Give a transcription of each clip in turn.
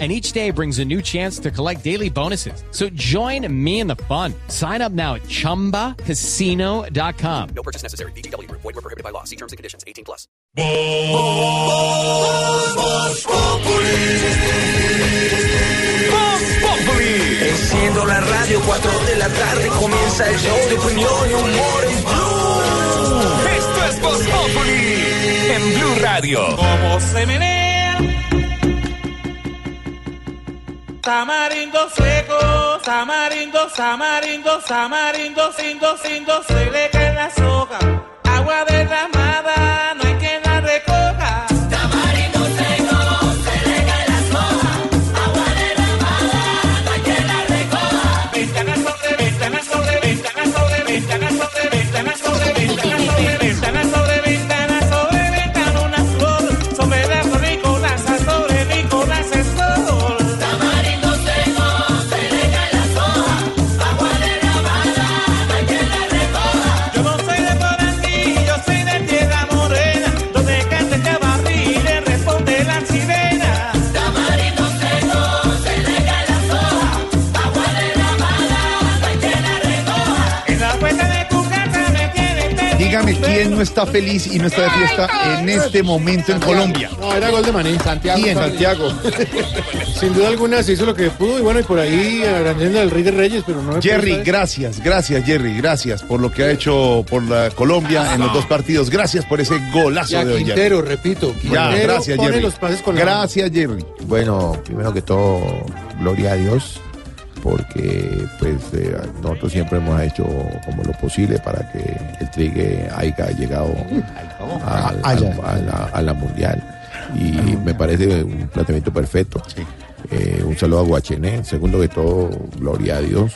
and each day brings a new chance to collect daily bonuses. So join me in the fun. Sign up now at ChumbaCasino.com. No purchase necessary. BGW. Void were prohibited by law. See terms and conditions. 18 plus. Enciendo la radio, 4 de la tarde comienza el show de opinión y humor en Blue. Esto es Voz Populi en Blue Radio. Como se menea. Tamarindo seco, tamarindo, tamarindo, tamarindo, sindo, sindo, se le cae la soga. Agua derramada, quién no está feliz y no está de fiesta en este momento en Colombia. No, era gol de Maní. Santiago. ¿Quién? Santiago. Sin duda alguna se hizo lo que pudo y bueno, y por ahí agradeciendo al Rey de Reyes, pero no. Jerry, gracias, gracias Jerry, gracias por lo que ha hecho por la Colombia en los dos partidos. Gracias por ese golazo de hoy. Jerry. Quintero, repito. Ya, Quintero gracias Jerry. los pases con la mano. Gracias Jerry. Bueno, primero que todo, gloria a Dios, porque pues eh, nosotros siempre hemos hecho como lo posible para que el Trigue haya llegado a, a- a la, a la mundial. Y me parece un planteamiento perfecto. Eh, un saludo a Guachené. Segundo que todo, gloria a Dios.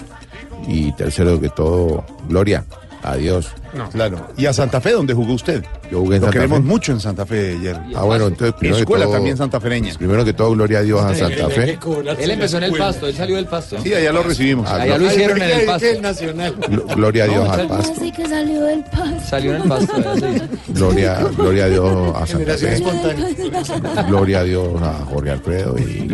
Y tercero que todo, gloria a Dios. Claro. Y a Santa Fe, donde jugó usted. Yo jugué en Lo Santa queremos Fe. mucho en Santa Fe, Jerry. Ah, bueno, entonces primero que Escuela todo- también santafereña. Primero que todo, gloria a Dios a Santa Fe. Él empezó en el pasto, él salió del pasto. Sí, allá lo recibimos. Ah, Allá lo hicieron en el Que pasto. Nacional. Gl- Gloria a Dios al pasto. Así que salió del paso. Salió en el pasto. Gloria, gloria a Dios a Santa Fe. Gloria a Dios a Jorge Alfredo y,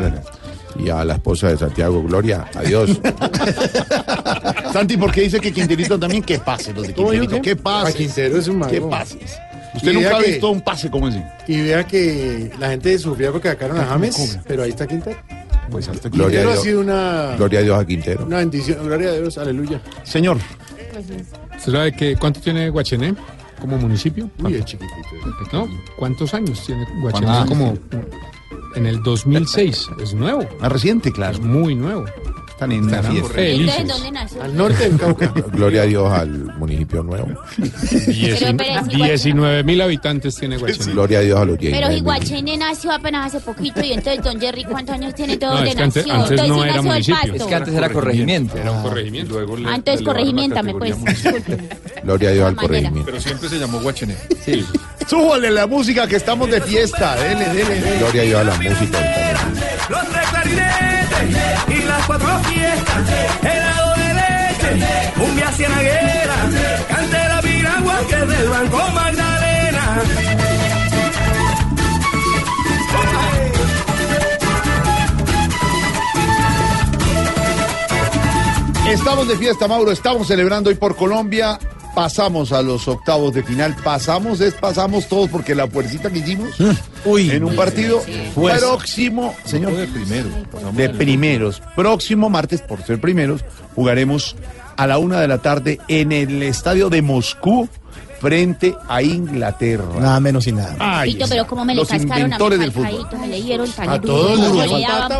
y a la esposa de Santiago. Gloria a Santi, porque dice que Quinterito también, que pase los de ¿Cómo digo Quinterito, qué? que pase. A Quintero es un mago. Que pases. Usted Y nunca ha visto un pase como ese. Y vea que la gente sufría porque sacaron a James, pero ahí está Quintero. Pues hasta aquí. Gloria a Quintero ha Dios. sido una, Gloria a Dios a Quintero. una bendición. Gloria a Dios, aleluya. Señor, ¿Usted sabe que, cuánto tiene Guachené como municipio? Uy, es chiquitito. ¿No? ¿Cuántos años tiene Guachené ¿Cuántos? como en el 2006? Es nuevo, más reciente, claro. es muy nuevo. Están en una Estarán fiesta. Felices. ¿dónde nació? Al norte del Cauca. Gloria a Dios al municipio nuevo. Dieci- pero si 19 mil habitantes tiene Guachené. Gloria a Dios a los Pero 19 mil. Iguachene nació apenas hace poquito y entonces don Jerry, ¿cuántos años tiene todo No, donde es que antes- nació? antes entonces no sí era municipio. Es que antes era corregimiento. Era un corregimiento. Ah, entonces corregimiéntame pues. Disculpe. Gloria a Dios al corregimiento. Pero siempre se llamó Guachené. Sí. Súbale la música que estamos de fiesta. Dele, dele, dele. Gloria a Dios a la música. Los tres clarinetes y las cuatro fiestas. Helado de leche, cumbia cienaguera. Cante la piragua que es del Banco Magdalena. Estamos de fiesta, Mauro. Estamos celebrando hoy por Colombia. Pasamos a los octavos de final. Pasamos, es pasamos todos porque la fuercita que hicimos en un partido próximo, señor, de de primeros. Próximo martes, por ser primeros, jugaremos a la una de la tarde en el estadio de Moscú frente a Inglaterra. Nada menos y nada. Ay, Tito, pero como me le los cascaron a mi inventores del fútbol. me le dieron tan A todos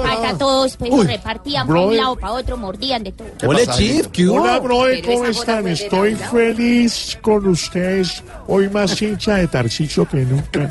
brava. a todos, pero Uy, repartían para un lado, para otro, mordían de todo. Hola, Chief, ¿qué hubo? Hola, Pero ¿cómo están? Estoy feliz con ustedes. Hoy más hincha de Tarcicio que nunca.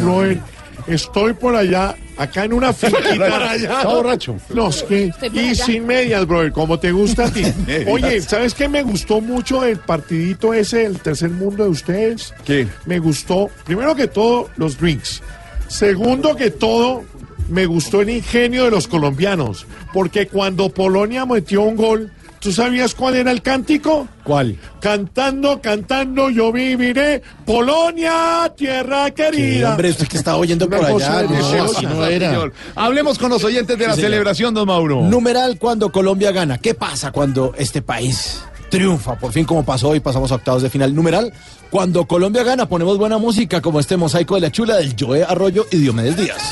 Brother, Estoy por allá, acá en una finquita allá. Está borracho. No, es que, y allá. sin medias, brother, como te gusta a ti. Oye, ¿sabes qué me gustó mucho el partidito ese, el tercer mundo de ustedes? ¿Qué? Me gustó, primero que todo, los drinks. Segundo que todo, me gustó el ingenio de los colombianos. Porque cuando Polonia metió un gol, ¿tú sabías cuál era el cántico? ¿Cuál? Cantando, cantando, yo viviré. Polonia, tierra querida. Hombre, usted que estaba oyendo por allá. de no, Dios, así no era. Señor. Hablemos con los oyentes de la señor. celebración, don Mauro. Numeral cuando Colombia gana. ¿Qué pasa cuando este país triunfa? Por fin, como pasó hoy, pasamos a octavos de final. Numeral cuando Colombia gana, ponemos buena música como este mosaico de la chula del Joe Arroyo y Diomedes Díaz.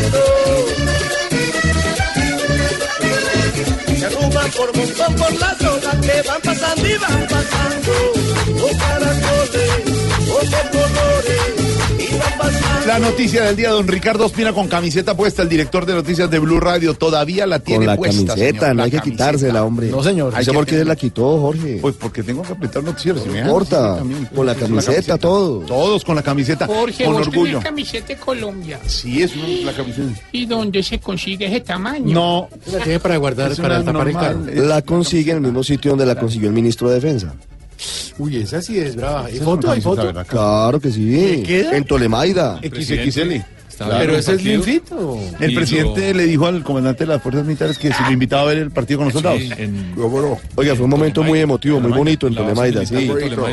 Pasando. Que suban por montón por las olas que van pasando y van pasando. Oh caracoles, oh de colores. La noticia del día, don Ricardo Ospina con camiseta puesta, el director de noticias de Blue Radio, todavía la tiene Con la puesta. camiseta, señor, no la hay que camiseta. quitársela, hombre. No, señor. Hay ¿Sé que por qué la quitó, Jorge? Pues porque tengo que apretar noticieros. si me No dejan, importa. sí, también. Con la camiseta, todo. Todos con la camiseta, Jorge, con vos orgullo. tenés camiseta de Colombia. Sí, es una, la camiseta. ¿Y dónde se consigue ese tamaño? No, La tiene para guardar, es para tapar el carro. La consigue en el mismo sitio donde la consiguió el ministro de Defensa. Uy, esa sí es brava. ¿Hay foto? ¿Hay foto? ¿verdad? Claro que sí. queda? En Tolemaida. XXL. Pero ese es Linfito. El presidente le dijo al comandante de las fuerzas militares que si lo invitaba a ver el partido con los soldados. Oiga, fue un momento muy emotivo, muy bonito en Tolemaida, sí.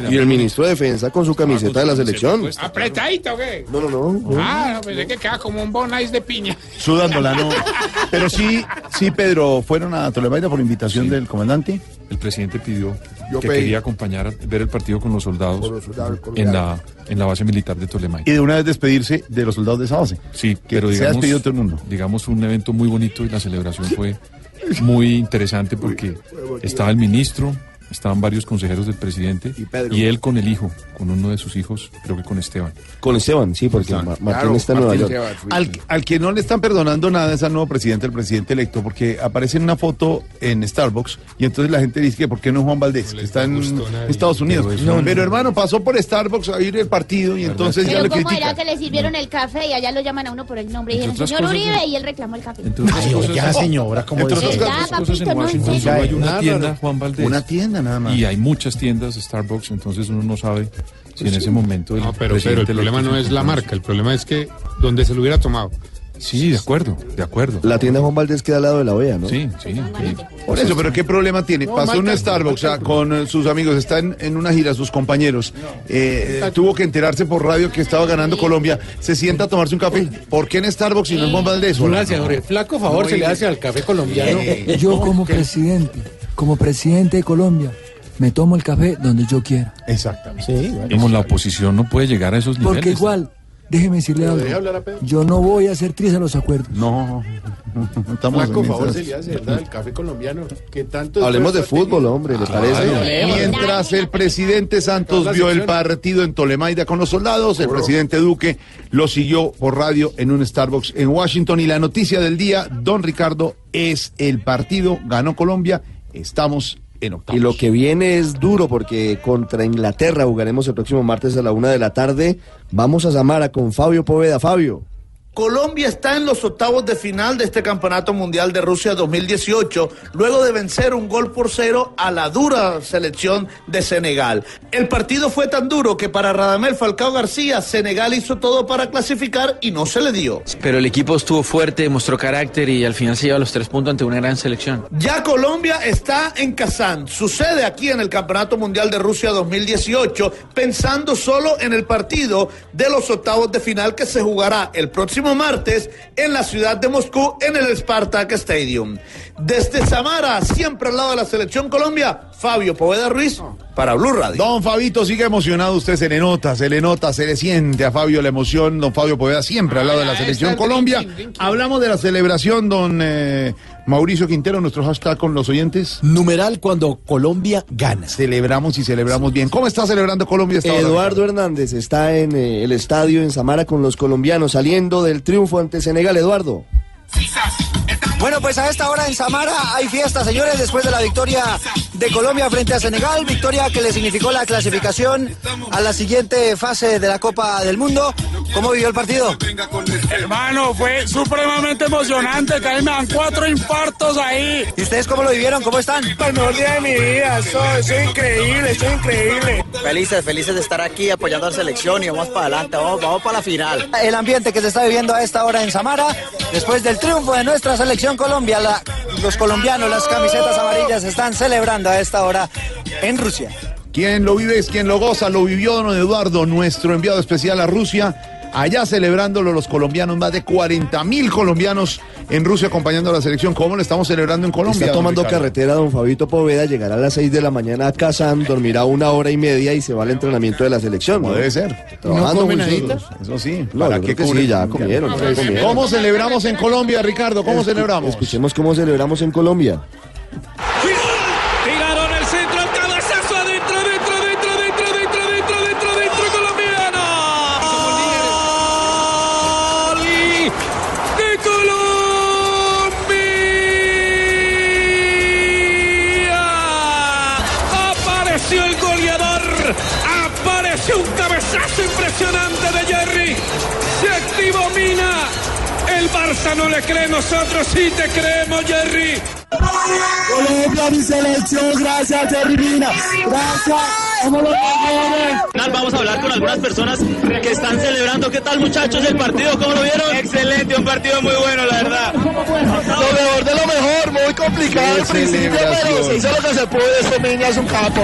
Y el ministro de Defensa con su camiseta de la selección. ¿Apretadito o qué? No, no, no. Ah, pensé que queda como un bonais de piña. Sudándola, no. Pero sí, sí, Pedro, fueron a Tolemaida por invitación del comandante. El presidente pidió Yo que pedí. quería acompañar, a ver el partido con los soldados, Con los soldados en, la, en la base militar de Tolemay. Y de una vez despedirse de los soldados de esa base. Sí, Que pero se ha digamos, despedido todo el mundo. digamos un evento muy bonito y la celebración fue muy interesante porque estaba el ministro, estaban varios consejeros del presidente y, él con el hijo, con uno de sus hijos, creo que con Esteban. Con Esteban, sí, porque Ma- Martín está en Nueva York. Al, al que no le están perdonando nada es al nuevo presidente, el presidente electo, porque aparece en una foto en Starbucks y entonces la gente dice que ¿por qué no Juan Valdés? Que está en Estados Unidos. Pero No, no- hermano, pasó por Starbucks a ir el partido y entonces ya Pero lo ¿cómo era que le sirvieron el café y allá lo llaman a uno por el nombre? Y dijeron, señor Uribe, ¿no? y él reclamó el café. Entre otras Ay, oiga, señora, ¿cómo Entre dice? otras ¿Verdad, otras cosas en papito? No, hay una tienda, no. Juan Valdés. Una tienda nada más. Y hay muchas tiendas Starbucks, entonces uno no sabe si en ese momento el No, pero, pero el problema no es la marca, el problema es que donde se lo hubiera tomado. Sí, de acuerdo, de acuerdo. La tienda Juan Valdés queda al lado de la OEA, ¿no? Sí, sí. sí. Por eso, pero ¿qué problema tiene? Pasó en Starbucks ah, con eh, sus amigos, está en, en una gira, sus compañeros. Eh, eh, tuvo que enterarse por radio que estaba ganando Colombia. Se sienta a tomarse un café. ¿Por qué en Starbucks y no en Juan Valdés? Gracias, Jorge. Flaco favor se le hace al café colombiano. Yo como presidente, como presidente de Colombia, me tomo el café donde yo quiera. Exactamente. Sí, bueno. La oposición no puede llegar a esos niveles. Porque igual, déjeme decirle ¿Deje algo, hablar a Pedro? yo no voy a hacer trizas a los acuerdos. No, estamos Flaco en favor se le hace, ¿verdad? El café colombiano. Que tanto Hablemos de fútbol, hombre, ¿le parece? Mientras el presidente Santos vio el partido en Tolemaida con los soldados, el presidente Duque lo siguió por radio en un Starbucks en Washington. Y la noticia del día, don Ricardo, es el partido, ganó Colombia, estamos en octavos. Y lo que viene es duro porque contra Inglaterra jugaremos el próximo martes a la una de la tarde. Vamos a Zamara con Fabio Poveda. Fabio. Colombia está en los octavos de final de este Campeonato Mundial de Rusia 2018, luego de vencer un gol por cero a la dura selección de Senegal. El partido fue tan duro que para Radamel Falcao García, Senegal hizo todo para clasificar y no se le dio. Pero el equipo estuvo fuerte, mostró carácter y al final se lleva los tres puntos ante una gran selección. Ya Colombia está en Kazán. Sucede aquí en el Campeonato Mundial de Rusia 2018, pensando solo en el partido de los octavos de final que se jugará el próximo martes en la ciudad de Moscú en el Spartak Stadium. Desde Samara, siempre al lado de la selección Colombia, Fabio Poveda Ruiz para Blue Radio. Don Fabito sigue emocionado, usted se le nota, se le nota, se le siente a Fabio la emoción, don Fabio Poveda siempre al lado de la selección Colombia. Hablamos de la celebración, don eh, Mauricio Quintero, nuestro hashtag con los oyentes. Numeral cuando Colombia gana. Celebramos y celebramos bien. ¿Cómo está celebrando Colombia esta hora? Eduardo Hernández está en eh, el estadio en Samara con los colombianos saliendo del triunfo ante Senegal. Eduardo. Quizás Bueno, pues a esta hora en Samara hay fiesta, señores, después de la victoria de Colombia frente a Senegal, victoria que le significó la clasificación a la siguiente fase de la Copa del Mundo. ¿Cómo vivió el partido? Hermano, fue supremamente emocionante, que ahí me dan cuatro infartos ahí. ¿Y ustedes cómo lo vivieron? ¿Cómo están? El mejor día de mi vida, eso, eso es increíble, eso es increíble. Felices, felices de estar aquí apoyando a la selección y vamos para adelante, vamos, vamos para la final. El ambiente que se está viviendo a esta hora en Samara, después del triunfo de nuestra selección Colombia, la- los colombianos, las camisetas amarillas están celebrando a esta hora en Rusia. Quien lo vive es quien lo goza, lo vivió don Eduardo, nuestro enviado especial a Rusia. Allá celebrándolo los colombianos, más de 40 mil colombianos en Rusia acompañando a la selección. ¿Cómo lo estamos celebrando en Colombia? Está tomando Ricardo? carretera don Fabito Poveda, llegará a las 6 de la mañana a Kazán, dormirá una hora y media y se va al entrenamiento de la selección. ¿no? debe ser. Trabajando ¿No? Eso sí. No, que sí, ya comieron, ya comieron. ¿Cómo celebramos en Colombia, Ricardo? ¿Cómo Escu- celebramos? Escuchemos cómo celebramos en Colombia. No le cree, nosotros sí te creemos, Jerry. Colombia, mi selección, gracias, Jerry Mina. Gracias. Vamos a hablar con algunas personas que están celebrando. ¿Qué tal, muchachos, el partido? ¿Cómo lo vieron? Excelente, un partido muy bueno, la verdad. Lo mejor de lo mejor, muy complicado Qué al principio, pero se hizo lo que se pudo. Este niño es un capo.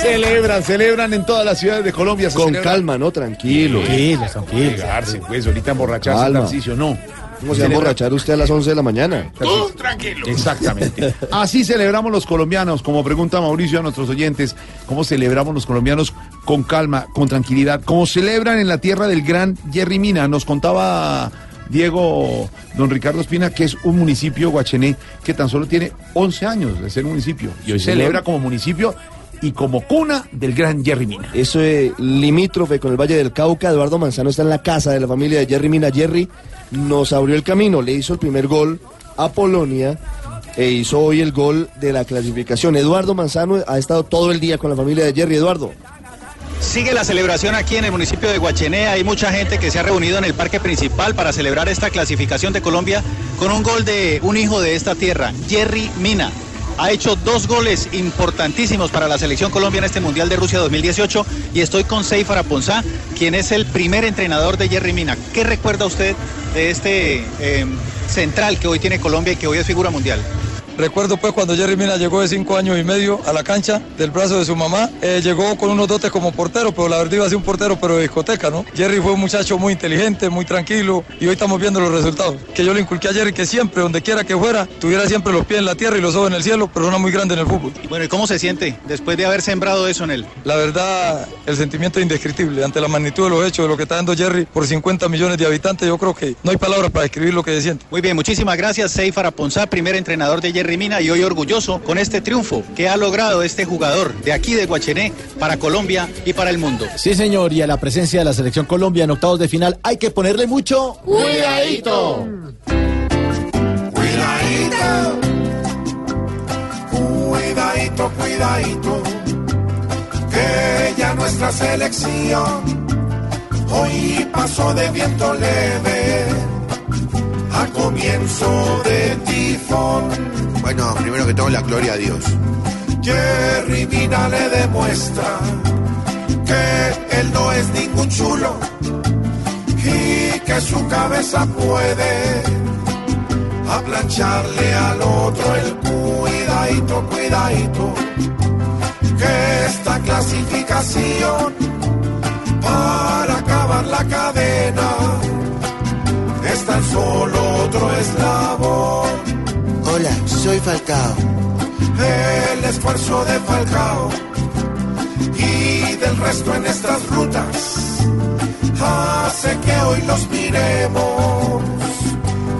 Celebran, celebran en todas las ciudades de Colombia. Con calma, ¿no? Tranquilo. Tranquilos, tranquilos. Pues, ahorita emborracharse, Calma. Tarcisio, no. ¿Cómo se va a emborrachar usted a las 11 de la mañana? tranquilo. Exactamente. Así celebramos los colombianos, como pregunta Mauricio a nuestros oyentes, ¿cómo celebramos los colombianos con calma, con tranquilidad? ¿Cómo celebran en la tierra del gran Jerry Mina? Nos contaba Diego, don Ricardo Espina, que es un municipio, Guachené, que tan solo tiene 11 años de ser municipio. Y hoy celebra como municipio y como cuna del gran Jerry Mina. Eso es limítrofe con el Valle del Cauca. Eduardo Manzano está en la casa de la familia de Jerry Mina. Jerry nos abrió el camino, le hizo el primer gol a Polonia e hizo hoy el gol de la clasificación. Eduardo Manzano ha estado todo el día con la familia de Jerry. Eduardo. Sigue la celebración aquí en el municipio de Guachené. Hay mucha gente que se ha reunido en el parque principal para celebrar esta clasificación de Colombia con un gol de un hijo de esta tierra, Jerry Mina. Ha hecho dos goles importantísimos para la selección Colombia en este Mundial de Rusia 2018 y estoy con Seifar Aponzá, quien es el primer entrenador de Jerry Mina. ¿Qué recuerda usted de este eh, central que hoy tiene Colombia y que hoy es figura mundial? Recuerdo pues cuando Jerry Mina llegó de cinco años y medio a la cancha del brazo de su mamá, eh, llegó con unos dotes como portero, pero la verdad iba a ser un portero pero de discoteca, ¿no? Jerry fue un muchacho muy inteligente, muy tranquilo y hoy estamos viendo los resultados. Que yo le inculqué a Jerry que siempre, donde quiera que fuera, tuviera siempre los pies en la tierra y los ojos en el cielo, persona muy grande en el fútbol. Bueno, ¿y cómo se siente después de haber sembrado eso en él? La verdad, el sentimiento es indescriptible ante la magnitud de los hechos, de lo que está dando Jerry por 50 millones de habitantes. Yo creo que no hay palabras para describir lo que se siente. Muy bien, muchísimas gracias, Seifar Aponzá, primer entrenador de Jerry Y hoy orgulloso con este triunfo que ha logrado este jugador de aquí de Guachené para Colombia y para el mundo. Sí, señor, y a la presencia de la selección Colombia en octavos de final hay que ponerle mucho Cuidadito. Cuidadito. Cuidadito, cuidadito. Que ya nuestra selección hoy pasó de viento leve a comienzo de tifón. Bueno, primero que todo, la gloria a Dios. Jerry Mina le demuestra que él no es ningún chulo y que su cabeza puede aplancharle al otro el cuidadito, cuidadito, que esta clasificación para acabar la cadena tan solo otro eslabón. Hola, soy Falcao. El esfuerzo de Falcao y del resto en estas rutas hace que hoy los miremos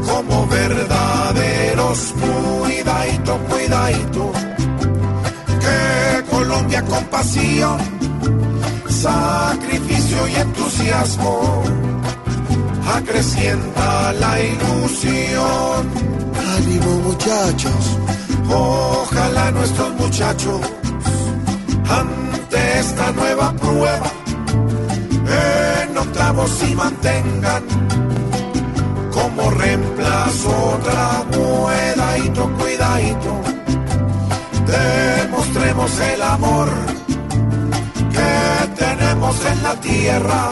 como verdaderos cuidadito, cuidadito. Que Colombia con pasión, sacrificio y entusiasmo acrecienta la ilusión. Ánimo muchachos, ojalá nuestros muchachos ante esta nueva prueba en octavos y mantengan como reemplazo otra cuidadito, cuidadito. Demostremos el amor que tenemos en la tierra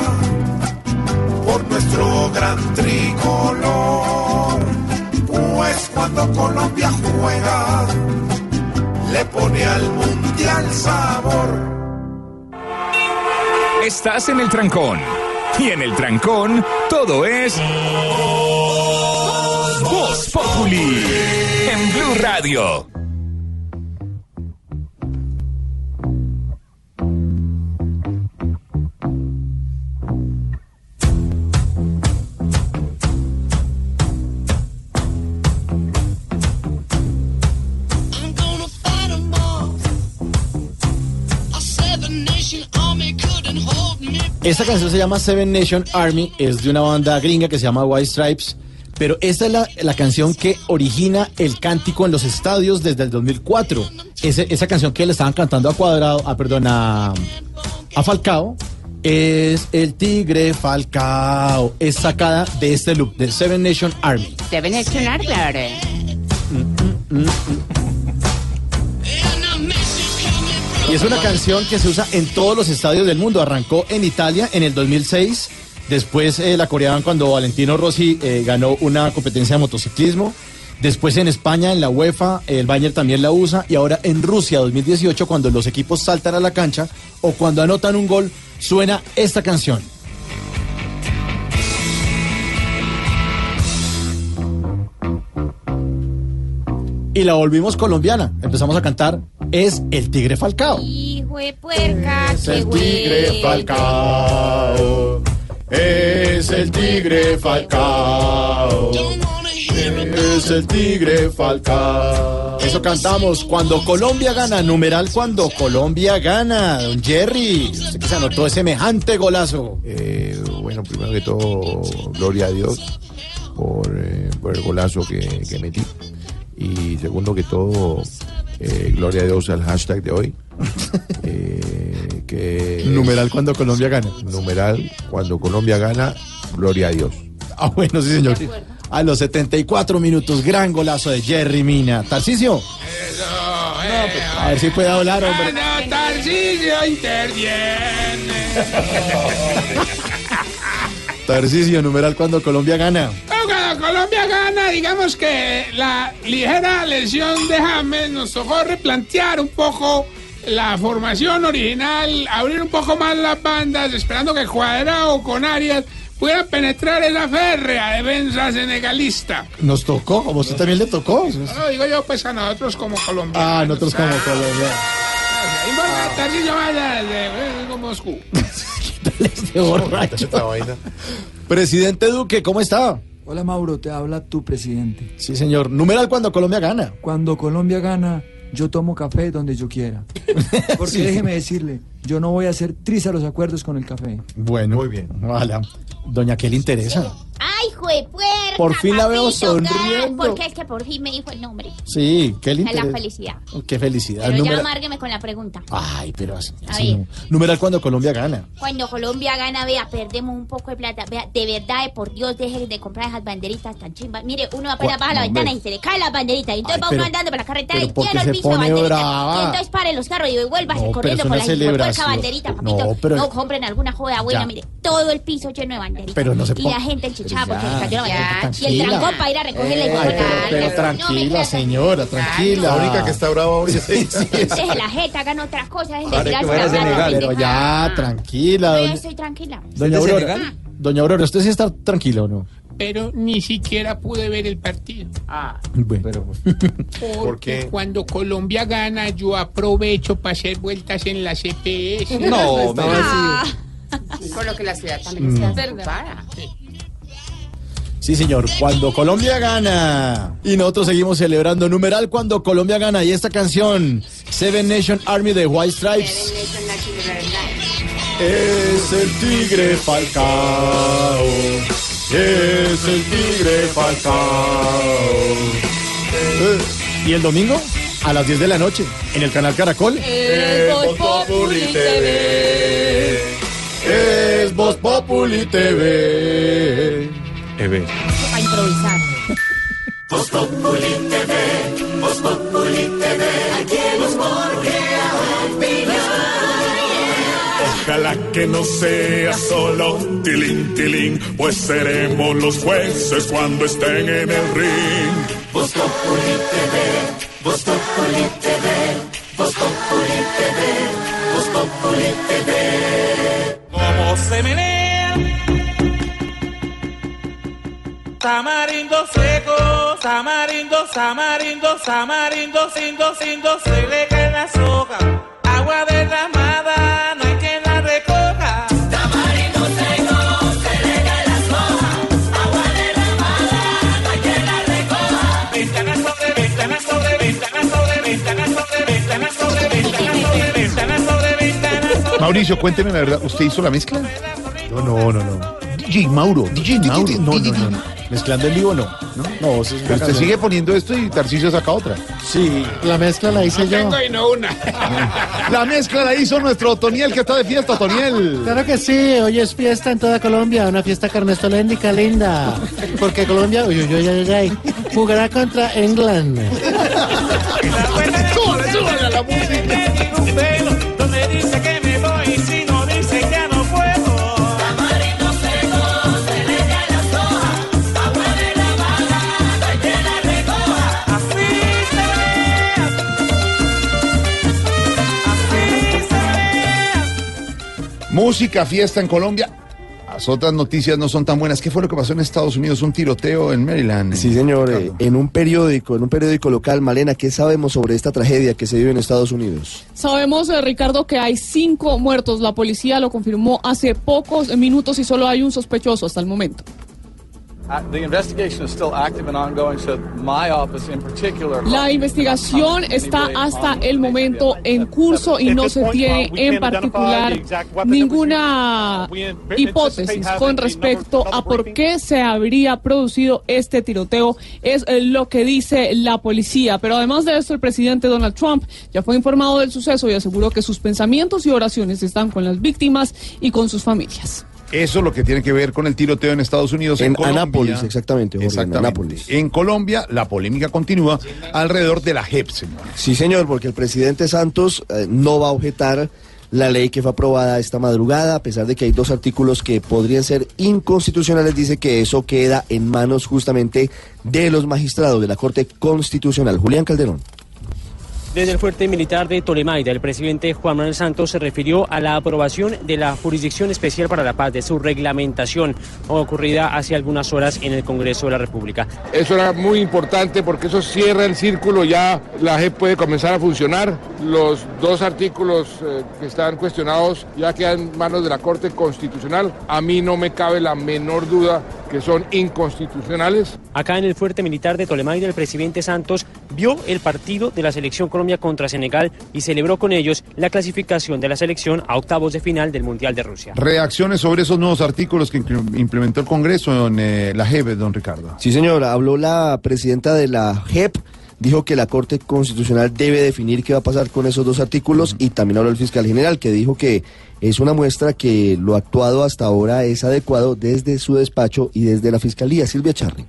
por nuestro gran tricolor. Pues cuando Colombia juega, le pone al mundial sabor. Estás en el trancón. Y en el trancón, todo es. Voz Populi. En Blue Radio. Esta canción se llama Seven Nation Army, es de una banda gringa que se llama White Stripes, pero esta es la, la canción que origina el cántico en los estadios desde el 2004. Ese- esa canción que le estaban cantando a Cuadrado, ah, perdón, a, a Falcao, es el Tigre Falcao, es sacada de este loop, de Seven Nation Army. Deben estrenar, claro. Y es una canción que se usa en todos los estadios del mundo. Arrancó en Italia en el 2006. Después eh, la coreaban cuando Valentino Rossi eh, ganó una competencia de motociclismo. Después en España, en la UEFA, el Bayern también la usa. Y ahora en Rusia 2018, cuando los equipos saltan a la cancha o cuando anotan un gol, suena esta canción. Y la volvimos colombiana. Empezamos a cantar Es el Tigre Falcao. Hijo de puerca, Es qué el tigre. Falcao. Es el tigre Falcao. Es el tigre Falcao. Eso cantamos cuando Colombia gana. Numeral cuando Colombia gana. Don Jerry, usted que se anotó semejante golazo. Eh, bueno, primero que todo, gloria a Dios por, eh, por el golazo que, que metí. Y segundo que todo, eh, gloria a Dios al hashtag de hoy. Eh, que Numeral cuando Colombia gana. Numeral cuando Colombia gana, gloria a Dios. Ah, bueno, sí, señor. A los 74 minutos, gran golazo de Jerry Mina. Tarcicio. A ver si puede hablar, hombre. Bueno, Tarcisio interviene. Tarcicio, numeral cuando Colombia gana. Cuando Colombia gana, digamos que la ligera lesión de James nos tocó replantear un poco la formación original, abrir un poco más las bandas, esperando que Cuadrado con Arias pueda penetrar esa férrea defensa senegalista. Nos tocó, como usted también le tocó. No, digo yo, pues a nosotros como colombianos. Ah, nosotros como de Moscú. Este borracho. Presidente Duque, ¿cómo está? Hola Mauro, te habla tu presidente. Sí, señor. Numeral cuando Colombia gana. Cuando Colombia gana, yo tomo café donde yo quiera. Porque Sí. déjeme decirle, yo no voy a hacer tris a los acuerdos con el café. Bueno, muy bien. Ojalá. Doña, ¿qué le interesa? Ay, hijo de puerca. Por fin la veo sonriendo. Porque es que por fin me dijo el nombre. Sí, ¿qué le Es la interesa? felicidad. Qué felicidad. Pero ya amárgueme con la pregunta. Ay, pero así. A así ver. no. Numeral cuando Colombia gana. Cuando Colombia gana, vea, perdemos un poco de plata. Vea, de verdad, de por Dios, deje de comprar esas banderitas tan chimbas. Mire, uno apenas baja la ventana y se le cae las banderitas. Y entonces Ay, va pero- uno andando por la carretera y ¿por qué lleno el piso de banderitas. Y entonces paren los carros y vuelvan No, corriendo pero por la celebración. banderita, papito. No, No, pero- compren alguna joda buena, Ya. mire, todo el piso lleno de banderitas. Pero no se y la gente enchichada porque le cayó la banderita. Y el tranquila. trancón para ir a recogerle el Ay, pero, No tranquila, señora, tranquila. La única que está brava hoy es Deje la jeta, hagan otra cosa, dejen de Ahora que tirarse vaya a la plata, Senegal. Pero ya, tranquila. No, yo Doña, estoy tranquila. doña Aurora. Doña Aurora, ¿usted sí está tranquila o no? Pero ni siquiera pude ver el partido. Ah. Bueno. Porque cuando Colombia gana, yo aprovecho para hacer vueltas en la CPS. No, me Ah, Por lo que la ciudad también Mm. está preocupada. Sí, señor. Cuando Colombia gana. Y nosotros seguimos celebrando numeral cuando Colombia gana. Y esta canción, Seven Nation Army de White Stripes. Es el tigre Falcao. Es el tigre Falcao. Y el domingo, a las 10 de la noche, en el canal Caracol. Es Voz Populi TV. Es Voz Populi TV. TV. Para improvisar. Voz Populi TV, Voz Populi TV, Ojalá que no sea solo tilín, tilín, pues seremos los jueces cuando estén en el ring. Voz Populi TV, Voz Populi TV, Voz Populi TV, Voz Populi TV. Como se menea. Tamarindo seco, tamarindo, tamarindo, tamarindo, sindo, sindo, se le cae la soga. Agua derramada, Mauricio, cuénteme la verdad, ¿usted hizo la mezcla? No, no, no, no. DJ Mauro, DJ Mauro. No, no, no, no. Mezclando en vivo, no. No, no eso es una Pero usted canción. sigue poniendo esto y Tarcisio saca otra. Sí, la mezcla la hice No yo. tengo y no una. La mezcla la hizo nuestro Otoniel, que está de fiesta, Otoniel. Claro que sí, hoy es fiesta en toda Colombia, una fiesta carnestoléndica linda. Porque Colombia, uy, uy, uy, uy, uy, jugará contra England. Súbale, súbale a la música. Música, fiesta en Colombia. Las otras noticias no son tan buenas. ¿Qué fue lo que pasó en Estados Unidos? Un tiroteo en Maryland. Sí, señor, eh, en un periódico, en un periódico local, Malena, ¿qué sabemos sobre esta tragedia que se vive en Estados Unidos? Sabemos, eh, Ricardo, que hay cinco muertos. La policía lo confirmó hace pocos minutos y solo hay un sospechoso hasta el momento. La investigación está hasta el momento en curso y no se tiene en particular ninguna hipótesis con respecto a por qué se habría producido este tiroteo. Es eh, lo que dice la policía. Pero además de esto, el presidente Donald Trump ya fue informado del suceso y aseguró que sus pensamientos y oraciones están con las víctimas y con sus familias. Eso es lo que tiene que ver con el tiroteo en Estados Unidos. En Colombia. Anápolis, exactamente, Jorge, en Exactamente. Anápolis. En Colombia, la polémica continúa alrededor de la JEP, señor. Sí, señor, porque el presidente Santos eh, no va a objetar la ley que fue aprobada esta madrugada, a pesar de que hay dos artículos que podrían ser inconstitucionales, dice que eso queda en manos justamente de los magistrados de la Corte Constitucional. Julián Calderón. Desde el fuerte militar de Tolemaida, el presidente Juan Manuel Santos se refirió a la aprobación de la Jurisdicción Especial para la Paz, de su reglamentación ocurrida hace algunas horas en el Congreso de la República. Eso era muy importante porque eso cierra el círculo, ya la JEP puede comenzar a funcionar. Los dos artículos eh, que están cuestionados ya quedan en manos de la Corte Constitucional. A mí no me cabe la menor duda que son inconstitucionales. Acá en el fuerte militar de Tolemaida, el presidente Santos vio el partido de la selección Colombia contra Senegal y celebró con ellos la clasificación de la selección a octavos de final del Mundial de Rusia. Reacciones sobre esos nuevos artículos que implementó el Congreso en eh, la JEP, don Ricardo. Sí, señora, habló la presidenta de la JEP, dijo que la Corte Constitucional debe definir qué va a pasar con esos dos artículos y también habló el fiscal general, que dijo que es una muestra que lo actuado hasta ahora es adecuado desde su despacho y desde la Fiscalía. Silvia Charri.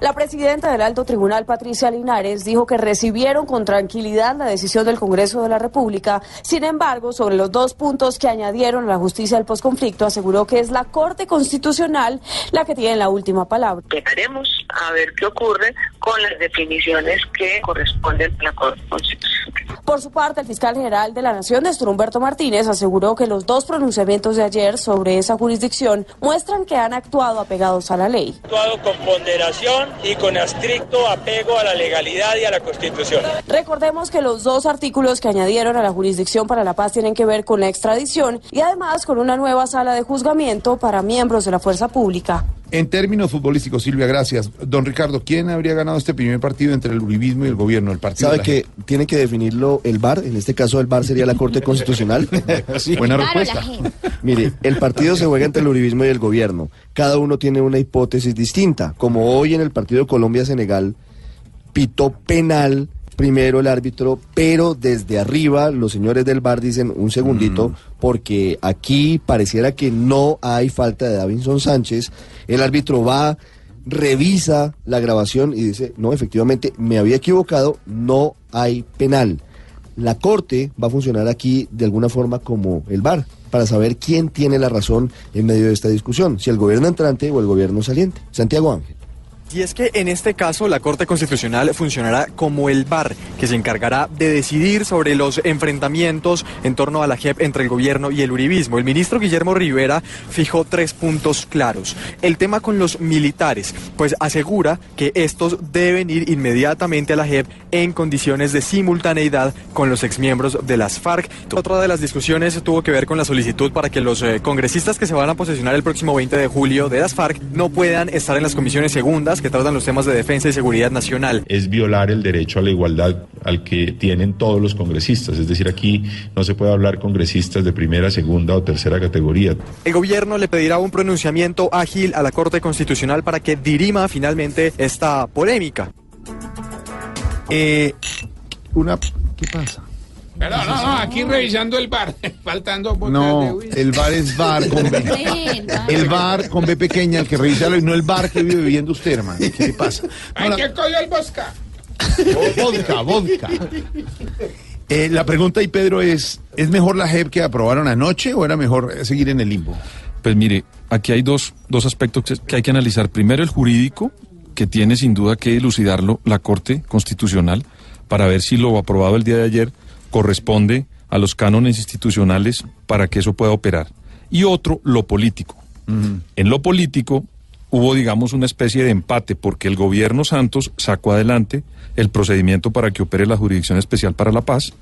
La presidenta del Alto Tribunal, Patricia Linares, dijo que recibieron con tranquilidad la decisión del Congreso de la República. Sin embargo, sobre los dos puntos que añadieron a la justicia del posconflicto, aseguró que es la Corte Constitucional la que tiene la última palabra. Esperaremos a ver qué ocurre con las definiciones que corresponden a la Corte Constitucional. Por su parte, el fiscal general de la Nación, Néstor Humberto Martínez, aseguró que los dos pronunciamientos de ayer sobre esa jurisdicción muestran que han actuado apegados a la ley. actuado con ponderación y con estricto apego a la legalidad y a la Constitución. Recordemos que los dos artículos que añadieron a la jurisdicción para la paz tienen que ver con la extradición y además con una nueva sala de juzgamiento para miembros de la fuerza pública. En términos futbolísticos, Silvia, gracias. Don Ricardo, ¿quién habría ganado este primer partido entre el uribismo y el gobierno? El partido ¿Sabe que tiene que definirlo el VAR? En este caso el VAR sería la Corte Constitucional. Buena respuesta. Mire, el partido se juega entre el uribismo y el gobierno. Cada uno tiene una hipótesis distinta. Como hoy en el partido Colombia-Senegal, pitó penal primero el árbitro, pero desde arriba los señores del VAR dicen un segundito, porque aquí pareciera que no hay falta de Davinson Sánchez. El árbitro va, revisa la grabación y dice, no, efectivamente, me había equivocado, no hay penal. La corte va a funcionar aquí de alguna forma como el VAR, para saber quién tiene la razón en medio de esta discusión, si el gobierno entrante o el gobierno saliente. Santiago Ángel. Y es que en este caso la Corte Constitucional funcionará como el VAR, que se encargará de decidir sobre los enfrentamientos en torno a la JEP entre el gobierno y el uribismo. El ministro Guillermo Rivera fijó tres puntos claros. El tema con los militares, pues asegura que estos deben ir inmediatamente a la JEP en condiciones de simultaneidad con los exmiembros de las FARC. Otra de las discusiones tuvo que ver con la solicitud para que los eh, congresistas que se van a posesionar el próximo 20 de julio de las FARC no puedan estar en las comisiones segundas que tratan los temas de defensa y seguridad nacional. es violar el derecho a la igualdad al que tienen todos los congresistas. Es decir, aquí no se puede hablar congresistas de primera, segunda o tercera categoría. El gobierno le pedirá un pronunciamiento ágil a la Corte Constitucional para que dirima finalmente esta polémica. Eh, una, ¿Qué pasa? Pero no, no, aquí revisando el bar, faltando botellas de No, whisky. el bar es bar con B. El bar con B pequeña, el que revisa y no el bar que vive viviendo usted, hermano. ¿Qué le pasa? Hay que coger el bosca. Vodka, vodka. Eh, la pregunta ahí, Pedro, es, ¿es mejor la JEP que aprobaron anoche o era mejor seguir en el limbo? Pues mire, aquí hay dos, dos aspectos que- que hay que analizar. Primero, el jurídico, que tiene sin duda que elucidarlo la Corte Constitucional para ver si lo aprobado el día de ayer corresponde a los cánones institucionales para que eso pueda operar. Y otro, lo político. En lo político hubo, digamos, una especie de empate porque el gobierno Santos sacó adelante el procedimiento para que opere la Jurisdicción Especial para la Paz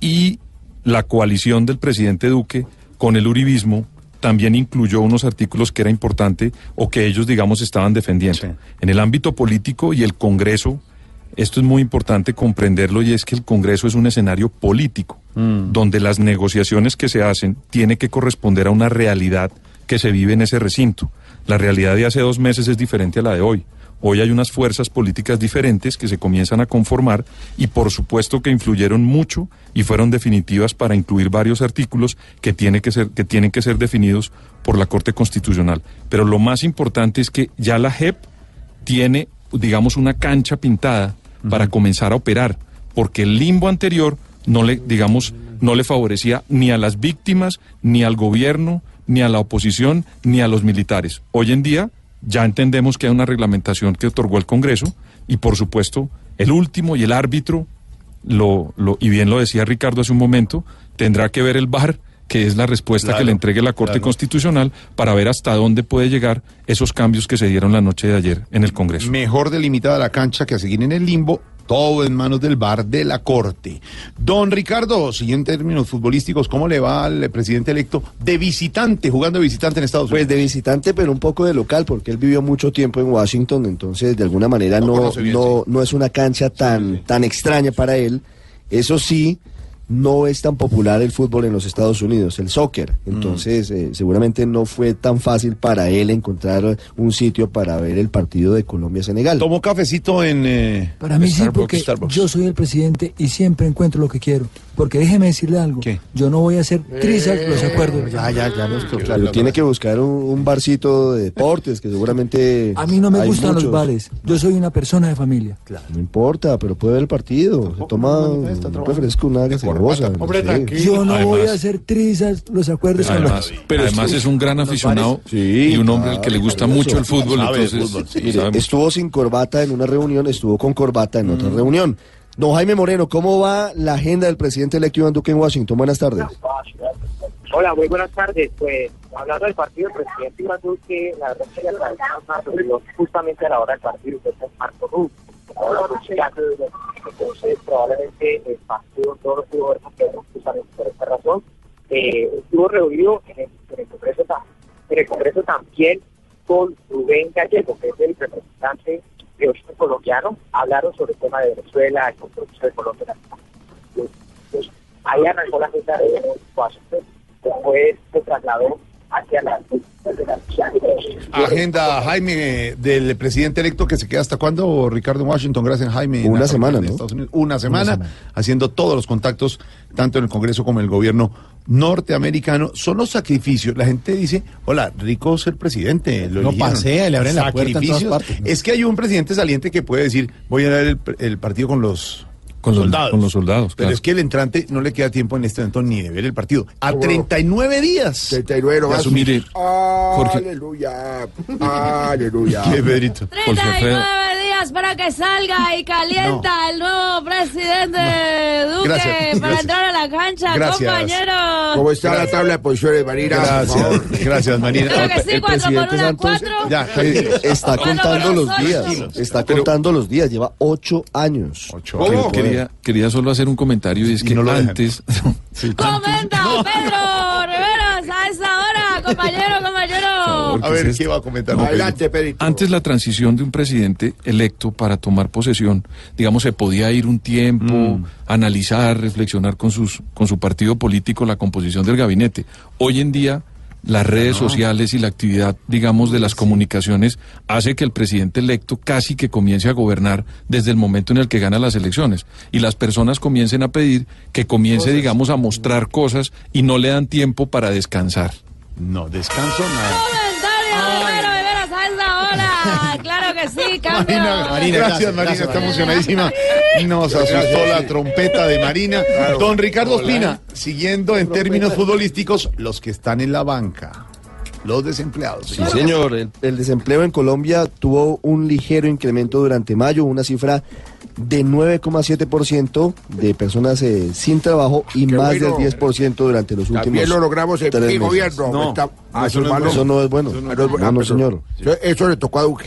y la coalición del presidente Duque con el uribismo también incluyó unos artículos que era importante o que ellos, digamos, estaban defendiendo. En el ámbito político y el Congreso, esto es muy importante comprenderlo y es que el Congreso es un escenario político, donde las negociaciones que se hacen tiene que corresponder a una realidad que se vive en ese recinto. La realidad de hace dos meses es diferente a la de hoy. Hoy hay unas fuerzas políticas diferentes que se comienzan a conformar y por supuesto que influyeron mucho y fueron definitivas para incluir varios artículos que, tiene que, ser, que tienen que ser definidos por la Corte Constitucional. Pero lo más importante es que ya la JEP tiene, digamos, una cancha pintada para comenzar a operar, porque el limbo anterior no le, digamos, no le favorecía ni a las víctimas, ni al gobierno, ni a la oposición, ni a los militares. Hoy en día ya entendemos que hay una reglamentación que otorgó el Congreso y por supuesto el último y el árbitro, lo, lo, y bien lo decía Ricardo hace un momento, tendrá que ver el VAR que es la respuesta Claro, que le entregue la Corte claro. Constitucional para ver hasta dónde puede llegar esos cambios que se dieron la noche de ayer en el Congreso. Mejor delimitada la cancha que a seguir en el limbo, todo en manos del bar de la Corte. Don Ricardo, siguiente en términos futbolísticos, ¿cómo le va al presidente electo de visitante, jugando de visitante en Estados Unidos? Pues de visitante, pero un poco de local, porque él vivió mucho tiempo en Washington, entonces de alguna manera no, bien, no, no es una cancha tan, tan extraña para él. Eso sí, no es tan popular el fútbol en los Estados Unidos, el soccer. Mm. Entonces, eh, seguramente no fue tan fácil para él encontrar un sitio para ver el partido de Colombia-Senegal. ¿Tomó cafecito en eh, Para mí sí, porque Starbucks. yo soy el presidente y siempre encuentro lo que quiero. Porque déjeme decirle algo. Yo no voy a hacer trizas los acuerdos. Ya, ya, ya nos quedó claro. Tiene que buscar un, un barcito de deportes, que seguramente... A mí no me gustan los bares. Yo soy una persona de familia. No importa, pero puede ver el partido. Se toma un refresco, una gaseosa. Hombre, no sé. Yo no voy a hacer trizas los acuerdos con Además, los- pero además es un gran aficionado y un hombre al que le gusta mucho el fútbol. entonces, Mire, sabemos. estuvo sin corbata en una reunión, estuvo con corbata en otra reunión. Don Jaime Moreno, ¿cómo va la agenda del presidente electo Iván Duque en Washington? Buenas tardes. Hola, muy buenas tardes. Pues hablando del partido, el presidente Iván Duque, la verdad es que más, pero justamente a la hora del partido, que es el Marco Rubio. Ahora, pues, Entonces, probablemente el partido no lo pudo ver justamente por esta razón. Eh, estuvo reunido en el, Congreso, en el Congreso también con Rubén Gallego, que es el representante de origen colombiano, hablaron sobre el tema de Venezuela, el compromiso de Colombia. Pues, pues, ahí arrancó la agenda de Washington, después se trasladó hacia la de la Agenda, Jaime, del presidente electo que se queda hasta cuándo, Ricardo Washington, gracias Jaime. Una semana, ¿no? Estados Unidos. Una semana, semana. haciendo todos los contactos, tanto en el Congreso como en el gobierno norteamericano. Son los sacrificios. La gente dice, hola, rico ser presidente. Lo No eligieron. pasea, le abren la puerta en todas. Es que hay un presidente saliente que puede decir, voy a dar el, el partido con los Con los- soldados. con los soldados, Pero claro. es que el entrante no le queda tiempo en este momento ni de ver el partido. A 39 días. 39 de más. asumir. Mire, Jorge. Aleluya. Aleluya. ¿Qué, Pedrito? Jorge Alfredo. 39 días para que salga y calienta el nuevo presidente Duque Gracias, para gracias. entrar a la cancha, Gracias. compañeros. ¿Cómo está la tabla de posiciones, Marina? Por favor. Gracias, gracias, Marina. Creo que sí, cuatro por una, cuatro. Ya, Eh, está contando pero los días. Está contando los días. Lleva ocho años. Quería- Quería, quería solo hacer un comentario y es que no lo dejan. antes, Comenta, Pedro Riveros, a esa hora, compañero. A ver, ¿qué va a comentar? No, Adelante, Pedro. Pedrito. Antes la transición de un presidente electo para tomar posesión, digamos, se podía ir un tiempo, Mm. analizar, reflexionar con, sus, con su partido político la composición del gabinete. Hoy en día, las redes sociales y la actividad, digamos, de las comunicaciones hace que el presidente electo casi que comience a gobernar desde el momento en el que gana las elecciones. Y las personas comiencen a pedir que comience, digamos, a mostrar cosas y no le dan tiempo para descansar. No, descanso nada. Claro que sí, cambio. Marina, gracias, Marina, está emocionadísima. Nos asustó la trompeta de Marina. Don Ricardo Ospina, siguiendo en términos futbolísticos, los que están en la banca, los desempleados. Sí, señor. El, el desempleo en Colombia tuvo un ligero incremento durante mayo, una cifra de 9,7% de personas eh, sin trabajo y Qué más bueno. del 10% durante los últimos También lo logramos en tres mi meses. gobierno. No, Está- ah, eso, no es bueno. Eso no es bueno. No es Ah, señor. Eso, eso le tocó a Duque.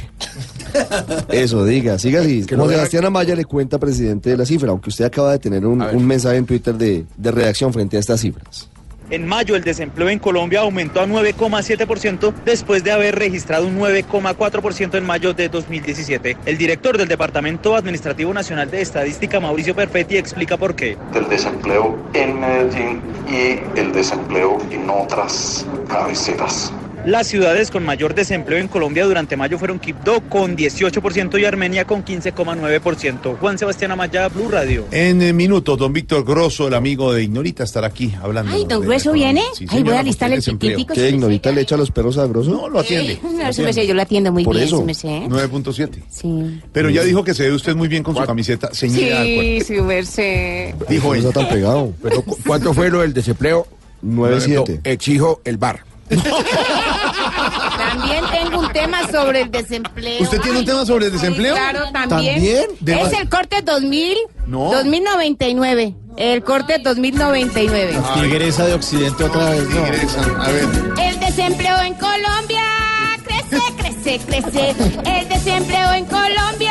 Eso, diga, siga así. Como Sebastián Amaya le cuenta, presidente de la cifra, aunque usted acaba de tener un, un mensaje en Twitter de, de reacción frente a estas cifras. En mayo el desempleo en Colombia aumentó a 9,7% después de haber registrado un 9,4% en mayo de 2017. El director del Departamento Administrativo Nacional de Estadística, Mauricio Perfetti, explica por qué. del desempleo en Medellín y el desempleo en otras cabeceras. Las ciudades con mayor desempleo en Colombia durante mayo fueron Quibdó con 18% y Armenia con 15,9%. Juan Sebastián Amaya, Blue Radio. En eh, minutos, don Víctor Grosso, el amigo de Ignorita, estará aquí hablando. Ay, don la viene. Sí, Ay, voy a alistarle el chiquitico. ¿Qué, Ignorita le echa los perros a Grosso? No, lo atiende. No, yo lo atiendo muy Por bien, eso. su merced. 9.7. Sí. Pero ya dijo que se ve usted muy bien con su camiseta ceñida. Sí, su merced. Dijo está tan pegado. Pero, ¿Cuánto fue lo del desempleo? 9.7. Exijo el bar. También tengo un tema sobre el desempleo. ¿Usted tiene un tema sobre el desempleo? Sí, claro, también. ¿También? De- Es el corte 2000, No. 2099. El corte 2099. Tigresa de Occidente otra vez. No. A ver. El desempleo en Colombia crece, crece, crece. El desempleo en Colombia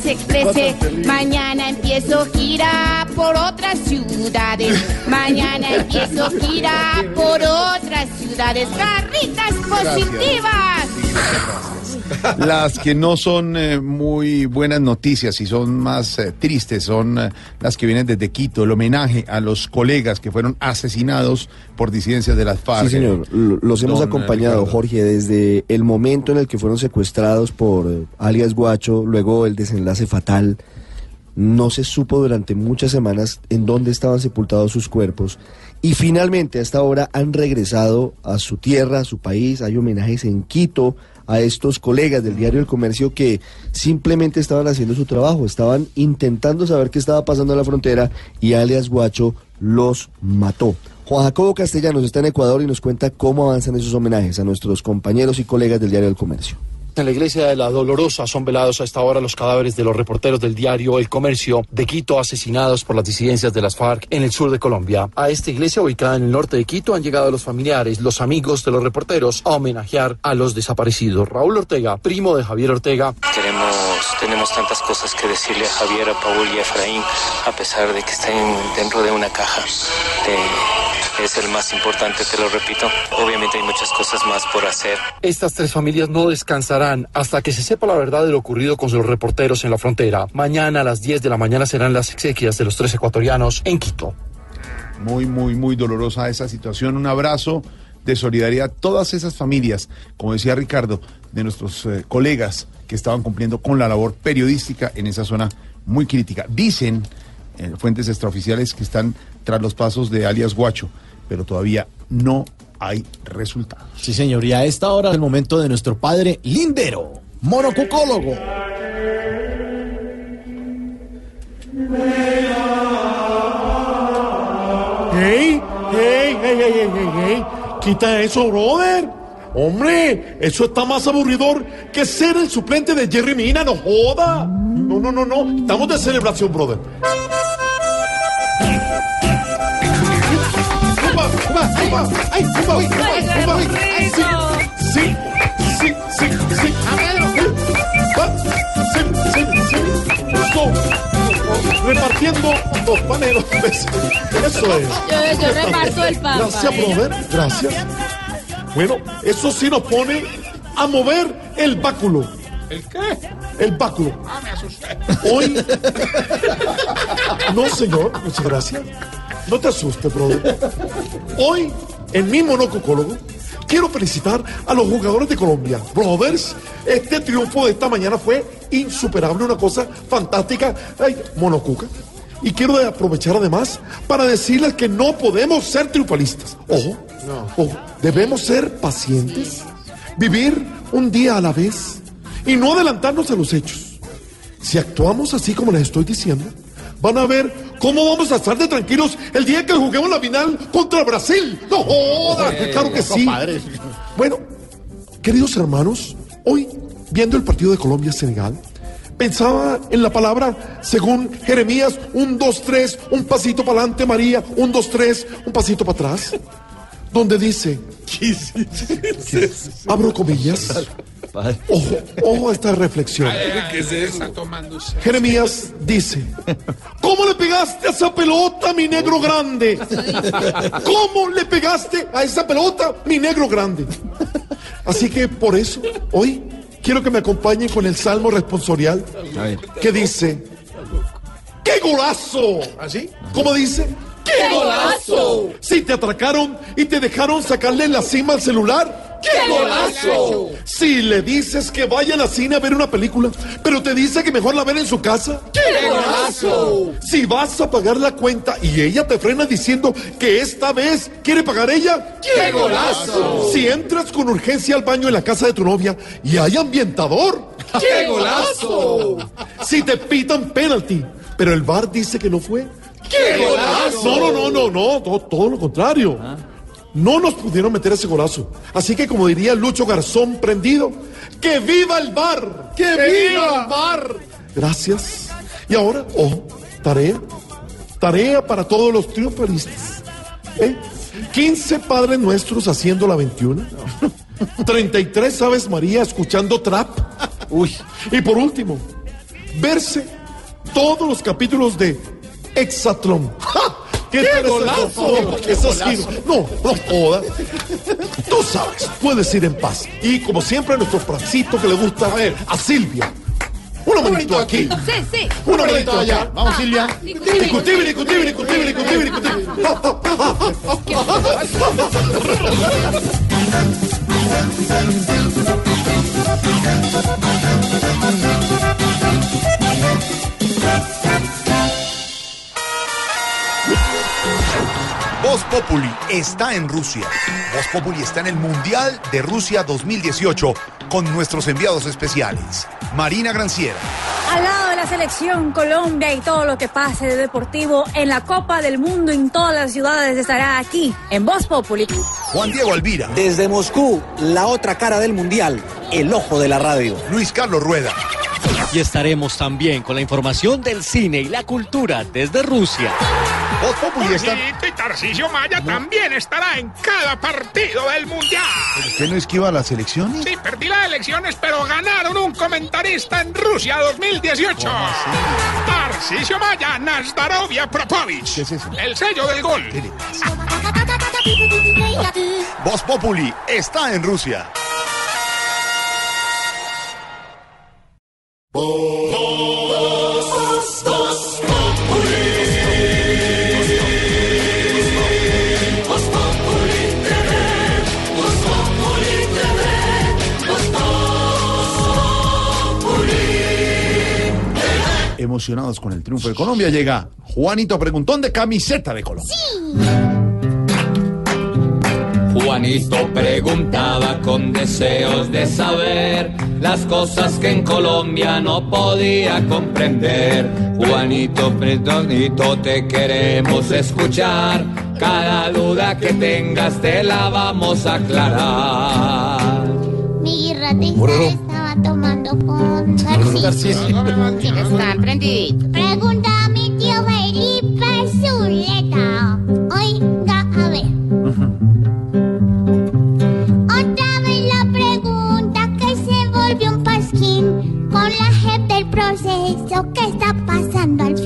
crece, crece. Mañana empiezo gira por otras ciudades. Mañana empiezo gira por otras ciudades. Garritas positivas. Las que no son eh, muy buenas noticias y son más eh, tristes son eh, las que vienen desde Quito, el homenaje a los colegas que fueron asesinados por disidencias de las FARC. Sí, señor. L- Los hemos eh, acompañado, Ricardo. Jorge, desde el momento en el que fueron secuestrados por eh, alias Guacho, luego el desenlace fatal. No se supo durante muchas semanas en dónde estaban sepultados sus cuerpos. Y finalmente, a esta hora, han regresado a su tierra, a su país. Hay homenajes en Quito a estos colegas del diario El Comercio que simplemente estaban haciendo su trabajo, estaban intentando saber qué estaba pasando en la frontera y alias Guacho los mató. Juan Jacobo Castellanos está en Ecuador y nos cuenta cómo avanzan esos homenajes a nuestros compañeros y colegas del diario El Comercio. En la iglesia de la Dolorosa son velados a esta hora los cadáveres de los reporteros del diario El Comercio de Quito asesinados por las disidencias de las FARC en el sur de Colombia. A esta iglesia ubicada en el norte de Quito han llegado los familiares, los amigos de los reporteros a homenajear a los desaparecidos. Raúl Ortega, primo de Javier Ortega, Tenemos, tenemos tantas cosas que decirle a Javier, a Paul y a Efraín, a pesar de que están dentro de una caja de, es el más importante, te lo repito. Obviamente hay muchas cosas más por hacer. Estas tres familias no descansarán hasta que se sepa la verdad de lo ocurrido con los reporteros en la frontera. Mañana a las 10 de la mañana serán las exequias de los tres ecuatorianos en Quito. Muy, muy, muy dolorosa esa situación. Un abrazo de solidaridad a todas esas familias, como decía Ricardo, de nuestros eh, colegas que estaban cumpliendo con la labor periodística en esa zona muy crítica. Dicen eh, fuentes extraoficiales que están tras los pasos de alias Guacho, pero todavía no hay resultados. Sí, señor, y a esta hora es el momento de nuestro padre Lindero, monocucólogo. ¡Hey! ¡Hey, hey, hey, hey, hey! ¡Quita eso, brother! Hombre, eso está más aburridor que ser el suplente de Jerry Mina, no joda. No, no, no, no. Estamos de celebración, brother. Upa! ¡Ay, upa! ¡Ay, sí! ¡Sí, sí, sí, sí! ¡Ah! ¡Sí, sí, sí! Eso. Repartiendo los paneros. Eso es. Yo, yo reparto el pan. Gracias, brother. Gracias. Bueno, eso sí nos pone a mover el báculo. ¿El qué? El báculo. Ah, me asusté. Hoy. No, señor, muchas gracias. No te asustes, brother. Hoy, en mi monococólogo, quiero felicitar a los jugadores de Colombia. Brothers, este triunfo de esta mañana fue insuperable, una cosa fantástica. Ay, monocuca. Y quiero aprovechar además para decirles que no podemos ser triunfalistas. Ojo, ojo, debemos ser pacientes, vivir un día a la vez y no adelantarnos a los hechos. Si actuamos así como les estoy diciendo, van a ver cómo vamos a estar de tranquilos el día que juguemos la final contra Brasil. No joda, Eh, claro que sí. Bueno, queridos hermanos, hoy viendo el partido de Colombia-Senegal, pensaba en la palabra, según Jeremías, un, dos, tres, un pasito para adelante, María, un, dos, tres, un pasito para atrás, donde dice, abro comillas, ojo, ojo a esta reflexión. ¿Qué es eso? Está tomando usted. Jeremías dice, ¿cómo le pegaste a esa pelota, mi negro grande? ¿Cómo le pegaste a esa pelota, mi negro grande? Así que por eso, hoy quiero que me acompañen con el salmo responsorial que dice, ¡qué golazo! ¿Así? ¿Cómo dice? ¡Qué golazo! Si te atracaron y te dejaron sacarle la cima al celular. ¡Qué golazo! Si le dices que vaya al cine a ver una película, pero te dice que mejor la ven en su casa. ¡Qué golazo! Si vas a pagar la cuenta y ella te frena diciendo que esta vez quiere pagar ella. ¡Qué golazo! Si entras con urgencia al baño en la casa de tu novia y hay ambientador. ¡Qué golazo! Si te pitan penalty, pero el bar dice que no fue. ¡Qué golazo! No, no, no, no, no, todo, todo lo contrario. No nos pudieron meter ese golazo. Así que como diría Lucho Garzón prendido, ¡que viva el bar! ¡Que viva el bar! Gracias. Y ahora, ojo, tarea. Tarea para todos los triunfalistas. ¿Eh? 15 Padres Nuestros haciendo la 21. 33 Aves María escuchando trap. Uy. Y por último, verse todos los capítulos de Exatlón. ¡Ja! ¿Qué, ese golazo! gol? Eso sí, no, no joda. Tú sabes, puedes ir en paz. Y como siempre, a nuestro fracito que le gusta ver a Silvia. Una manito aquí. Sí, sí. Una manito allá. Vamos, Silvia. Discutible, discutible, discutible, discutible, discutible. Voz Populi está en Rusia. Voz Populi está en el Mundial de Rusia 2018 con nuestros enviados especiales. Marina Granciera, Al lado de la selección Colombia y todo lo que pase de deportivo en la Copa del Mundo en todas las ciudades estará aquí en Voz Populi. Juan Diego Alvira, Desde Moscú, la otra cara del mundial, el ojo de la radio. Luis Carlos Rueda. Y estaremos también con la información del cine y la cultura desde Rusia. Voz Populi está... Jorgito y Tarcisio Maya también estará en cada partido del Mundial. ¿Usted no esquiva las elecciones? Sí, perdí las elecciones, pero ganaron un comentarista en Rusia 2018. Tarcisio Maya, Nazdarovia Propovich. ¿Qué es eso? El sello del gol. Voz Populi está en Rusia. Emocionados con el triunfo de Colombia, llega Juanito Preguntón de camiseta de Colombia. Juanito preguntaba con deseos de saber las cosas que en Colombia no podía comprender. Juanito, Preguntito, te queremos escuchar. Cada duda que tengas te la vamos a aclarar. Estaba tomando con García. Sí, está. Pregunta a mi tío Felipe Zuleta. Oiga, a ver. Otra vez la pregunta que se volvió un pasquín con la JEP del proceso que está pasando al.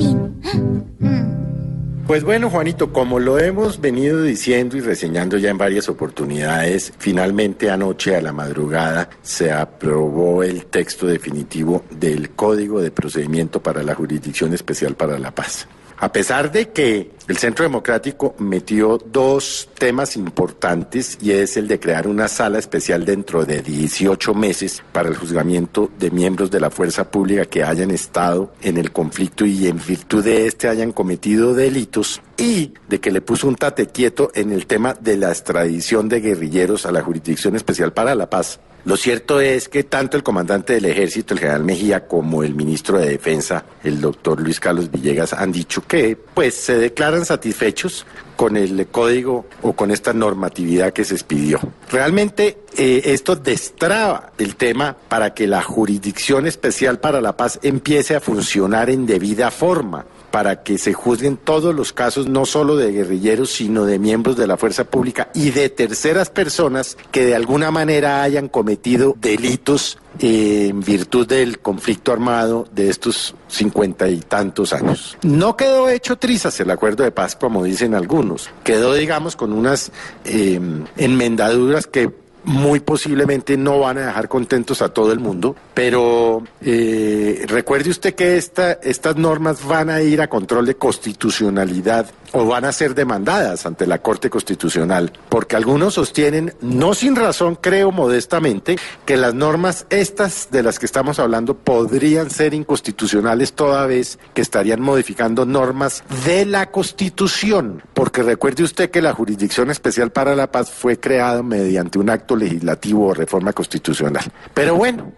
Pues bueno, Juanito, como lo hemos venido diciendo y reseñando ya en varias oportunidades, finalmente anoche a la madrugada se aprobó el texto definitivo del Código de Procedimiento para la Jurisdicción Especial para la Paz. A pesar de que el Centro Democrático metió dos temas importantes y es el de crear una sala especial dentro de 18 meses para el juzgamiento de miembros de la fuerza pública que hayan estado en el conflicto y en virtud de este hayan cometido delitos y de que le puso un tate quieto en el tema de la extradición de guerrilleros a la Jurisdicción Especial para la Paz. Lo cierto es que tanto el comandante del ejército, el general Mejía, como el ministro de Defensa, el doctor Luis Carlos Villegas, han dicho que pues se declaran satisfechos con el código o con esta normatividad que se expidió. Realmente eh, esto destraba el tema para que la Jurisdicción Especial para la Paz empiece a funcionar en debida forma para que se juzguen todos los casos, no solo de guerrilleros, sino de miembros de la fuerza pública y de terceras personas que de alguna manera hayan cometido delitos eh, en virtud del conflicto armado de estos cincuenta y tantos años. No quedó hecho trizas el acuerdo de paz, como dicen algunos. Quedó, digamos, con unas eh, enmendaduras que muy posiblemente no van a dejar contentos a todo el mundo, pero eh, recuerde usted que esta, estas normas van a ir a control de constitucionalidad o van a ser demandadas ante la Corte Constitucional, porque algunos sostienen, no sin razón, creo modestamente, que las normas estas de las que estamos hablando podrían ser inconstitucionales toda vez que estarían modificando normas de la Constitución, porque recuerde usted que la Jurisdicción Especial para la Paz fue creada mediante un acto legislativo o reforma constitucional. Pero bueno,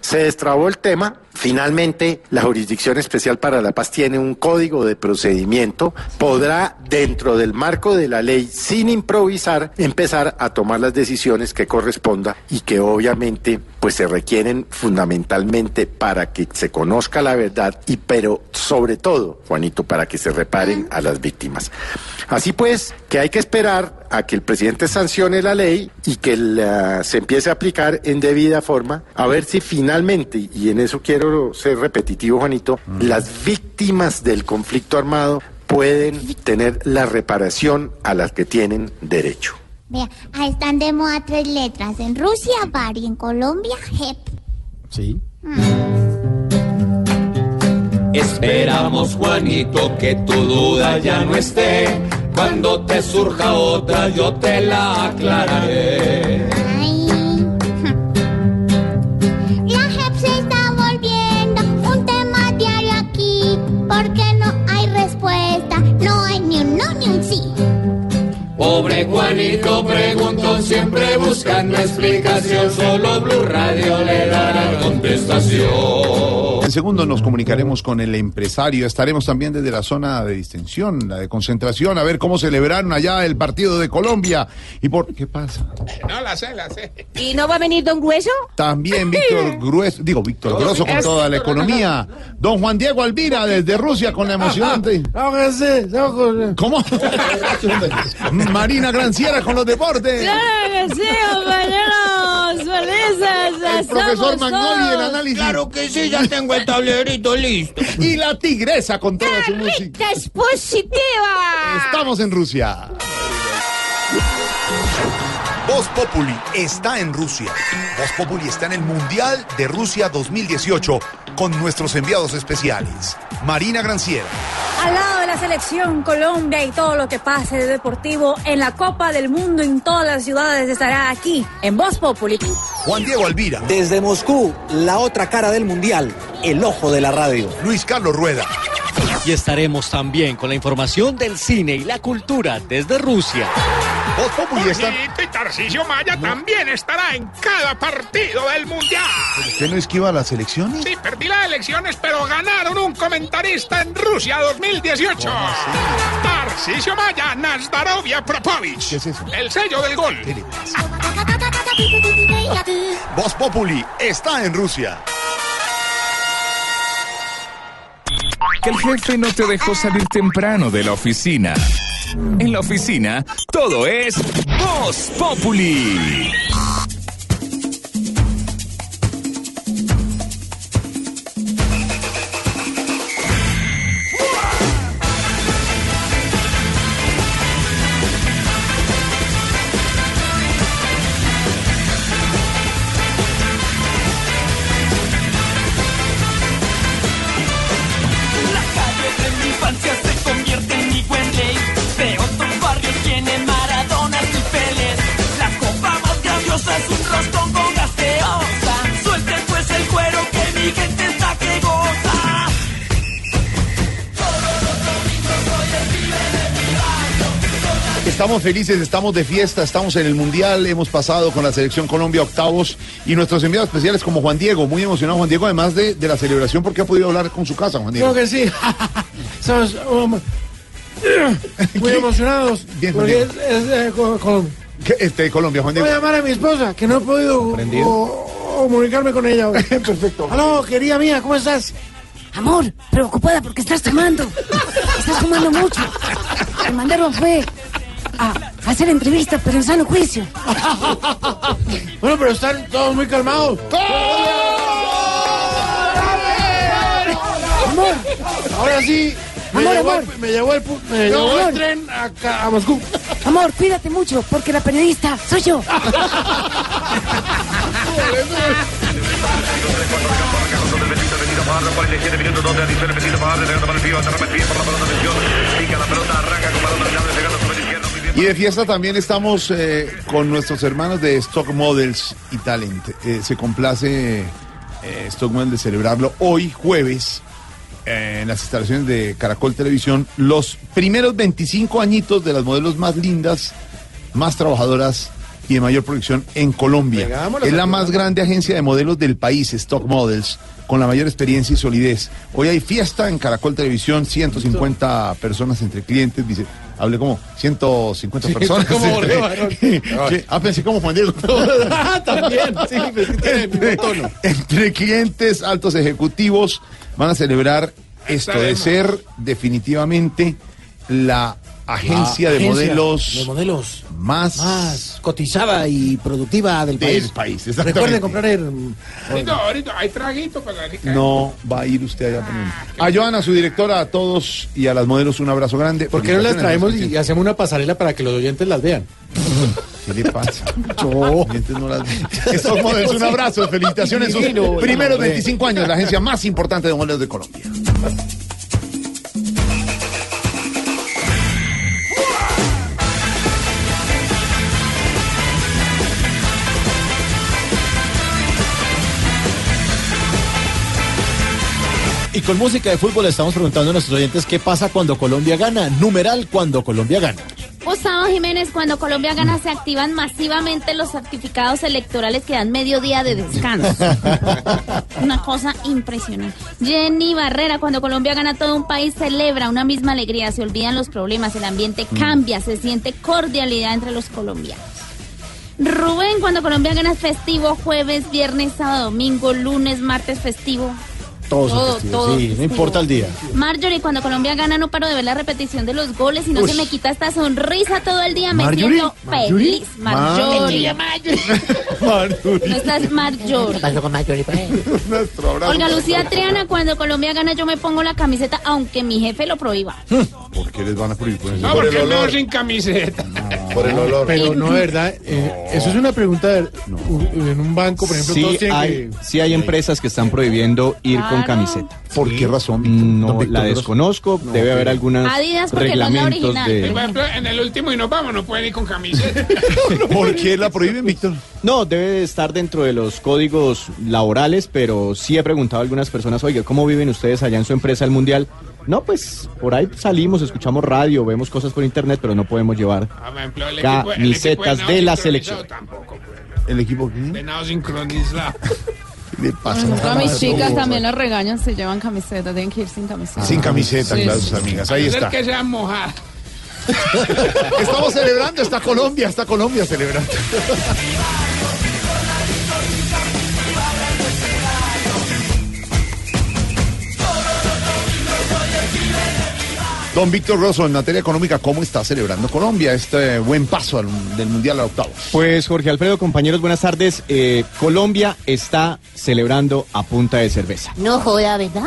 se destrabó el tema. Finalmente, la Jurisdicción Especial para la Paz tiene un código de procedimiento. Podrá, dentro del marco de la ley, sin improvisar, empezar a tomar las decisiones que corresponda y que obviamente pues se requieren fundamentalmente para que se conozca la verdad y pero sobre todo, Juanito, para que se reparen a las víctimas. Así pues, que hay que esperar a que el presidente sancione la ley y que la- se empiece a aplicar en debida forma, a ver si finalmente, y en eso quiero ser repetitivo, Juanito, las víctimas del conflicto armado pueden tener la reparación a las que tienen derecho. Vea, ahí están de moda tres letras. En Rusia, bar y en Colombia, JEP. Sí. Esperamos, Juanito, que tu duda ya no esté. Cuando te surja otra, yo te la aclararé. Pobre Juanito preguntó siempre buscando explicación. Solo Blue Radio le dará contestación. En segundo nos comunicaremos con el empresario. Estaremos también desde la zona de distensión, la de concentración, a ver cómo celebraron allá el partido de Colombia. ¿Y por qué pasa? No, la sé, la sé. ¿Y no va a venir Don Grueso? También Víctor Grueso, digo Víctor Grosso con toda la economía. Don Juan Diego Alvira desde Rusia con la emocionante. ¿Cómo? Marina Granciera con los deportes. Claro que sí, compañeros. Felices. El profesor Magnoli todos. análisis. Claro que sí, ya tengo el tablerito listo. Y la tigresa con toda su música. ¡Es positiva! Estamos en Rusia. Voz Populi está en Rusia. Voz Populi está en el Mundial de Rusia 2018 con nuestros enviados especiales. Marina Granciera. Al lado de la selección Colombia y todo lo que pase de deportivo en la Copa del Mundo en todas las ciudades estará aquí en Voz Populi. Juan Diego Alvira. Desde Moscú, la otra cara del mundial, el ojo de la radio. Luis Carlos Rueda. Y estaremos también con la información del cine y la cultura desde Rusia. Voz Populi está... Y Tarcisio Maya también estará en cada partido del Mundial. ¿Usted no esquiva las elecciones? Sí, perdí las elecciones, pero ganaron un comentarista en Rusia 2018. Tarcisio Maya, Nazdarovia Propovich. ¿Qué es eso? El sello del gol. Voz Populi está en Rusia. Que el jefe no te dejó salir temprano de la oficina. En la oficina, todo es Voz Populi. Estamos felices, estamos de fiesta, estamos en el Mundial, hemos pasado con la selección Colombia octavos y nuestros enviados especiales como Juan Diego, muy emocionado Juan Diego, además de, de la celebración porque ha podido hablar con su casa, Juan Diego. Creo que sí. Estamos um, muy emocionados. Bien, Juan porque es, es, eh, co- Colombia. ¿Qué, Este, Colombia, Juan Voy Diego. a llamar a mi esposa, que no he podido o- o comunicarme con ella. hoy. Perfecto. Aló, querida mía, ¿cómo estás? Amor, preocupada porque estás tomando. Estás tomando mucho. Te mandaron fue a hacer entrevistas, pero en sano juicio. Bueno, pero están todos muy calmados. Amor, Ahora sí, me Amor, llevó, amor. El, me llevó el, pu- me No, llevó el tren acá, a Moscú. amor, cuídate mucho, porque la periodista soy yo. Y de fiesta también estamos eh, con nuestros hermanos de Stock Models y Talent. Eh, se complace eh, Stock Models de celebrarlo hoy, jueves, en las instalaciones de Caracol Televisión, los primeros 25 añitos de las modelos más lindas, más trabajadoras y de mayor proyección en Colombia. Es la más grande agencia de modelos del país, Stock Models, con la mayor experiencia y solidez. Hoy hay fiesta en Caracol Televisión, 150 personas entre clientes, dice, hablé como 150 Sí, personas. como Borrego, varón. Sí, ah, pensé como Juan Diego. También, sí, tiene el mismo tono. Entre clientes, altos ejecutivos, van a celebrar esto de ser definitivamente la agencia de agencia modelos de modelos más, más cotizada y productiva del país. del país. exactamente. Recuerde comprar el... Ahorita, ahorita, hay traguito para la. No va a ir usted allá a poner. A Joana, su directora, a todos y a las modelos un abrazo grande. ¿Por qué no las traemos Felicitaciones, y hacemos una pasarela para que los oyentes las vean? ¿Qué le pasa? Oyentes no las ven. Estos modelos, un abrazo, felicitaciones. Sus primeros hombre. 25 años, la agencia más importante de modelos de Colombia. Y con música de fútbol le estamos preguntando a nuestros oyentes qué pasa cuando Colombia gana. Numeral cuando Colombia gana. Gustavo Jiménez, cuando Colombia gana se activan masivamente los certificados electorales que dan medio día de descanso. Una cosa impresionante. Jenny Barrera, cuando Colombia gana todo un país celebra una misma alegría, se olvidan los problemas, el ambiente cambia, se siente cordialidad entre los colombianos. Rubén, cuando Colombia gana es festivo, jueves, viernes, sábado, domingo, lunes, martes festivo. Todos Todo, son todo sí, no importa el día. Marjorie, cuando Colombia gana no paro de ver la repetición de los goles y no Uy. se me quita esta sonrisa todo el día, me ¿Marjorie? siento ¿Marjorie? feliz. Marjorie. No estás Marjorie. Nuestro abrazo. Olga Lucía Triana, cuando Colombia gana yo me pongo la camiseta aunque mi jefe lo prohíba. ¿Por qué les van a prohibir? No, porque mejor sin camiseta. Por el olor. Pero no, ¿verdad? Eh, Eso es una pregunta de- en un banco, por ejemplo, Sí todos tienen hay, que... sí hay empresas que están prohibiendo ir con camiseta. ¿Por qué razón? No la desconozco, debe haber algunas Adidas no reglamentos original. de... Por ejemplo, en el último y nos vamos, no pueden ir con camiseta. ¿Por qué la prohíben, Víctor? No, debe de estar dentro de los códigos laborales, pero sí he preguntado a algunas personas, oye, ¿cómo viven ustedes allá en su empresa el mundial? No, pues por ahí salimos, escuchamos radio, vemos cosas por internet, pero no podemos llevar Ah, por ejemplo, el equipo- el equipo camisetas Venado de la selección. Tampoco, ¿El equipo qué? Venado sincronizado. le pasa? A mis chicas también los regañan si llevan camiseta, tienen que ir sin camiseta. Sin camiseta, Sí, claro, sí. sus amigas. Ahí está. que sean mojadas. Estamos celebrando, está Colombia, está Colombia celebrando. Don Víctor Rosso, en materia económica, ¿cómo está celebrando Colombia este buen paso al- del Mundial a octavos? Pues Jorge Alfredo, compañeros, buenas tardes. Eh, Colombia está celebrando a punta de cerveza. No joda, ¿verdad?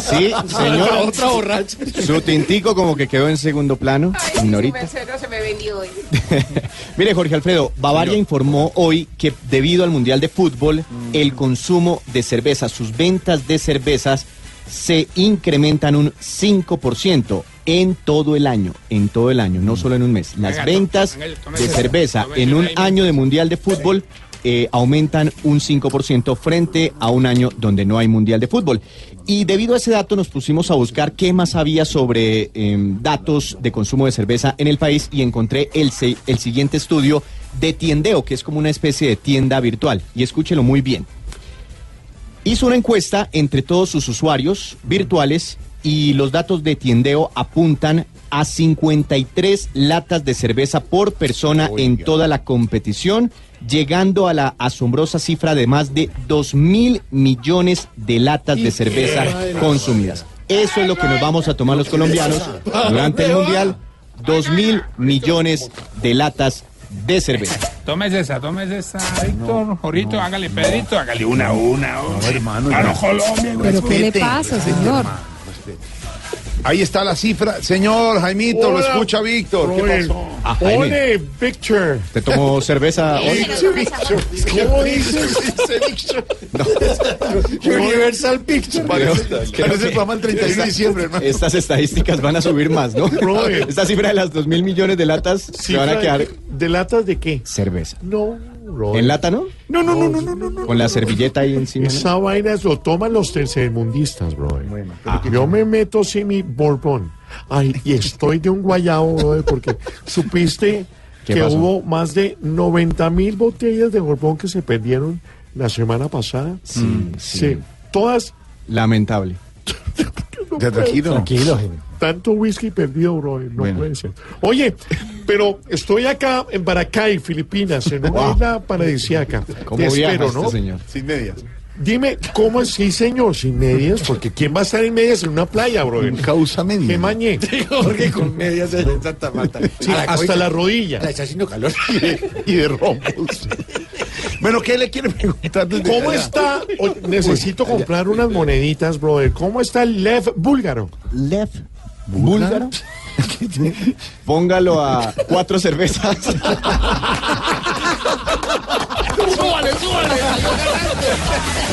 Sí, señor. Otra borracha. Su tintico como que quedó en segundo plano, Norita. no se me vendió hoy. Mire, Jorge Alfredo, Bavaria informó hoy que debido al Mundial de Fútbol, el consumo de cerveza, sus ventas de cervezas se incrementan un 5% en todo el año, en todo el año, no solo en un mes. Las ventas de cerveza en un año de Mundial de Fútbol eh, aumentan un 5% frente a un año donde no hay Mundial de Fútbol. Y debido a ese dato nos pusimos a buscar qué más había sobre em, datos de consumo de cerveza en el país y encontré el, el siguiente estudio de Tiendeo, que es como una especie de tienda virtual. Y escúchelo muy bien. Hizo una encuesta entre todos sus usuarios virtuales y los datos de Tiendeo apuntan a 53 latas de cerveza por persona en toda la competición, llegando a la asombrosa cifra de más de 2 mil millones de latas de cerveza consumidas. Eso es lo que nos vamos a tomar los colombianos durante el Mundial, 2 mil millones de latas de cerveza. Tómese esa, tómese esa, Víctor. Jorito, hágale, Pedrito, hágale una a una. No, hermano. No, Colombia. ¿Pero qué le Respete, pasa, señor? hermano, respete. Ahí está la cifra. Señor Jaimito, lo Hola, escucha Víctor. ¿Qué pasó? Ah. Ole, Victor. ¿Te tomó cerveza hoy? ¿Cómo dices? Universal Picture. Parece, el programa el 31 de diciembre, hermano. Estas estadísticas van a subir más, ¿no? Esta cifra de las dos mil millones de latas se van a quedar ¿De latas de qué? cerveza. No, ¿En lata, no? No, no, no, no, no, no, no. Con la servilleta ahí encima. ¿no? Esa vaina lo toman los tercermundistas, bro. Yo me meto sin mi borbón. Ay, y estoy de un guayabo, brother, porque supiste ¿Qué que pasó? hubo más de 90 mil botellas de borbón que se perdieron la semana pasada. Sí, Sí, todas. Lamentable. Ya, tranquilo. Tranquilo. Tanto whisky perdido, bro. No puede ser. Oye, pero estoy acá en Baracay, Filipinas, en una isla paradisíaca. ¿Cómo Te espero, este ¿no? señor? Sin medias. Dime, ¿cómo es? Sí, señor, sin medias, porque ¿quién va a estar en medias en una playa, bro? Nunca usa medias. ¿Qué mañé? Jorge con medias en Santa Marta. Sí, hasta la rodilla. La está haciendo calor. y de rompos. bueno, ¿qué le quiere preguntar? desde ¿Cómo allá? está? Oye, necesito comprar unas moneditas, brother. ¿Cómo está el Lev búlgaro? Lev búlgaro. Póngalo a cuatro cervezas. Súbale, súbale.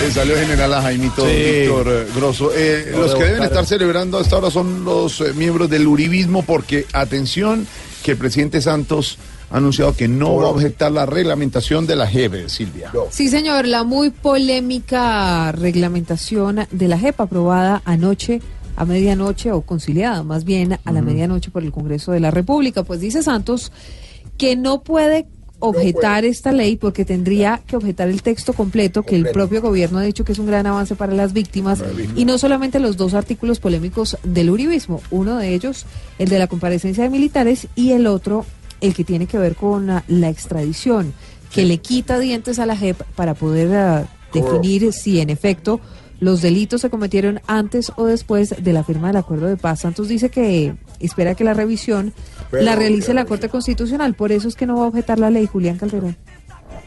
Le salió general a Jaimito Sí. Víctor eh, Grosso. Eh, los que deben estar celebrando hasta ahora son los eh, miembros del Uribismo porque, atención, que el presidente Santos ha anunciado que no va a objetar la reglamentación de la JEP, Silvia. Sí, señor, la muy polémica reglamentación de la JEP aprobada anoche a medianoche o conciliada más bien a la medianoche por el Congreso de la República. Pues dice Santos que no puede objetar esta ley porque tendría que objetar el texto completo que el propio gobierno ha dicho que es un gran avance para las víctimas. y no solamente los dos artículos polémicos del uribismo, uno de ellos el de la comparecencia de militares y el otro el que tiene que ver con la extradición que le quita dientes a la JEP para poder ah, definir si en efecto los delitos se cometieron antes o después de la firma del acuerdo de paz. Santos dice que espera que la revisión la realice la Corte Constitucional, por eso es que no va a objetar la ley Julián Calderón.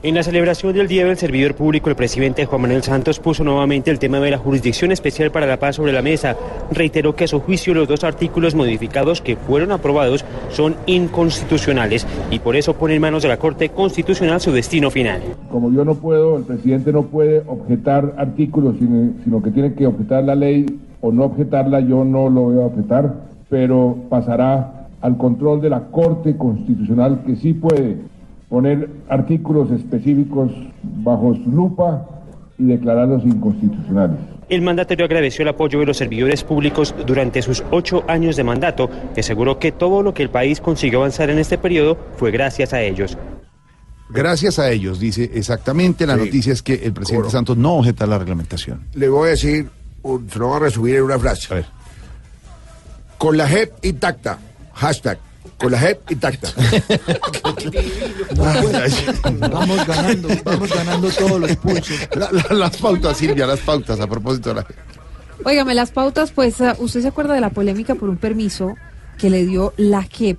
En la celebración del Día del Servidor Público, el presidente Juan Manuel Santos puso nuevamente el tema de la Jurisdicción Especial para la Paz sobre la mesa. Reiteró que a su juicio los dos artículos modificados que fueron aprobados son inconstitucionales y por eso pone en manos de la Corte Constitucional su destino final. Como yo no puedo, el presidente no puede objetar artículos, sino, que tiene que objetar la ley o no objetarla, yo no lo voy a objetar, pero pasará al control de la Corte Constitucional que sí puede poner artículos específicos bajo su lupa y declararlos inconstitucionales. El mandatario agradeció el apoyo de los servidores públicos durante sus ocho años de mandato y aseguró que todo lo que el país consiguió avanzar en este periodo fue gracias a ellos. Gracias a ellos, dice exactamente. La noticia es que el presidente Santos no objeta la reglamentación. Le voy a decir, se lo voy a resumir en una frase. Con la JEP intacta. Hashtag. Con la JEP intacta. Vamos ganando, vamos ganando todos los pulsos. las pautas, Silvia, las pautas a propósito de la Óigame, las pautas, pues, ah, ¿usted se acuerda de la polémica por un permiso que le dio la JEP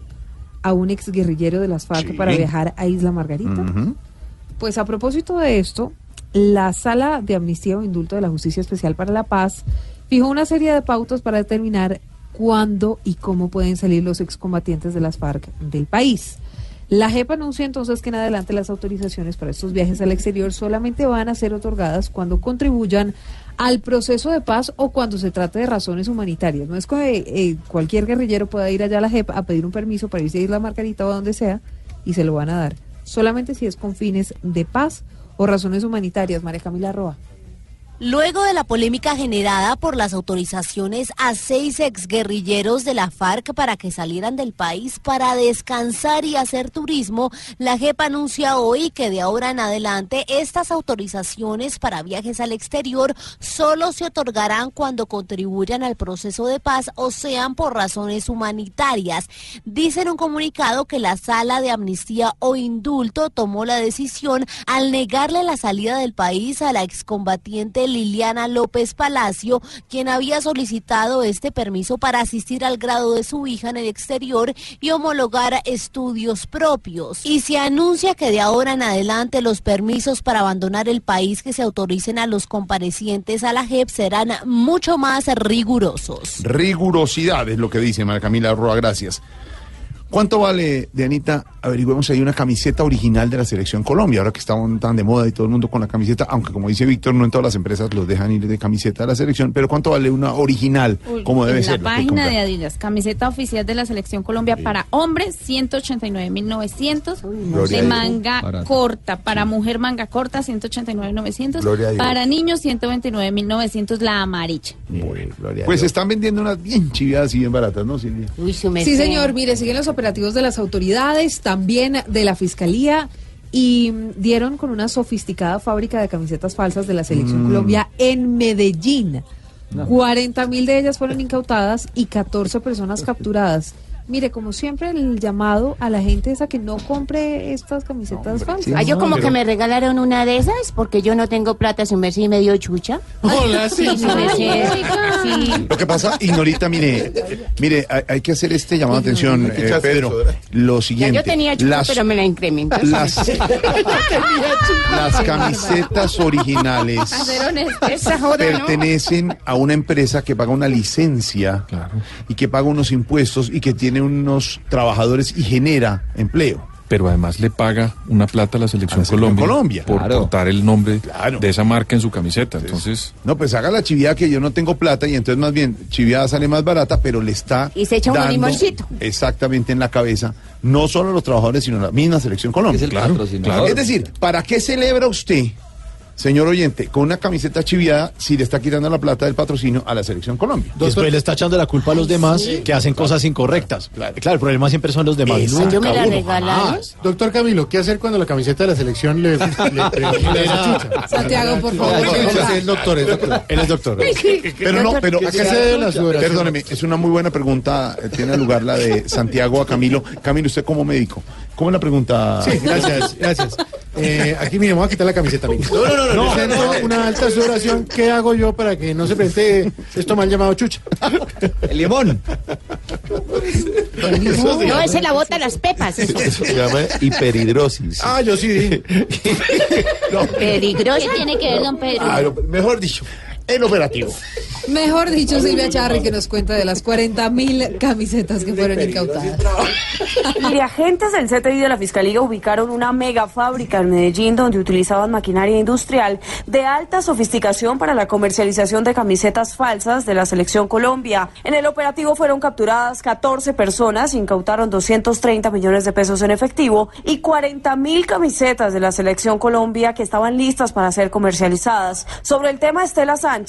a un exguerrillero de las FARC Sí. para viajar a Isla Margarita? Pues a propósito de esto, la Sala de Amnistía o Indulto de la Justicia Especial para la Paz fijó una serie de pautas para determinar cuándo y cómo pueden salir los excombatientes de las FARC del país. La JEP anuncia entonces que en adelante las autorizaciones para estos viajes al exterior solamente van a ser otorgadas cuando contribuyan al proceso de paz o cuando se trate de razones humanitarias. No es que eh, cualquier guerrillero pueda ir allá a la JEP a pedir un permiso para irse a Isla Margarita o a donde sea y se lo van a dar. Solamente si es con fines de paz o razones humanitarias. María Camila Roa. Luego de la polémica generada por las autorizaciones a seis exguerrilleros de la FARC para que salieran del país para descansar y hacer turismo, la JEP anuncia hoy que de ahora en adelante estas autorizaciones para viajes al exterior solo se otorgarán cuando contribuyan al proceso de paz o sean por razones humanitarias. Dice en un comunicado que la sala de amnistía o indulto tomó la decisión al negarle la salida del país a la excombatiente Liliana López Palacio, quien había solicitado este permiso para asistir al grado de su hija en el exterior y homologar estudios propios. Y se anuncia que de ahora en adelante los permisos para abandonar el país que se autoricen a los comparecientes a la JEP serán mucho más rigurosos. Rigurosidad es lo que dice María Camila Roa, gracias. ¿Cuánto vale, Dianita? Averigüemos si hay una camiseta original de la Selección Colombia, ahora que estaban tan de moda y todo el mundo con la camiseta, aunque como dice Víctor, no en todas las empresas los dejan ir de camiseta de la selección, pero ¿cuánto vale una original? como debe en ser. la página de Adidas, camiseta oficial de la Selección Colombia para hombres, 189.900. Gloria a De manga Barato. corta, para mujer manga corta, 189.900. Gloria a Dios. Para niños, 129.900 la amarilla. Pues están vendiendo unas bien chiviadas y bien baratas, ¿no, Silvia? Sí, señor. Mire, siguen los operativos de las autoridades, también de la Fiscalía, y dieron con una sofisticada fábrica de camisetas falsas de la Selección Mm. Colombia en Medellín. 40 mil de ellas fueron incautadas y 14 personas capturadas. Mire, como siempre, el llamado a la gente es a que no compre estas camisetas falsas. Ah, yo como que me regalaron una de esas porque yo no tengo plata, su merced me dio chucha. Hola, sí. Sí. Lo que pasa, Ignorita, mire, mire, hay, hay que hacer este llamado de atención, eh, Pedro. Lo Ya siguiente. yo tenía chucha, las- pero me la incrementó. las- Las camisetas originales ¿no? pertenecen a una empresa que paga una licencia y que paga unos impuestos y que tiene unos trabajadores y genera empleo. Pero además le paga una plata a la selección, selección Colombia, Colombia. por Claro. portar el nombre de esa marca en su camiseta. Entonces, No, pues haga la chiviada que yo no tengo plata y entonces más bien chiviada sale más barata, pero le está Y se echa un dando limoncito. exactamente en la cabeza no solo a los trabajadores, sino a la misma selección Colombia. Es el claro. Es decir, ¿para qué celebra usted, señor oyente, con una camiseta chiviada si le está quitando la plata del patrocinio a la selección Colombia? Después le está echando la culpa a los demás que hacen cosas incorrectas. Claro, el problema siempre son los demás. Exacto. Yo me la Uno regalaron. jamás. Doctor Camilo, ¿qué hacer cuando la camiseta de la selección le, le, le-? Santiago, por favor. Él es doctor, es doctor. Él es doctor. Pero no, pero ¿A qué se debe la sudoración? Perdóneme, es una muy buena pregunta. eh, Tiene lugar la de Santiago a Camilo. Camilo, usted como médico, ¿cómo es la pregunta? Sí, gracias, gracias. Eh, aquí, mire, me voy a quitar la camiseta. No, no, no, no. Presento una alta sudoración. ¿Qué hago yo para que no se presente esto mal llamado chucha? El limón. No, ese la bota las pepas. eso. Eso se llama hiperhidrosis. Ah, yo sí dije. No. Peligrosa. ¿Qué tiene que ver, don Pedro? Ah, mejor dicho, en operativo. Mejor dicho, Silvia Charri, que nos cuenta de las 40 mil camisetas que fueron incautadas. Mire, agentes del CTI de la Fiscalía ubicaron una mega fábrica en Medellín donde utilizaban maquinaria industrial de alta sofisticación para la comercialización de camisetas falsas de la Selección Colombia. En el operativo fueron capturadas 14 personas, incautaron 230 millones de pesos en efectivo y 40 mil camisetas de la Selección Colombia que estaban listas para ser comercializadas. Sobre el tema, Estela Sánchez,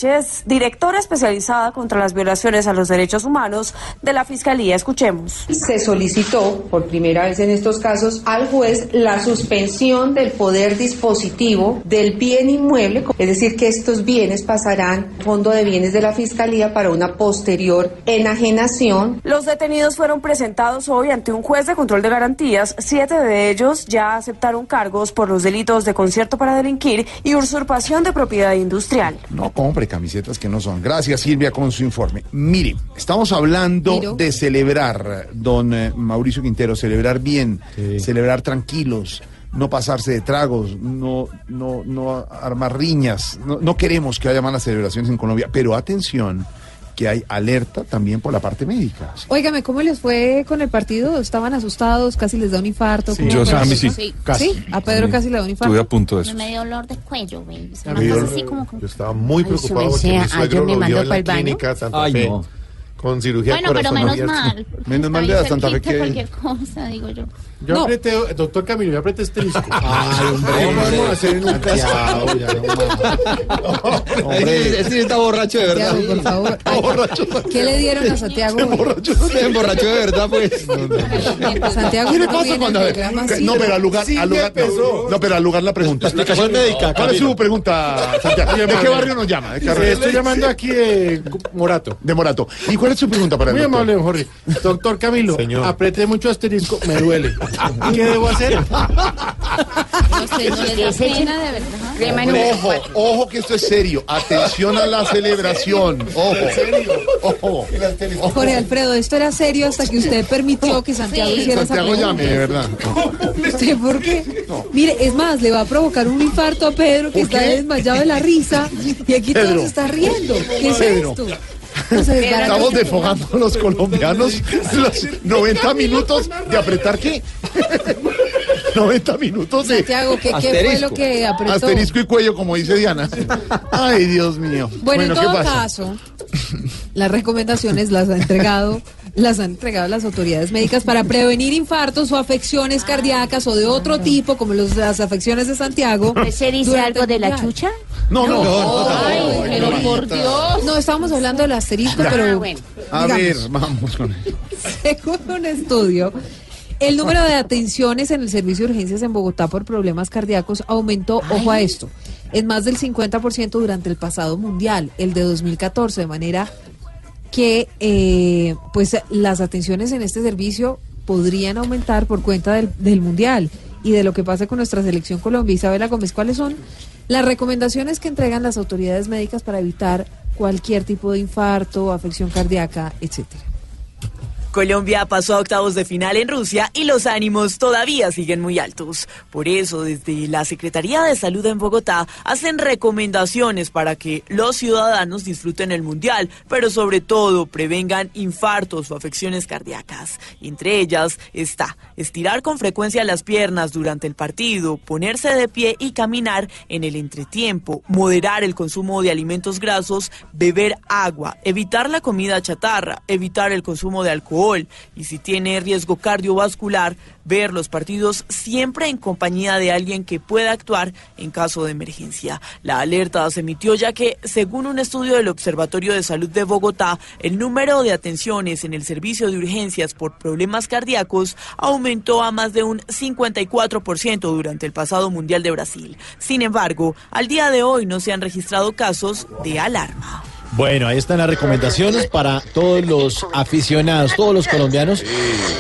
directora especializada contra las violaciones a los derechos humanos de la Fiscalía. Escuchemos. Se solicitó por primera vez en estos casos al juez la suspensión del poder dispositivo del bien inmueble, es decir, que estos bienes pasarán al fondo de bienes de la Fiscalía para una posterior enajenación. Los detenidos fueron presentados hoy ante un juez de control de garantías. Siete de ellos ya aceptaron cargos por los delitos de concierto para delinquir y usurpación de propiedad industrial. No compre camisetas que no son. Gracias, Silvia, con su informe. Mire, estamos hablando Miro. de celebrar, don eh, Mauricio Quintero, celebrar bien, celebrar tranquilos, no pasarse de tragos, no, no, no armar riñas. No, no queremos que haya malas celebraciones en Colombia, pero atención, que hay alerta también por la parte médica. Óigame, ¿cómo les fue con el partido? ¿Estaban asustados? ¿Casi les da un infarto? Sí. ¿Cómo Yo, a mí sí. ¿Sí? Casi. ¿A Pedro A mí casi le da un infarto? Estuve a punto de eso. Me dio dolor de cuello, así como... Yo estaba muy Ay, preocupado porque mi suegro yo me lo vio en la clínica Santa Ay, Fe no. con cirugía Bueno, pero menos abierto. mal. Menos mal de la Santa Fe que- cualquier cosa, digo yo. Yo No. apreté, doctor Camilo, yo apreté este disco. Ay, hombre, ¿Cómo vamos a hacer en un casado? Ese ese está borracho de verdad. Santiago, por favor. Ay, ¿Qué le dieron a Santiago? Se emborrachó de verdad, pues. Santiago, ¿Qué le ¿cómo pasa cuando? No, pero al lugar, Sí, al ya lugar, no, pero al lugar la pregunta. Explicación médica, ¿Cuál es su pregunta, Santiago? ¿De qué barrio nos llama? Estoy llamando aquí de Morato. De Morato. ¿Y cuál es su pregunta para el Muy amable, Jorge. Doctor Camilo, apreté mucho asterisco, me duele. ¿Qué debo hacer? No sé, no le da pena de verdad. Crema Ojo, ojo que esto es serio. Atención a la celebración. Ojo. Ojo. Jorge Alfredo, esto era serio hasta que usted permitió que Santiago Sí. hiciera esa Santiago pregunta. llame, de verdad. ¿Usted por qué? Mire, es más, le va a provocar un infarto a Pedro que ¿Por está qué? desmayado de la risa y aquí todo Pedro. se está riendo. ¿Qué es Pedro. esto? Estamos desfogando los colombianos los 90 minutos de apretar qué? 90 minutos de Santiago, ¿qué, qué fue lo que apretó? asterisco y cuello, como dice Diana. Ay, Dios mío. Bueno, en ¿qué todo caso, las recomendaciones las ha entregado, las han entregado las autoridades médicas para prevenir infartos o afecciones cardíacas o de otro tipo, como los, las afecciones de Santiago. ¿Se dice algo de la chucha? No, no, no. Ay, pero por Dios. No, estábamos hablando del asterisco, Ah, pero bueno. A ver, vamos con él. según un estudio, el número de atenciones en el servicio de urgencias en Bogotá por problemas cardíacos aumentó, ojo a esto, en más del 50% durante el pasado mundial, el de 2014, de manera que eh, pues las atenciones en este servicio podrían aumentar por cuenta del, del mundial y de lo que pasa con nuestra selección Colombia. Isabela Gómez, ¿cuáles son las recomendaciones que entregan las autoridades médicas para evitar cualquier tipo de infarto, afección cardíaca, etcétera? Colombia pasó a octavos de final en Rusia y los ánimos todavía siguen muy altos. Por eso, desde la Secretaría de Salud en Bogotá hacen recomendaciones para que los ciudadanos disfruten el Mundial, pero sobre todo prevengan infartos o afecciones cardíacas. Entre ellas está estirar con frecuencia las piernas durante el partido, ponerse de pie y caminar en el entretiempo, moderar el consumo de alimentos grasos, beber agua, evitar la comida chatarra, evitar el consumo de alcohol y si tiene riesgo cardiovascular, ver los partidos siempre en compañía de alguien que pueda actuar en caso de emergencia. La alerta se emitió ya que, según un estudio del Observatorio de Salud de Bogotá, el número de atenciones en el servicio de urgencias por problemas cardíacos aumentó a más de un 54% durante el pasado Mundial de Brasil. Sin embargo, al día de hoy no se han registrado casos de alarma. Bueno, ahí están las recomendaciones para todos los aficionados, todos los colombianos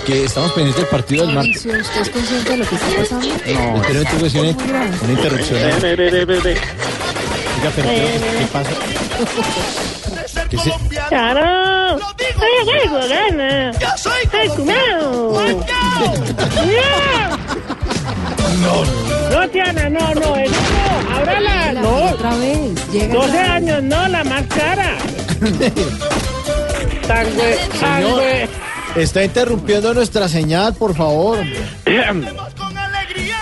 que estamos pendientes del partido del martes. ¿usted es consciente de lo que está pasando? No, pero una interrupción, una interrupción. Oiga, pero ¿qué, qué pasa? ¿Qué se- Claro. Ay, juego, gana. Yo soy. No, No, Tiana, no, no, eso no. Ábrala, no. Otra vez. Llega 12 otra vez. años, no, la más cara. Señor, sangre. está interrumpiendo nuestra señal, por favor.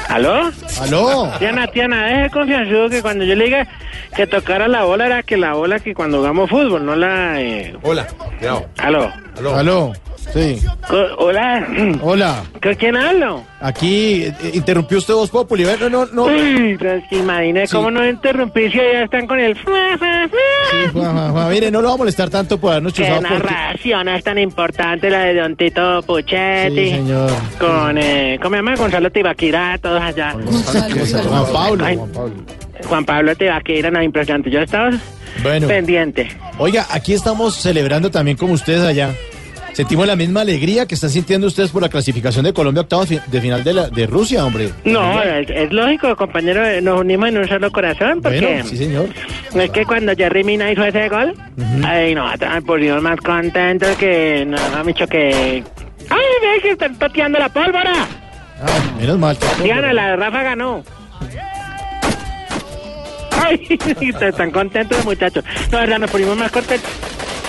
¿Aló? ¿Aló? Tiana, Tiana, deje confianzudo que cuando yo le diga que tocara la bola era que la bola que cuando jugamos fútbol, no la... Eh... Hola, cuidado. ¿Aló? ¿Aló? Sí. Hola. Hola. ¿Con quién hablo? Aquí eh, interrumpió usted Voz Populi. No, no, no. Uy, pero es que imagine Sí. cómo no interrumpir si ya están con el... Mire, no lo va a molestar tanto por habernos Qué chuzado porque... narración es tan importante la de Don Tito Puchetti. Sí, señor. Con, eh, ¿cómo se llama? Gonzalo Tibaquira, todos allá. Juan Pablo, Ay, Juan Pablo. Juan Pablo Tibaquira, no, impresionante. Yo estaba Bueno. pendiente. Oiga, aquí estamos celebrando también como ustedes allá. Sentimos la misma alegría que están sintiendo ustedes por la clasificación de Colombia octavos de final de, la, de Rusia, hombre. No, es, es lógico, compañero, nos unimos en un solo corazón, porque Bueno, sí, señor. es que cuando Jerry Mina hizo ese gol, ay, no, estaban por Dios más contentos que, no, no, dicho que... ¡Ay, ve que están toteando la pólvora! Ah, menos mal. Diana, la Rafa ganó. Ay, están contentos los muchachos. No, verdad, nos ponimos más contentos.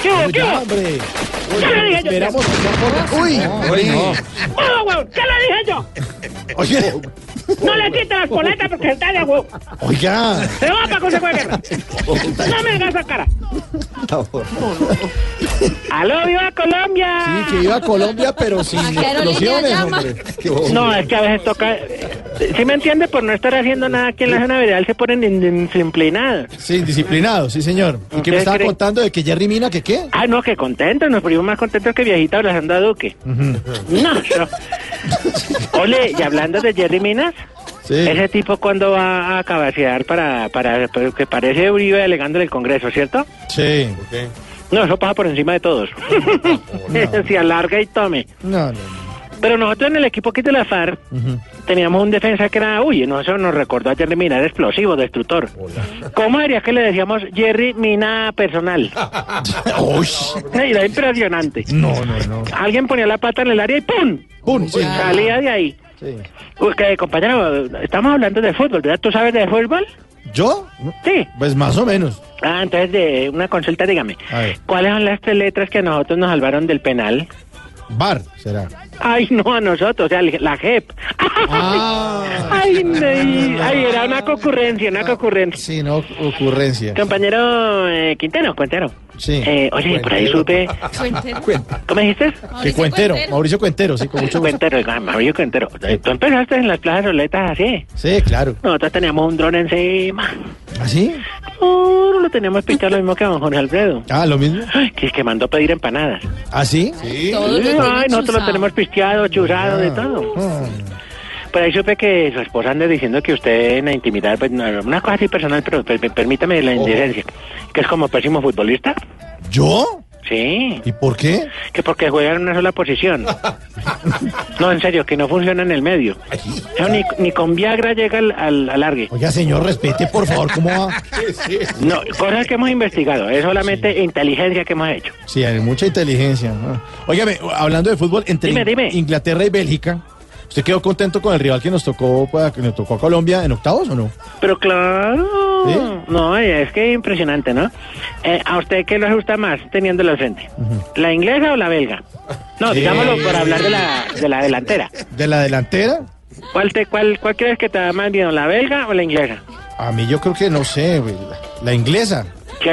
¿Qué hubo, qué hubo? hombre. ¿Qué le dije yo? Esperamos que sea por- Uy, Uy, no. ¡Huevo, huevo! ¿Qué le dije yo? Oye, No le quite las boletas porque está de huevo. oiga. Se va para consejo de guerra. No me hagas esa cara. ¡Aló, viva Colombia! Sí, que iba a Colombia, pero sin ¿A qué aerolínea explosiones, hombre. No, es que a veces toca... Si me entiende, por no estar haciendo nada aquí en la zona veredal se ponen in- indisciplinados. Sí, disciplinado, sí, señor. ¿Y qué ¿Usted me estaba cree? contando de que Jerry Mina, que qué? Ah, no, que contentos, nos ponimos más contentos que viejita abrazando a Duque. No, no. Ole, y hablando de Jerry Minas, Sí. ese tipo cuando va a capacidad para, para, para que parece Uribe delegando en el Congreso, ¿cierto? Sí. No, eso pasa por encima de todos. Se alarga y tome. No, no. Pero nosotros en el equipo aquí de la FARC teníamos un defensa que era, uy, no, eso nos recordó a Jerry Mina, era explosivo, destructor. ¿Cómo diría que le decíamos Jerry Mina personal? Uy. Era impresionante. No, no, no. Alguien ponía la pata en el área y ¡pum! Pum, sí. Salía de ahí. Sí. Uy, que, compañero, estamos hablando de fútbol, ¿verdad? ¿Tú sabes de fútbol? ¿Yo? Sí. Pues más o menos. Ah, entonces de una consulta, dígame. A ver. ¿Cuáles son las tres letras que a nosotros nos salvaron del penal? Bar, será. Ay, no, a nosotros, o sea, la JEP. Ah. Ay, ay, era una concurrencia, una concurrencia. Sí, no, ocurrencia. Compañero eh, Quintero, Cuentero. Sí. Eh, oye, por ahí supe... ¿Cómo dijiste? Que Cuentero, Mauricio Cuentero, sí, con mucho gusto. Cuentero, ah, Mauricio Cuentero. Tú empezaste en las plazas soletas así. Sí, claro. Nosotros teníamos un dron encima. ¿Así? Oh, lo teníamos pichado lo mismo que a don Jorge Alfredo. Ah, lo mismo. Ay, que, que mandó pedir empanadas. ¿Así? Sí. Ay, nosotros lo tenemos pisteado, chuzado, de todo. Ah. Por ahí supe que su esposa anda diciendo que usted en la intimidad, pues, no, una cosa así personal, pero per- per- permítame la indiferencia, que es como pésimo futbolista. ¿Yo? Sí. ¿Y por qué? Que porque juega en una sola posición. No, en serio, que no funciona en el medio. Eso ni, ni con Viagra llega al, al alargue. Oiga, señor, respete, por favor, ¿cómo va? No, cosas que hemos investigado, es solamente inteligencia que hemos hecho. Sí, hay mucha inteligencia. Óigame, hablando de fútbol, entre Dime, dime. Inglaterra y Bélgica, ¿usted quedó contento con el rival que nos tocó, pues, que nos tocó a Colombia en octavos o no? Pero claro, ¿Sí? no, es que impresionante, ¿no? Eh, ¿A usted qué le gusta más teniéndolo al frente? ¿La inglesa o la belga? No, Sí. digámoslo por hablar de la, de la delantera. ¿De la delantera? ¿Cuál, te, cuál, ¿Cuál crees que te da más miedo, la belga o la inglesa? A mí yo creo que, no sé, la, la inglesa.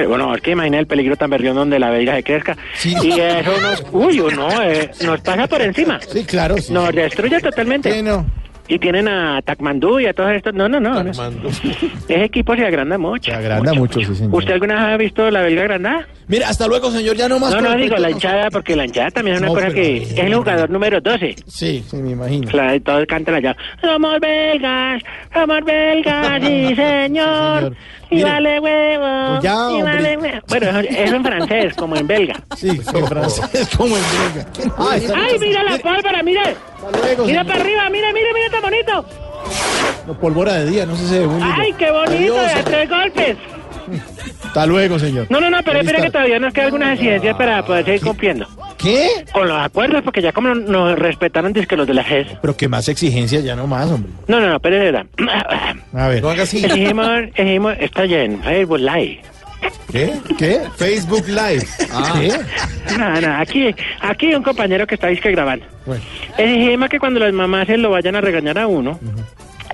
Bueno, es que imagina el peligro tan berrión donde la belga se crezca. Y eso nos, uy, no, eh, nos pasa por encima. Sí, claro. Sí, Nos destruye totalmente. Sí, no. Y tienen a Takmandú y a todos estos. No, no, no. no. Ese equipo se agranda mucho. Se agranda mucho, sí, señor. ¿Usted alguna vez ha visto la belga agrandada? Mira, hasta luego, señor, ya no más. No, no, digo la hinchada, porque la hinchada también es una No, cosa que es el jugador número 12. Sí, sí, me imagino. Claro, y todos cantan allá. Somos belgas, somos belgas, sí, señor. Y Mire, vale huevo. pues ya, y hombre. vale huevo. Bueno, eso, eso en francés, como en belga. Sí, en francés, como en belga. Ay, está- ¡Ay, mira la pólvora, mire! luego, Mira señor. para arriba, mire, mire, mire, está bonito. No, pólvora de día, no sé si se ve muy lindo. ¡Ay, qué bonito! Adiós, De tres golpes. Hasta luego, señor. No, no, no, pero espera que todavía nos quedan algunas exigencias para poder seguir cumpliendo. ¿Qué? Con los acuerdos, porque ya como nos respetaron que los de la GES. Pero que más exigencias ya no más, hombre. No, no, no, pero verdad. A ver. No haga así. Exigimos, exigimos, está ya en Facebook Live. ¿Qué? ¿Qué? Facebook Live. ¿Qué? No, no, aquí, aquí un compañero que está disque grabando. Bueno. Exigimos que cuando las mamás se lo vayan a regañar a uno,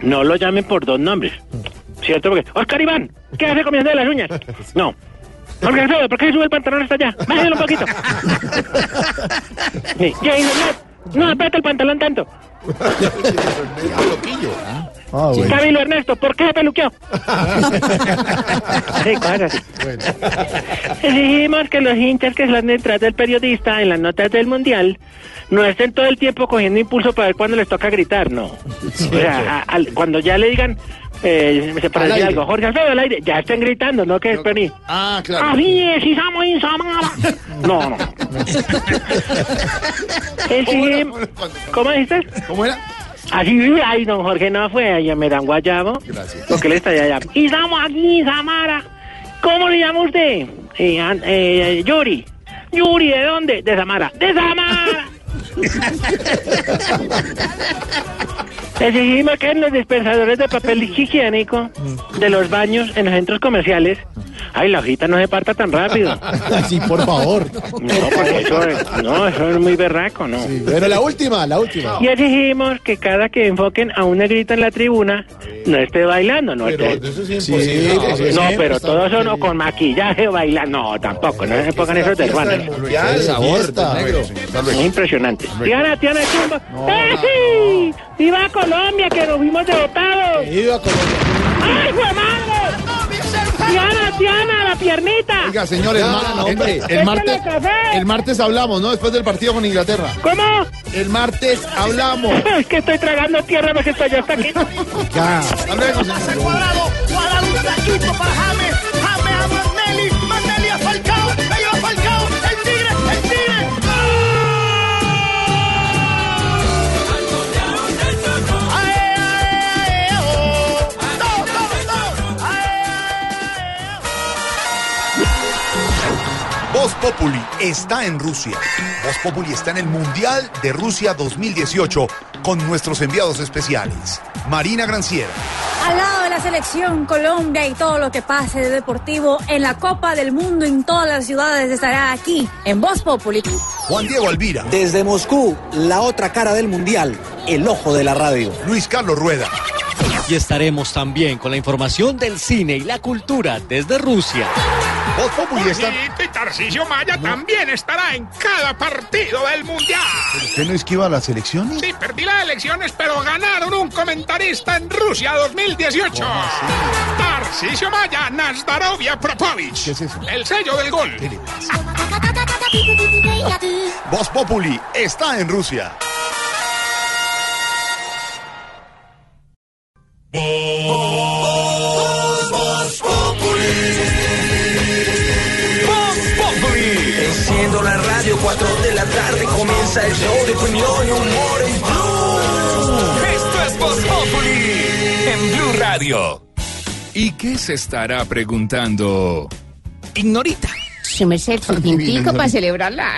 no lo llamen por dos nombres. ¿Cierto? Porque, Oscar Iván, ¿qué hace comiendo de las uñas? No. Jorge Alfredo, ¿por qué sube el pantalón hasta allá? Bájelo un poquito. Sí. No, no aprieta el pantalón tanto. Ah, bueno. Camilo Ernesto, ¿por qué peluqueó? Sí, cosas así. Exigimos que los hinchas que están detrás del periodista en las notas del mundial no estén todo el tiempo cogiendo impulso para ver cuándo les toca gritar, no. O sea, a- al- cuando ya le digan, eh, se aire. algo, Jorge Alfredo al aire, ya estén gritando, no que esperen. Ah, claro. Así es, Isamo Isamara. No, no. Exigimos. ¿Cómo dices? ¿Cómo era? Así, ay, don Jorge no fue, allá me dan guayabo. Gracias. Porque él está allá. Y estamos aquí, Samara. ¿Cómo le llama usted? Eh, eh, Yuri. Yuri, ¿de dónde? De Samara. ¡De Samara! Exigimos que en los dispensadores de papel higiénico de los baños en los centros comerciales, ay, la hojita no se parta tan rápido. Sí, por favor. No, porque eso, es- no, eso es muy berraco, ¿no? Bueno, la última, la última. Y exigimos que cada que enfoquen a un negrito en la tribuna, no esté bailando, no Pero esté... eso es Sí, imposible. no, Eso pero todos son o con maquillaje o bailando. No, tampoco, no se pongan esos de hermanos. Mundial, fiesta. Es impresionante. Diana, Diana Chumba. ¡Eh! ¡Viva Colombia, que nos vimos derrotados! ¡Viva Colombia! ¡Ay, fue madre! Diana, Diana, la piernita. Oiga, señores, no, el, hombre. el martes, el martes hablamos, ¿no? Después del partido con Inglaterra. ¿Cómo? El martes hablamos. Es que estoy tragando tierra porque estoy hasta aquí. Ya. Hasta luego, señor. Cuadrado, cuadrado un taquito para Populi está en Rusia. Voz Populi está en el Mundial de Rusia 2018 con nuestros enviados especiales. Marina Granciera, Al lado de la selección Colombia y todo lo que pase de deportivo en la Copa del Mundo en todas las ciudades estará aquí en Voz Populi. Juan Diego Alvira, Desde Moscú, la otra cara del mundial, el ojo de la radio. Luis Carlos Rueda, Y estaremos también con la información del cine y la cultura desde Rusia. Voz Populi está... Y Tarcisio Maya también estará en cada partido del Mundial. ¿Usted no esquiva las elecciones? Sí, perdí las elecciones, pero ganaron un comentarista en Rusia 2018. Tarcisio Maya, Nazdarovia Propovich. ¿Qué es eso? El sello del gol. Voz Populi está en Rusia. Voz 4 de la tarde comienza el show de opinión y humor en Blue. Esto es Voz Populi en Blue Radio. ¿Y qué se estará preguntando? Ignorita. Su merced, su tintico para celebrar la,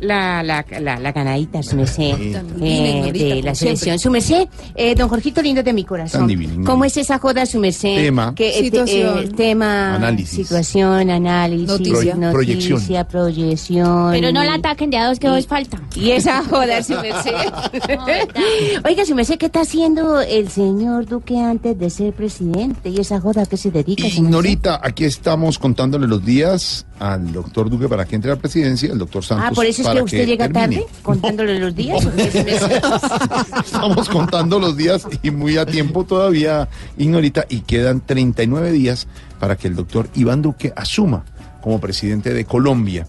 la, la, la, la ganadita, su merced, eh, de la selección. Su merced, eh, don Jorgito lindo de mi corazón. ¿Cómo es esa joda, su merced? Tema. Que, eh, te- Situación. eh, tema. Análisis. Situación, análisis. Noticia. noticia, Proyección. proyección. Pero no la ataquen de a dos que dos falta. Y esa joda, su merced. Oiga, su merced, ¿qué está haciendo el señor Duque antes de ser presidente? ¿Y esa joda a qué se dedica, su merced? Ignorita, aquí estamos contándole los días al doctor Duque para que entre a la presidencia, el doctor Santos Ah, por eso que usted llega termine. tarde, contándole los días. Estamos contando los días y muy a tiempo todavía, Ignorita, y quedan 39 días para que el doctor Iván Duque asuma como presidente de Colombia.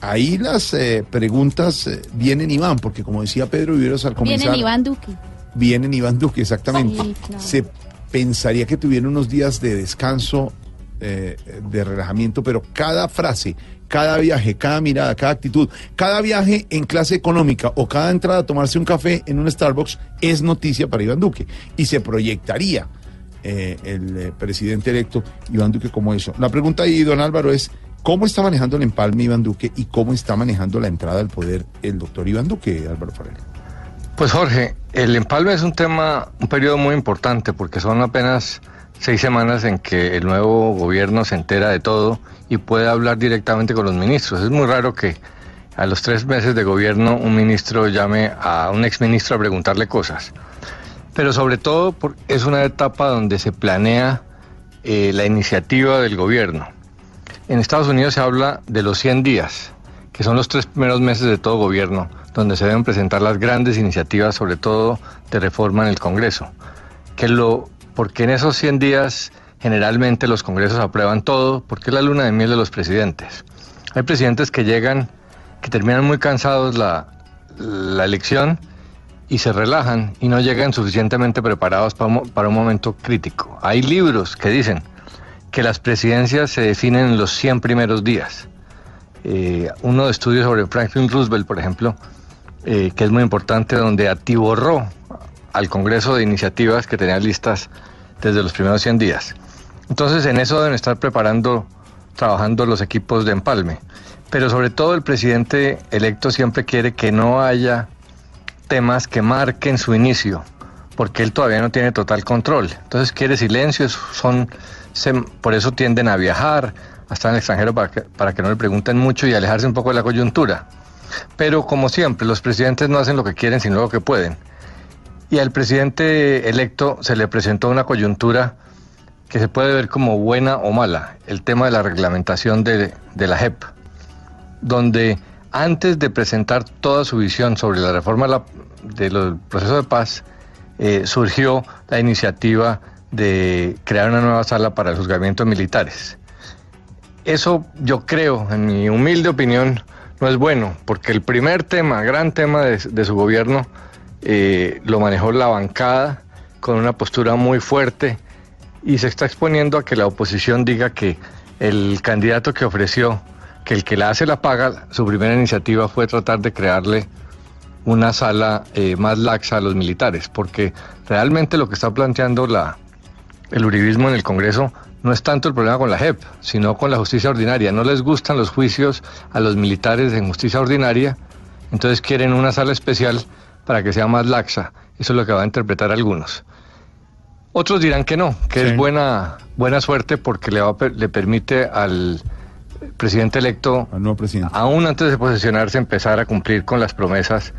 Ahí las eh, preguntas eh, vienen Iván, porque como decía Pedro Viveros al comenzar, Vienen Iván Duque. vienen Iván Duque, exactamente. Sí, claro. Se pensaría que tuviera unos días de descanso, eh, de relajamiento, pero cada frase, cada viaje, cada mirada, cada actitud, cada viaje en clase económica o cada entrada a tomarse un café en un Starbucks es noticia para Iván Duque y se proyectaría eh, el eh, presidente electo Iván Duque como eso. La pregunta ahí, don Álvaro, es ¿cómo está manejando el empalme Iván Duque y cómo está manejando la entrada al poder el doctor Iván Duque, Álvaro Forero? Pues Jorge, el empalme es un tema, un periodo muy importante porque son apenas seis semanas en que el nuevo gobierno se entera de todo y puede hablar directamente con los ministros. Es muy raro que a los tres meses de gobierno un ministro llame a un exministro a preguntarle cosas. Pero sobre todo es una etapa donde se planea eh, la iniciativa del gobierno. En Estados Unidos se habla de los 100 días, que son los tres primeros meses de todo gobierno, donde se deben presentar las grandes iniciativas, sobre todo de reforma en el Congreso. Que lo, porque en esos 100 días generalmente los congresos aprueban todo, porque es la luna de miel de los presidentes. Hay presidentes que llegan, que terminan muy cansados la, elección y se relajan y no llegan suficientemente preparados para un, mo- para un momento crítico. Hay libros que dicen que las presidencias se definen en los 100 primeros días. Eh, uno de estudios sobre Franklin Roosevelt, por ejemplo, eh, que es muy importante, donde atiborró al Congreso de iniciativas que tenía listas desde los primeros 100 días. Entonces, en eso deben estar preparando, trabajando los equipos de empalme. Pero sobre todo el presidente electo siempre quiere que no haya temas que marquen su inicio, porque él todavía no tiene total control. Entonces quiere silencio, son, se- por eso tienden a viajar, a estar en el extranjero para que, para que no le pregunten mucho y alejarse un poco de la coyuntura. Pero como siempre, los presidentes no hacen lo que quieren, sino lo que pueden. Y al presidente electo se le presentó una coyuntura que se puede ver como buena o mala, el tema de la reglamentación de, de la JEP, donde antes de presentar toda su visión sobre la reforma de la- de paz, eh, surgió la iniciativa de crear una nueva sala para el juzgamiento de militares. Eso yo creo, en mi humilde opinión, no es bueno, porque el primer tema, gran tema de su gobierno, eh, lo manejó la bancada con una postura muy fuerte y se está exponiendo a que la oposición diga que el candidato que ofreció, que el que la hace la paga, su primera iniciativa fue tratar de crearle una sala eh, más laxa a los militares, porque realmente lo que está planteando la, el uribismo en el Congreso no es tanto el problema con la JEP, sino con la justicia ordinaria. No les gustan los juicios a los militares en justicia ordinaria, entonces quieren una sala especial para que sea más laxa. Eso es lo que va a interpretar algunos. Otros dirán que no, que es buena, buena suerte porque le, va le permite al presidente electo, aún antes de posesionarse, empezar a cumplir con las promesas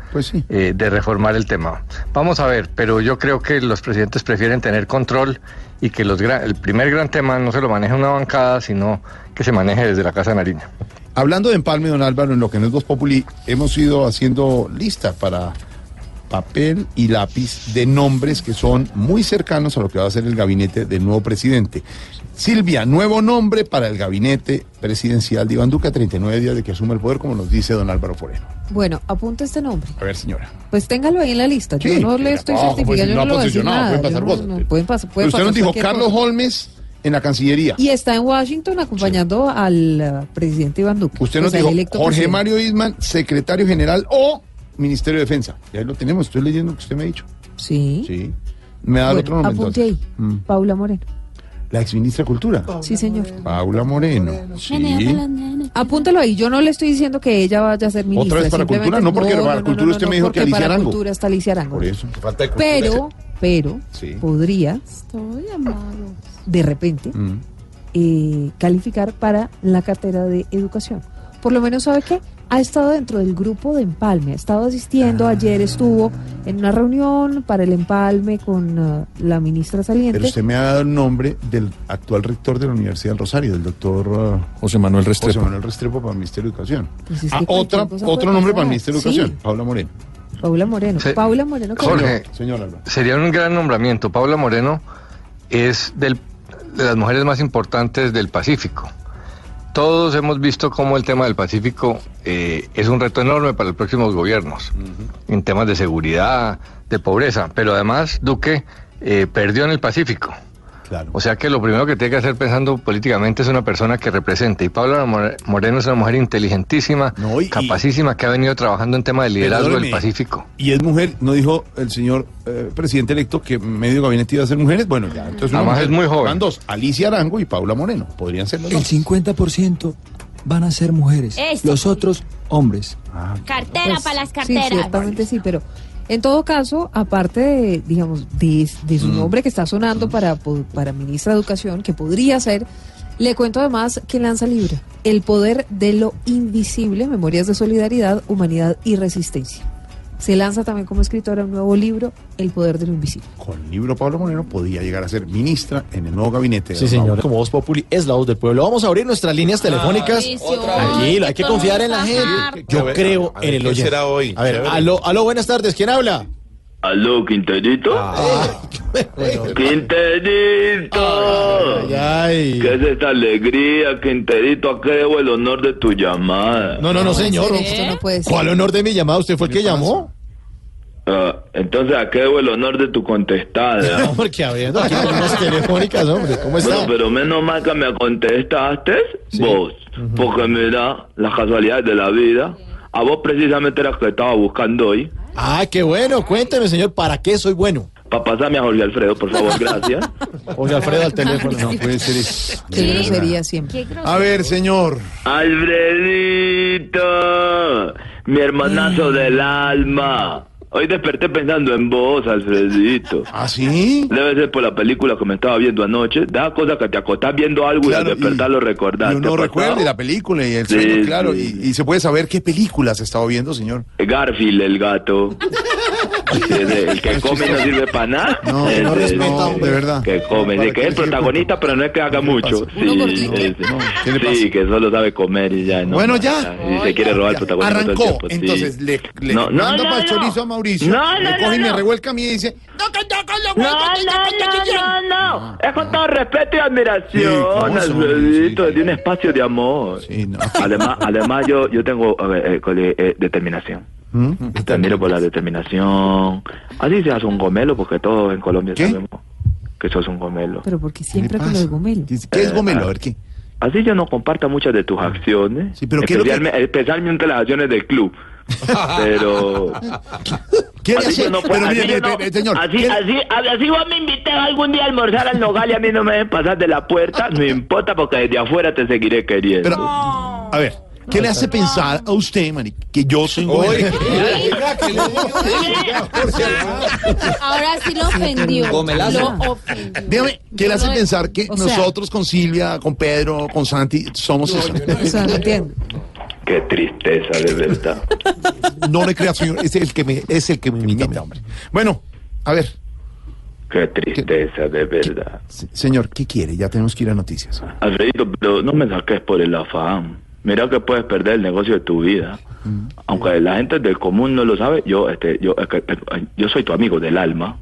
eh, de reformar el tema. Vamos a ver, pero yo creo que los presidentes prefieren tener control y que los gra- el primer gran tema no se lo maneje una bancada, sino que se maneje desde la Casa de Nariño. Hablando de empalme, don Álvaro, en lo que no es Voz Populi, hemos ido haciendo lista para papel y lápiz de nombres que son muy cercanos a lo que va a ser el gabinete del nuevo presidente. Silvia, nuevo nombre para el gabinete presidencial de Iván Duque a 39 días de que asuma el poder, como nos dice don Álvaro Forero. Bueno, apunta este nombre. A ver, señora. Pues téngalo ahí en la lista. Yo Sí, no le estoy abajo, certificando, pues, yo no le voy nada. pueden pasar no- cosas. no, pueden pasar, puede Pero usted nos dijo Carlos cosa. Holmes en la Cancillería. Y está en Washington acompañando al eh, presidente Iván Duque. Usted O nos sea, dijo Jorge presidente. Mario Isman, secretario general o Ministerio de Defensa. Y ahí lo tenemos, estoy leyendo lo que usted me ha dicho. Sí. Sí. Me da el Bueno, otro nombre apunte ahí. Mm. Paula Moreno. La exministra de Cultura. Sí, señor. Paula Moreno. Sí. Apúntalo ahí. Yo no le estoy diciendo que ella vaya a ser ministra. vez para Cultura? No, porque para Cultura usted me dijo que Alicia para Arango. Cultura está Alicia Arango. Por eso. Falta de cultura. Pero, pero, Sí. podría, Estoy amado. de repente, Mm. eh, calificar para la cartera de educación. Por lo menos, ¿sabe qué? Ha estado dentro del grupo de empalme, ha estado asistiendo, ayer estuvo en una reunión para el empalme con uh, la ministra saliente. Pero usted me ha dado el nombre del actual rector de la Universidad del Rosario, del doctor uh, José Manuel Restrepo. José Manuel Restrepo para el Ministerio de Educación. Pues es que Ah, otra, otro nombre pasar. para el Ministerio de Sí. Educación, Paula Moreno. Paula Moreno. Paula Moreno. ¿cómo Jorge? Señor sería un gran nombramiento. Paula Moreno es del- de las mujeres más importantes del Pacífico. Todos hemos visto cómo el tema del Pacífico eh, es un reto enorme para los próximos gobiernos, en temas de seguridad, de pobreza, pero además Duque eh, perdió en el Pacífico. O sea que lo primero que tiene que hacer pensando políticamente es una persona que represente. Y Paula More- Moreno es una mujer inteligentísima, capacísima, que ha venido trabajando en tema de liderazgo del. Pacífico. Y es mujer, ¿no dijo el señor eh, presidente electo que medio gabinete iba a ser mujeres? Bueno, ya, entonces Además mujer. es muy joven. Van dos, Alicia Arango y Paula Moreno. Podrían ser los El dos. 50% van a ser mujeres. Eso. Los otros, hombres. Cartera para las Sí, carteras. ciertamente sí, pero en todo caso, aparte de, digamos, de, de su nombre que está sonando para, po- para ministra de Educación, que podría ser, le cuento además que lanza libro, El poder de lo invisible, Memorias de Solidaridad, Humanidad y Resistencia. Se lanza también como escritora un nuevo libro, El poder de lo invisible. Con el libro Pablo Moreno podía llegar a ser ministra en el nuevo gabinete. Sí, señor. Como Voz Populi es la voz del pueblo. Vamos a abrir nuestras líneas telefónicas. Tranquilo, hay que confiar en la gente. Yo creo en el ¿qué oyente. será hoy? A ver, aló, aló, buenas tardes. ¿Quién habla? Aló, Quinterito. Quinterito. ¿Qué es esta alegría, Quinterito? ¿A qué debo el honor de tu llamada? No, no, no, señor. Esto no puede ser. ¿Cuál honor de mi llamada? ¿Usted fue el que llamó? Ah, entonces, ¿a qué debo el honor de tu contestada? No, porque habiendo aquí líneas telefónicas, hombre. ¿Cómo está? Bueno, pero menos mal que me contestaste vos. Porque mira, las casualidades de la vida. A vos precisamente era que estaba buscando hoy. Ah, qué bueno. Cuénteme, señor, ¿para qué soy bueno? Para pasarme a Jorge Alfredo, por favor, gracias. Jorge Alfredo al teléfono. No puede ser eso. Qué grosería siempre. A ver, señor. Alfredito, mi hermanazo del alma. Hoy desperté pensando en vos, Alfredito. ¿Ah, sí? Debe ser por la película que me estaba viendo anoche. Da cosa que te acostás viendo algo y al despertar lo recordás. Y uno ¿Te ha recuerda pasado? y la película y el Sí, sueño, claro. sí. Y, y se puede saber qué películas ha estado viendo, señor. Garfield, el gato. El que come no sirve para nada. No, no respeta, de verdad. Que come, sí, que es el protagonista, pero no es que haga mucho. Sí. Sí, que solo sabe comer y ya. No, Bueno, ya. Y se quiere robar el el Arrancó. Entonces le, le No, manda para el chorizo a Mauricio. No, le no, coge y me revuelca a mí y dice. No, no, no, no, no. Es con todo respeto y admiración, de un espacio de amor. Además, además yo, yo tengo eh, eh, determinación. ¿Mm? Te admiro por la determinación. Así se hace un gomelo, porque todos en Colombia sabemos que sos un gomelo. Pero porque siempre con los gomelos. ¿Qué es gomelo? A ver, ¿qué? Así yo no comparto muchas de tus acciones. pero ¿qué es lo que- especialmente, especialmente las acciones del club. Pero. ¿Qué le así no Pero así mire, yo mire, no- mire, señor, Así, ¿qué- así, así vos me invites algún día a almorzar al Nogal y a mí no me deben pasar de la puerta. No importa porque desde afuera te seguiré queriendo. Pero, a ver, ¿qué le hace pensar a usted, Mari, que yo soy un Ahora sí lo ofendió. Gomelazo. Lo ofendió. Dígame, ¿qué le hace No, pensar que o sea- nosotros con Silvia, con Pedro, con Santi, somos eso? O sea, no entiendo. Qué tristeza, de verdad. No le creas, señor, es el que me, es el que me imita, hombre. Bueno, a ver. Qué tristeza, de verdad. Señor, ¿qué quiere? Ya tenemos que ir a noticias. Alfredito, pero no me saques por el afán. Mira que puedes perder el negocio de tu vida. Mm. Aunque la gente del común no lo sabe, yo, este, yo, es que, eh, yo soy tu amigo del alma.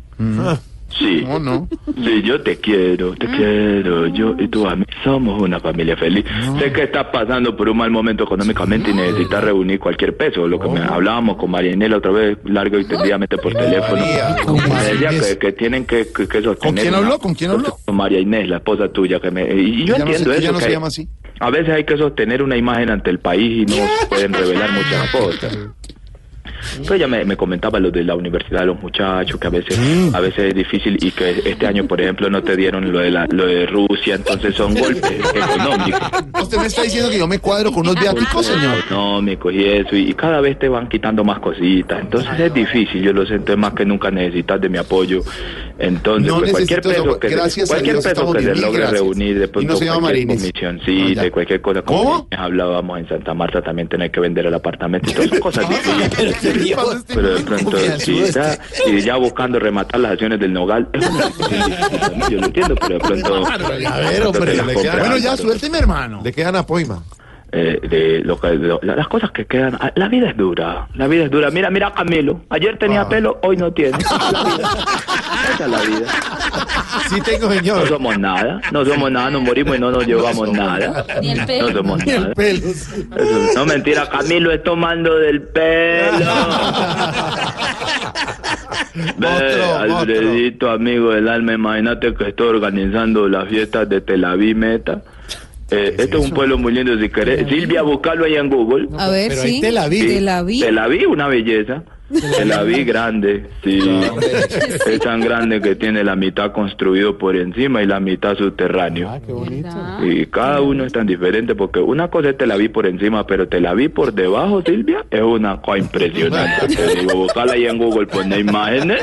Sí. No, no. Sí, yo te quiero, te quiero. Yo y tú a mí somos una familia feliz. Sé que estás pasando por un mal momento económicamente y necesitas reunir cualquier peso. Lo que me hablábamos con María Inés la otra vez, largo y tendidamente por teléfono. Me decía que, que tienen que, que, que sostener. ¿Con quién una- habló? ¿Con quién habló? con María Inés, la esposa tuya, que me... Y yo Ella no se- entiendo ella eso. no que se llama así. A veces hay que sostener una imagen ante el país y no se pueden revelar muchas cosas. Pero ella me, me comentaba lo de la universidad de los muchachos, que a veces a veces es difícil y que este año, por ejemplo, no te dieron lo de, la, lo de Rusia, entonces son golpes económicos. Usted me está diciendo que yo me cuadro con unos viáticos, señor. económicos y eso, y, y cada vez te van quitando más cositas. Entonces es difícil, yo lo siento, es más que nunca necesitas de mi apoyo. Entonces, No pues, cualquier peso eso, que, gracias cualquier Dios peso que se logre gracias. reunir, de pronto no cualquier No, ya. y cualquier cosa, como ¿Cómo? hablábamos en Santa Marta, también tener que vender el apartamento, y todas esas cosas difíciles. Pero de pronto, sí, ya, y ya buscando rematar las acciones del Nogal, es una decisión difícil, ¿no? yo lo entiendo, pero de pronto... A ver, de pronto hombre, te las le compras. queda- Bueno, ya, suélteme, hermano. Le quedan a Poima. Eh, de lo que, lo- la- las cosas que quedan. ah, La vida es dura, la vida es dura. Mira, mira Camilo. Ayer tenía pelo, hoy no tiene. Esa es la vida. Es. Sí tengo, señor. No somos nada, no somos nada, nos morimos y no nos llevamos nada. Ni el pelo. No somos Ni el nada. pelo. Eso- no mentira, Camilo es tomando del pelo. Ve, Alfredito, amigo del alma, imagínate que estoy organizando las fiestas de Tel Aviv Meta. Eh, este es un pueblo muy lindo, si querés. Silvia, buscarlo ahí en Google. A ver, Pero sí. Tel Aviv. Tel Aviv. Tel Aviv, una belleza. Tel Aviv grande, sí. Es tan grande que tiene la mitad construido por encima y la mitad subterráneo. Y cada uno es tan diferente porque una cosa es Tel Aviv por encima, pero Tel Aviv por debajo, Silvia, es una cosa impresionante. Te digo, buscala ahí en Google, pone imágenes.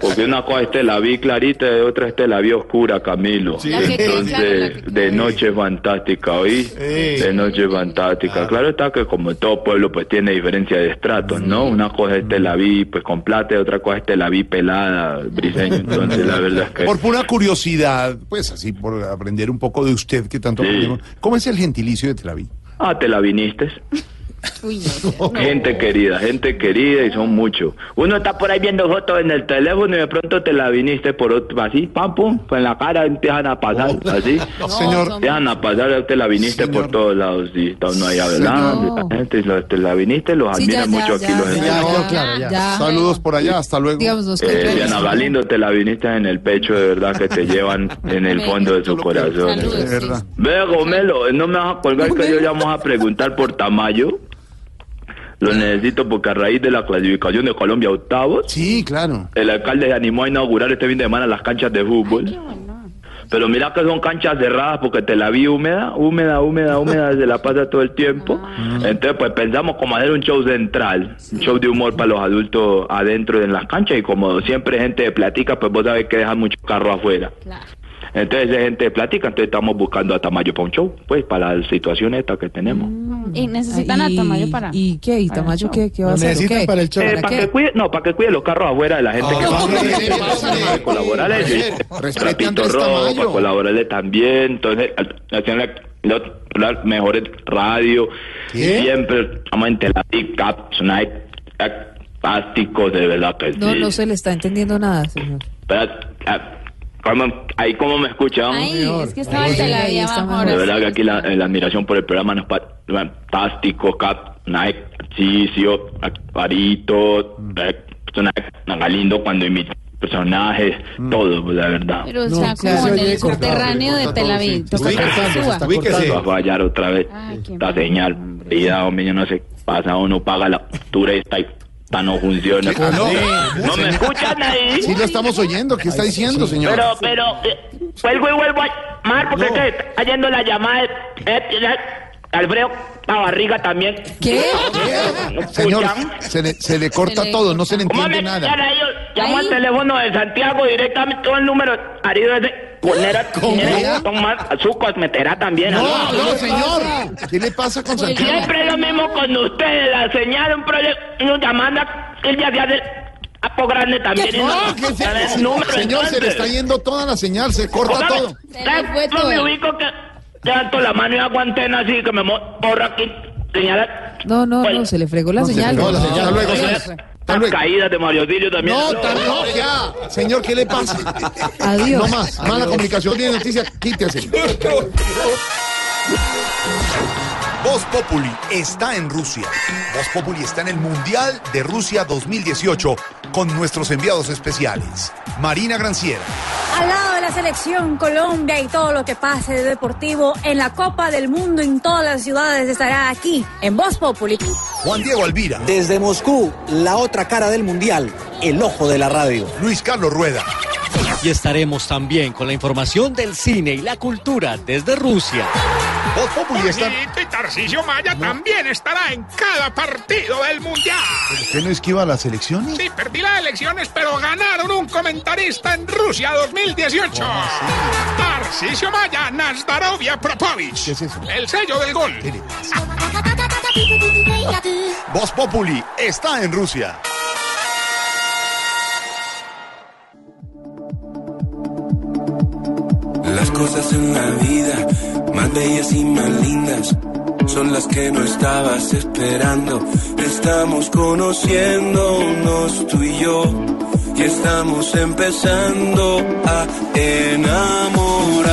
Porque una cosa es Tel Aviv clarita y otra es oscura, Camilo. La que quede clara, la Entonces, de noche fantástica, ¿oí? De noche fantástica. Claro está que como todo pueblo pues tiene diferencia de estratos, ¿no? Una cosa es Tel Aviv pues con plata y otra cosa es Tel Aviv pelada, briseño. Entonces, la verdad es que... Por pura curiosidad, pues así, por aprender un poco de usted que tanto Sí. ¿Cómo es el gentilicio de Tel Aviv? Ah, Gente querida, gente querida y son muchos. Uno está por ahí viendo fotos en el teléfono y de pronto te la viniste por otro, así, pam, pum, pues en la cara empiezan a pasar, así. No, señor. Empiezan a pasar, te la viniste por todos lados, sí, está uno. Señor. La gente, te la viniste, los Sí, mucho ya, aquí ya, los ya, enviados. ya, ya. Saludos por allá, hasta luego. Digamos, Eh, Diana. Galindo, te la viniste en el pecho, de verdad, que te llevan en el fondo de su corazón. De verdad. Ve, Gomelo, no me vas a colgar que yo ya vamos a preguntar por Tamayo. Lo necesito porque a raíz de la clasificación de Colombia a octavos, Sí, claro. el alcalde se animó a inaugurar este fin de semana las canchas de fútbol. Pero mira que son canchas cerradas porque te la vi húmeda, húmeda, húmeda, húmeda, se la pasa todo el tiempo. Entonces, pues pensamos como hacer un show central, un show de humor para los adultos adentro en las canchas y como siempre gente de platica, pues vos sabés que dejan mucho carro afuera. Entonces, es gente de platica, entonces estamos buscando a Tamayo para un show, pues para la situación esta que tenemos. Y necesitan a ¿Y- Tamayo para. ¿Y qué? ¿Y Tamayo qué, qué va a hacer? o qué? Eh, para, que cuide, no, para que cuide los carros afuera de la gente que para colaborarle. Respete a rojo, Tamayo. para colaborarle también. Entonces, hacían la- la- las mejores radio. ¿Qué? Siempre, estamos en Tel Aviv, Cap, Snipe, fantásticos, de verdad que No, sí. no se le está entendiendo nada, señor. Pero, ah, ¿cómo- ahí como me escuchan. Ay, es que estaba en Ahí está abajo. De verdad que aquí la, la admiración por el programa no es fantástico, cap, una ejercicio, parito, una lindo cuando imita personajes, todo, pues, la verdad. Pero, o sea, como en el subterráneo de Tel Aviv. Se suba. Va a fallar otra vez Ay, qué la señal. Vida, hombre, yo no sé, pasa uno paga la factura y esta, esta no funciona. Ah, no. ¿No me escuchan ahí? Sí, lo estamos oyendo. ¿Qué está diciendo, señor? Pero, pero, eh, vuelvo y vuelvo a llamar porque se está cayendo la llamada. de- eh, eh, Alfredo, la barriga también. ¿Qué? Señor, se le, se le corta Se le todo, no se le ¿Cómo me entiende nada. Llamo al teléfono de Santiago directamente, todo el número. Arido ese. Poner a tomar azúcar, meterá también. No, ¿no? no, señor. ¿Qué le pasa con Santiago? Siempre es lo mismo con ustedes, la señal, un proyecto, una llamada, él ya se hace apo grande también. y No, no- ¿qué a ver, eso? número, Señor, se le entonces. está yendo toda la señal, se corta Póngame- todo. Se ¿Cómo me ubico que levanto la mano y hago antena así que me borro aquí? Señala. No, no, Pues, no, se le fregó la No, se señal. fregó la señal. Luego, Señor. Las caídas de Mario Silvio también. No, tan- no, ya. Señor, ¿qué le pasa? Adiós. No más, mala comunicación, tiene noticia, quítese. Voz Populi está en Rusia. Voz Populi está en el Mundial de Rusia 2018 con nuestros enviados especiales. Marina Granciera, Al lado de la selección Colombia y todo lo que pase de deportivo en la Copa del Mundo en todas las ciudades estará aquí en Voz Populi. Juan Diego Alvira, Desde Moscú, la otra cara del mundial, el ojo de la radio. Luis Carlos Rueda, Y estaremos también con la información del cine y la cultura desde Rusia. Voz Populi está... Jorgito y Tarcisio Maya también estará en cada partido del Mundial. ¿Usted no esquiva las elecciones? Sí, perdí las elecciones, pero ganaron un comentarista en Rusia 2018. Tarcisio Maya, Nazdarovia Propovich. ¿Qué es eso? El sello del gol. Voz Populi está en Rusia. Las cosas en la vida, más bellas y más lindas, son las que no estabas esperando. Estamos conociéndonos tú y yo, y estamos empezando a enamorarnos.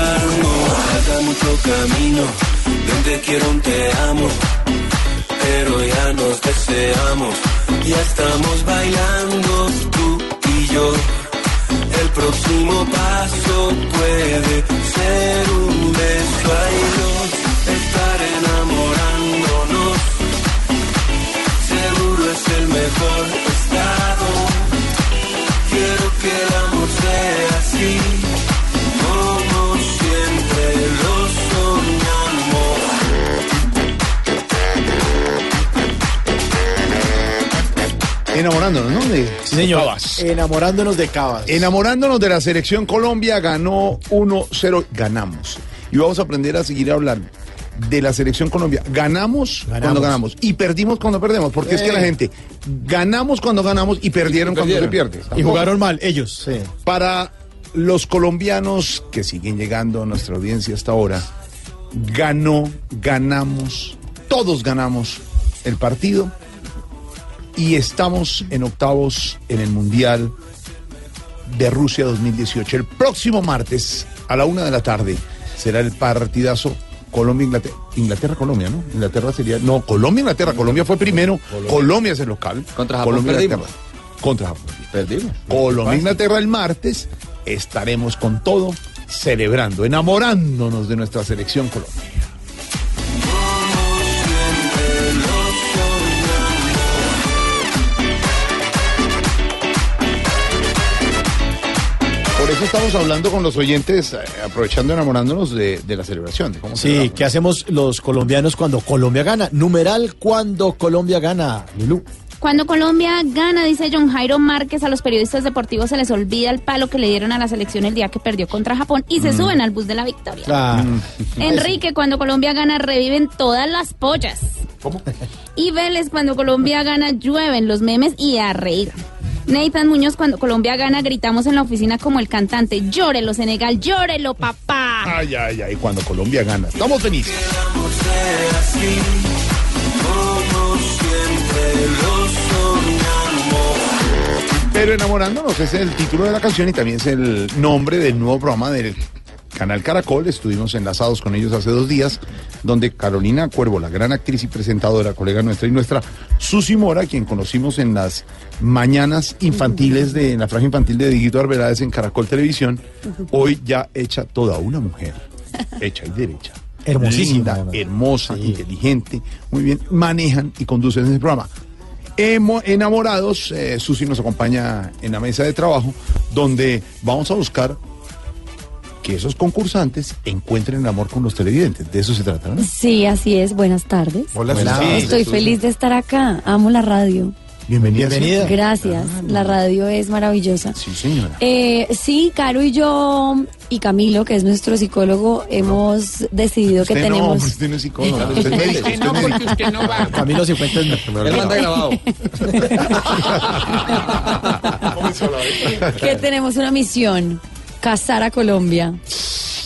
Falta mucho camino, un te quiero, te amo, pero ya nos deseamos, ya estamos bailando tú próximo paso puede ser un beso. Estar enamorándonos. Seguro es el mejor estado. Quiero que el amor sea así. Enamorándonos, ¿no? De señor. Cabas. Enamorándonos de Cabas. Enamorándonos de la selección Colombia, ganó 1-0, ganamos. Y vamos a aprender a seguir hablando de la selección Colombia. Ganamos, cuando ganamos y perdimos cuando perdemos, porque es que la Eh. gente ganamos cuando ganamos y perdieron, cuando se pierde. Y jugaron mal, ellos. Sí. Para los colombianos que siguen llegando a nuestra audiencia hasta ahora, ganó, ganamos, todos ganamos el partido y estamos en octavos en el Mundial de Rusia 2018. El próximo martes a la una de la tarde será el partidazo Colombia-Inglaterra. Inglaterra-Colombia, ¿no? Inglaterra sería. No, Colombia-Inglaterra. Colombia fue primero. Colombia, es el local. Contra Japón Colombia, perdimos. Inglaterra. Contra Japón. Perdimos. Colombia-Inglaterra el martes. Estaremos con todo celebrando, enamorándonos de nuestra selección Colombia. Estamos hablando con los oyentes, eh, aprovechando enamorándonos de, de la celebración. De cómo Sí. ¿qué hacemos los colombianos cuando Colombia gana? Numeral cuando Colombia gana, Lulú. Cuando Colombia gana, dice John Jairo Márquez, a los periodistas deportivos se les olvida el palo que le dieron a la selección el día que perdió contra Japón y se Mm. suben al bus de la victoria. Ah, Enrique, cuando Colombia gana, reviven todas las pollas. Y Vélez, cuando Colombia gana, llueven los memes y a reír. Nathan Muñoz, cuando Colombia gana, gritamos en la oficina como el cantante, llórelo Senegal, llórelo papá. Ay, ay, ay, cuando Colombia gana. Estamos felices. Pero enamorándonos es el título de la canción y también es el nombre del nuevo programa del canal Caracol. Estuvimos enlazados con ellos hace dos días, donde Carolina Cuervo, la gran actriz y presentadora, colega nuestra y nuestra, Susi Mora, quien conocimos en las mañanas infantiles de en la franja infantil de Digito Arbeláez en Caracol Televisión, hoy ya hecha toda una mujer, hecha y derecha. Hermosísima, Linda, hermosa, inteligente, muy bien, manejan y conducen ese programa. Emo- enamorados, eh, Susi nos acompaña en la mesa de trabajo, donde vamos a buscar que esos concursantes encuentren el amor con los televidentes. De eso se trata, ¿no? Sí, así es. Buenas tardes. Hola, Susi. Estoy feliz de estar acá. Amo la radio. Bienvenida. Bienvenida. Gracias. La radio es maravillosa. Sí, señora. Eh, sí, Caro y yo y Camilo, que es nuestro psicólogo, hemos decidido que no, tenemos. usted no es psicólogo, usted es médico. Que usted no, es médico. porque usted no va. Camilo Cifuentes. Él manda grabado. que tenemos una misión, casar a Colombia.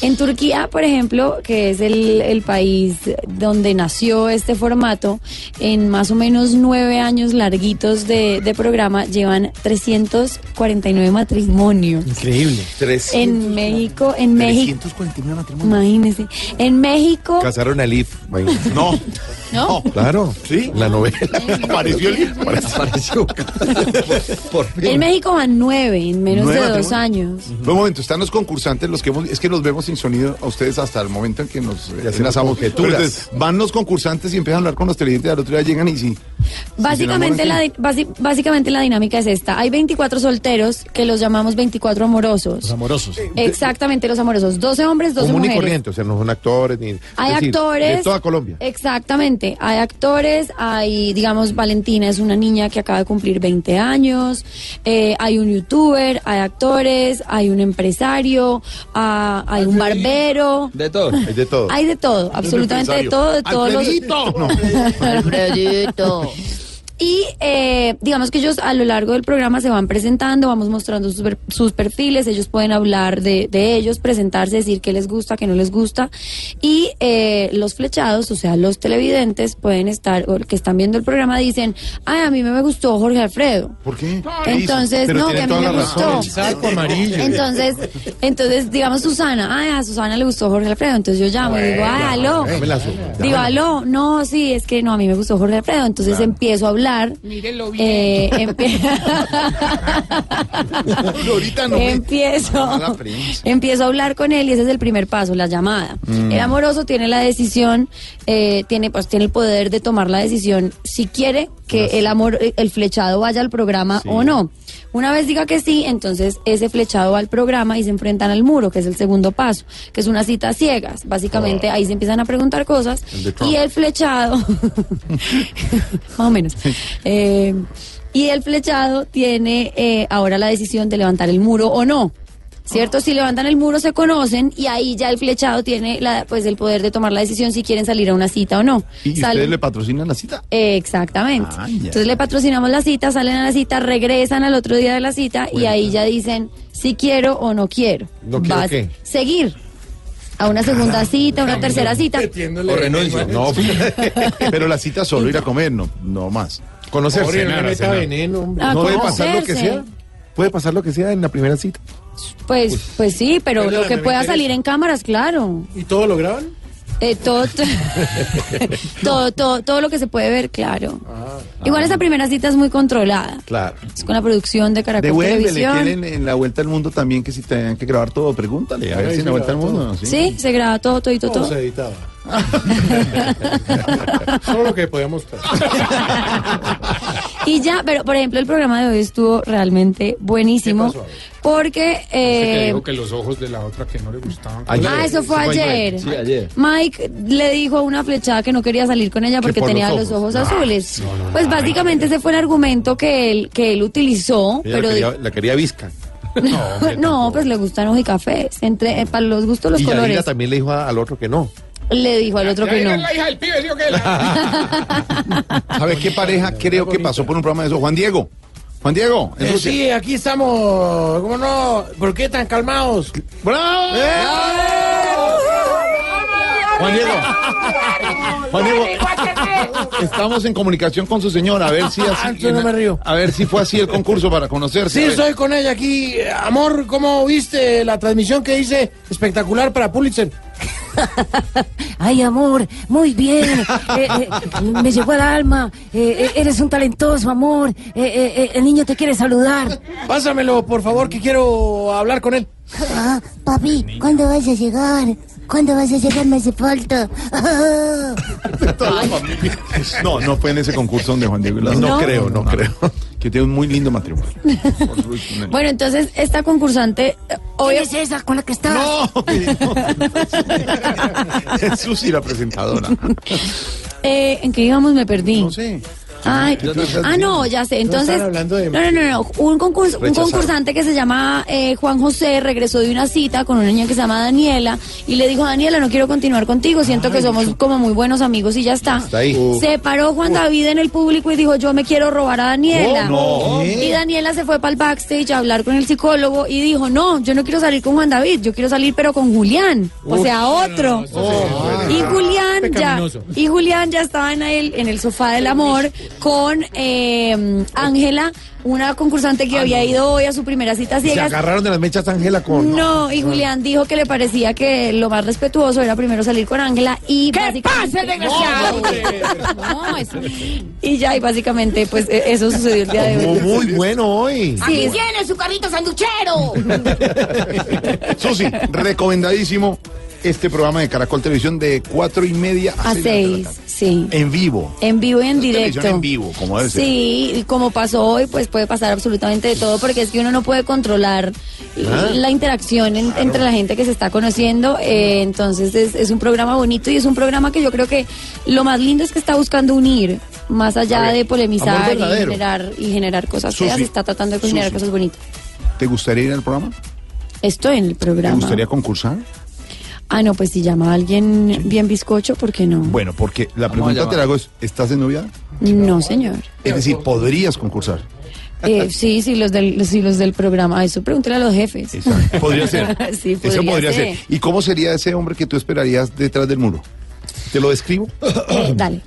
En Turquía, por ejemplo, que es el, el país donde nació este formato, en más o menos nueve años larguitos de, de programa, llevan 349 matrimonios. Increíble. En México, en México, 349 matrimonios. imagínese, en México, Casaron a Liv. imagínate. No, ¿no? Claro. ¿Sí? La novela. apareció el... Apareció. Por fin. En México van nueve en menos Nueve de dos años. Un momento, están los concursantes, los que hemos, es que los vemos sin sonido a ustedes hasta el momento en que nos eh, hacemos enlazamos. van los concursantes y empiezan a hablar con los televidentes, al otro día llegan y sí. Básicamente la, enamoran, di- basi- básicamente la dinámica es esta. Hay 24 solteros que los llamamos 24 amorosos. Los amorosos. Exactamente, los amorosos. 12 hombres, 12 Común y mujeres. corriente, o sea, no son actores ni. Hay decir, actores. De toda Colombia. Exactamente. Hay actores, hay, digamos, Valentina es una niña que acaba de cumplir 20 años, eh, hay un youtuber, hay actores, hay un empresario, ah, hay un barbero. De todo. Hay de todo. Hay de todo, absolutamente de todo, de todos los... ¡Alfredito! No. Holmes. Y eh, digamos que ellos a lo largo del programa se van presentando, vamos mostrando sus, per- sus perfiles, ellos pueden hablar de, de ellos, presentarse, decir qué les gusta, qué no les gusta. Y eh, los flechados, o sea, los televidentes pueden estar, o que están viendo el programa, dicen, ay, a mí me gustó Jorge Alfredo. ¿Por qué? Entonces, Pero no, que a mí me gustó. razón. Saco amarillo. Entonces, entonces, digamos Susana, ay, a Susana le gustó Jorge Alfredo, entonces yo llamo y digo, ay, aló. Digo, aló, no, sí, es que no, a mí me gustó Jorge Alfredo, entonces empiezo a hablar hablar, Mírenlo bien. eh, empie- Ahorita no me- empiezo, empiezo a hablar con él y ese es el primer paso, la llamada. Mm. El amoroso tiene la decisión, eh, tiene, pues, tiene el poder de tomar la decisión si quiere que el amor, el flechado vaya al programa o no. Una vez diga que sí, entonces ese flechado va al programa y se enfrentan al muro, que es el segundo paso, que es una cita a ciegas. Básicamente ahí se empiezan a preguntar cosas El y el flechado, más o menos, eh, y el flechado tiene eh, ahora la decisión de levantar el muro o no. ¿Cierto? Si levantan el muro se conocen y ahí ya el flechado tiene la, pues el poder de tomar la decisión si quieren salir a una cita o no. ¿Y Salen- ustedes le patrocinan la cita? eh, Exactamente. Ah, ya. Entonces le patrocinamos la cita, salen a la cita, regresan al otro día de la cita y ahí ya dicen si quiero o no quiero. ¿No quiero Vas- qué? Seguir. A una segunda cita, a una tercera cita. O renuncio. No, pero la cita solo ir a comer, no, no más. Conocerse. Jorge, no Cenar, le meta cenar. veneno, hombre. A ¿No puede pasar lo que sea? ¿Puede pasar lo que sea en la primera cita? Pues, pues sí, pero lo que pueda salir en cámaras, claro. ¿Y todo lo graban? Eh, todo, todo, todo, todo lo que se puede ver, claro. Ah. Igual esa primera cita es muy controlada. Claro. Es con la producción de Caracol Devuélvele, Televisión. quieren en la vuelta al mundo también que si tenían que grabar todo, pregúntale, a ver si en la vuelta al mundo. todo. ¿sí? Sí, se graba todo, todito, todo. se editaba. Solo lo que podía mostrar. Y ya, pero por ejemplo, el programa de hoy estuvo realmente buenísimo. Porque. Que Eh, dijo que los ojos de la otra que no le gustaban. Ah, eso fue ayer. Sí, ayer. Mike le dijo a una flechada que no quería salir con ella porque por tenía los los ojos, ojos. azules. pues básicamente ese fue el argumento que él, que él utilizó. Ella pero la, quería, la quería visca. no, pues le gustan ojicafés. Entre, eh, para los gustos, los y colores. también le dijo a- al otro que no. Le dijo al otro que no. la hija del pibe, ¿sí o qué? ¿Sabes qué pareja creo que pasó por un programa de eso? Juan Diego. Juan Diego. Eh, sí, aquí estamos. ¿Cómo no? ¿Por qué tan calmados? ¡Bravo! Juan Diego. Juan Diego. Estamos en comunicación con su señora, a ver si Ah, así. yo no me río. A ver si fue así el concurso para conocerse. Sí, estoy con ella aquí. Amor, ¿cómo viste la transmisión que hice? Espectacular para Pulitzer. Ay, amor, muy bien. Eh, eh, me llegó al alma. Eh, eh, eres un talentoso, amor. Eh, eh, eh, el niño te quiere saludar. Pásamelo, por favor, que quiero hablar con él. Ah, papi, ¿cuándo vas a llegar? ¿Cuándo vas a llegar? Me hace falta. No, no fue en ese concurso donde Juan Diego. la- No. creo, no creo. Que tiene un muy lindo matrimonio. Bueno, entonces esta concursante. eh, ¿Quién es esa con la que estás? No, es Susi la presentadora. Eh, ¿En qué íbamos? Me perdí. No sé. Ay, ah, no, ya sé. Entonces, no, no, no, no. Un, concurso, un Rechazado. concursante que se llama eh, Juan José regresó de una cita con una niña que se llama Daniela y le dijo, Daniela, no quiero continuar contigo, siento que somos como muy buenos amigos y ya está. Está ahí. Se paró Juan David en el público y dijo, yo me quiero robar a Daniela. Oh, no. Y Daniela se fue para el backstage a hablar con el psicólogo y dijo, no, yo no quiero salir con Juan David, yo quiero salir pero con Julián, o sea, otro. Y Julián ya, y Julián ya estaba en el, en el sofá del amor con eh, Ángela, una concursante que había ido hoy a su primera cita Y se ciegas. agarraron de las mechas Ángela con. No, y Julián dijo que le parecía que lo más respetuoso era primero salir con Ángela y ¿Qué pasa, desgraciado? No, eso- y ya, y básicamente, pues e- eso sucedió el día de Muy, hoy. muy bueno hoy. Sí, Aquí tiene su carrito sanduchero. Susi, recomendadísimo este programa de Caracol Televisión de cuatro y media a, a seis de la seis, tarde. Sí. En vivo. En vivo y en directo. en vivo, como debe ser. Sí, y como pasó hoy, pues puede pasar absolutamente de todo, porque es que uno no puede controlar Ah. la interacción en- entre la gente que se está conociendo. eh, entonces es, es un programa bonito y es un programa que yo creo que lo más lindo es que está buscando unir, más allá ver, de polemizar y generar, y generar cosas Susi, feas, está tratando de generar Susi. cosas bonitas. ¿Te gustaría ir al programa? Estoy en el ¿Te programa. gustaría concursar? Ah, no, pues si llama a alguien bien bizcocho, ¿por qué no? Bueno, porque la Vamos pregunta te la hago es, ¿estás en novia? No, señor. Es decir, podrías concursar. Eh, sí, sí, los del, sí, los del programa. Eso pregúntale a los jefes. Exacto. Podría ser. sí, podría, Eso podría ser. ser. ¿Y cómo sería ese hombre que tú esperarías detrás del muro? ¿Te lo describo? Eh, dale.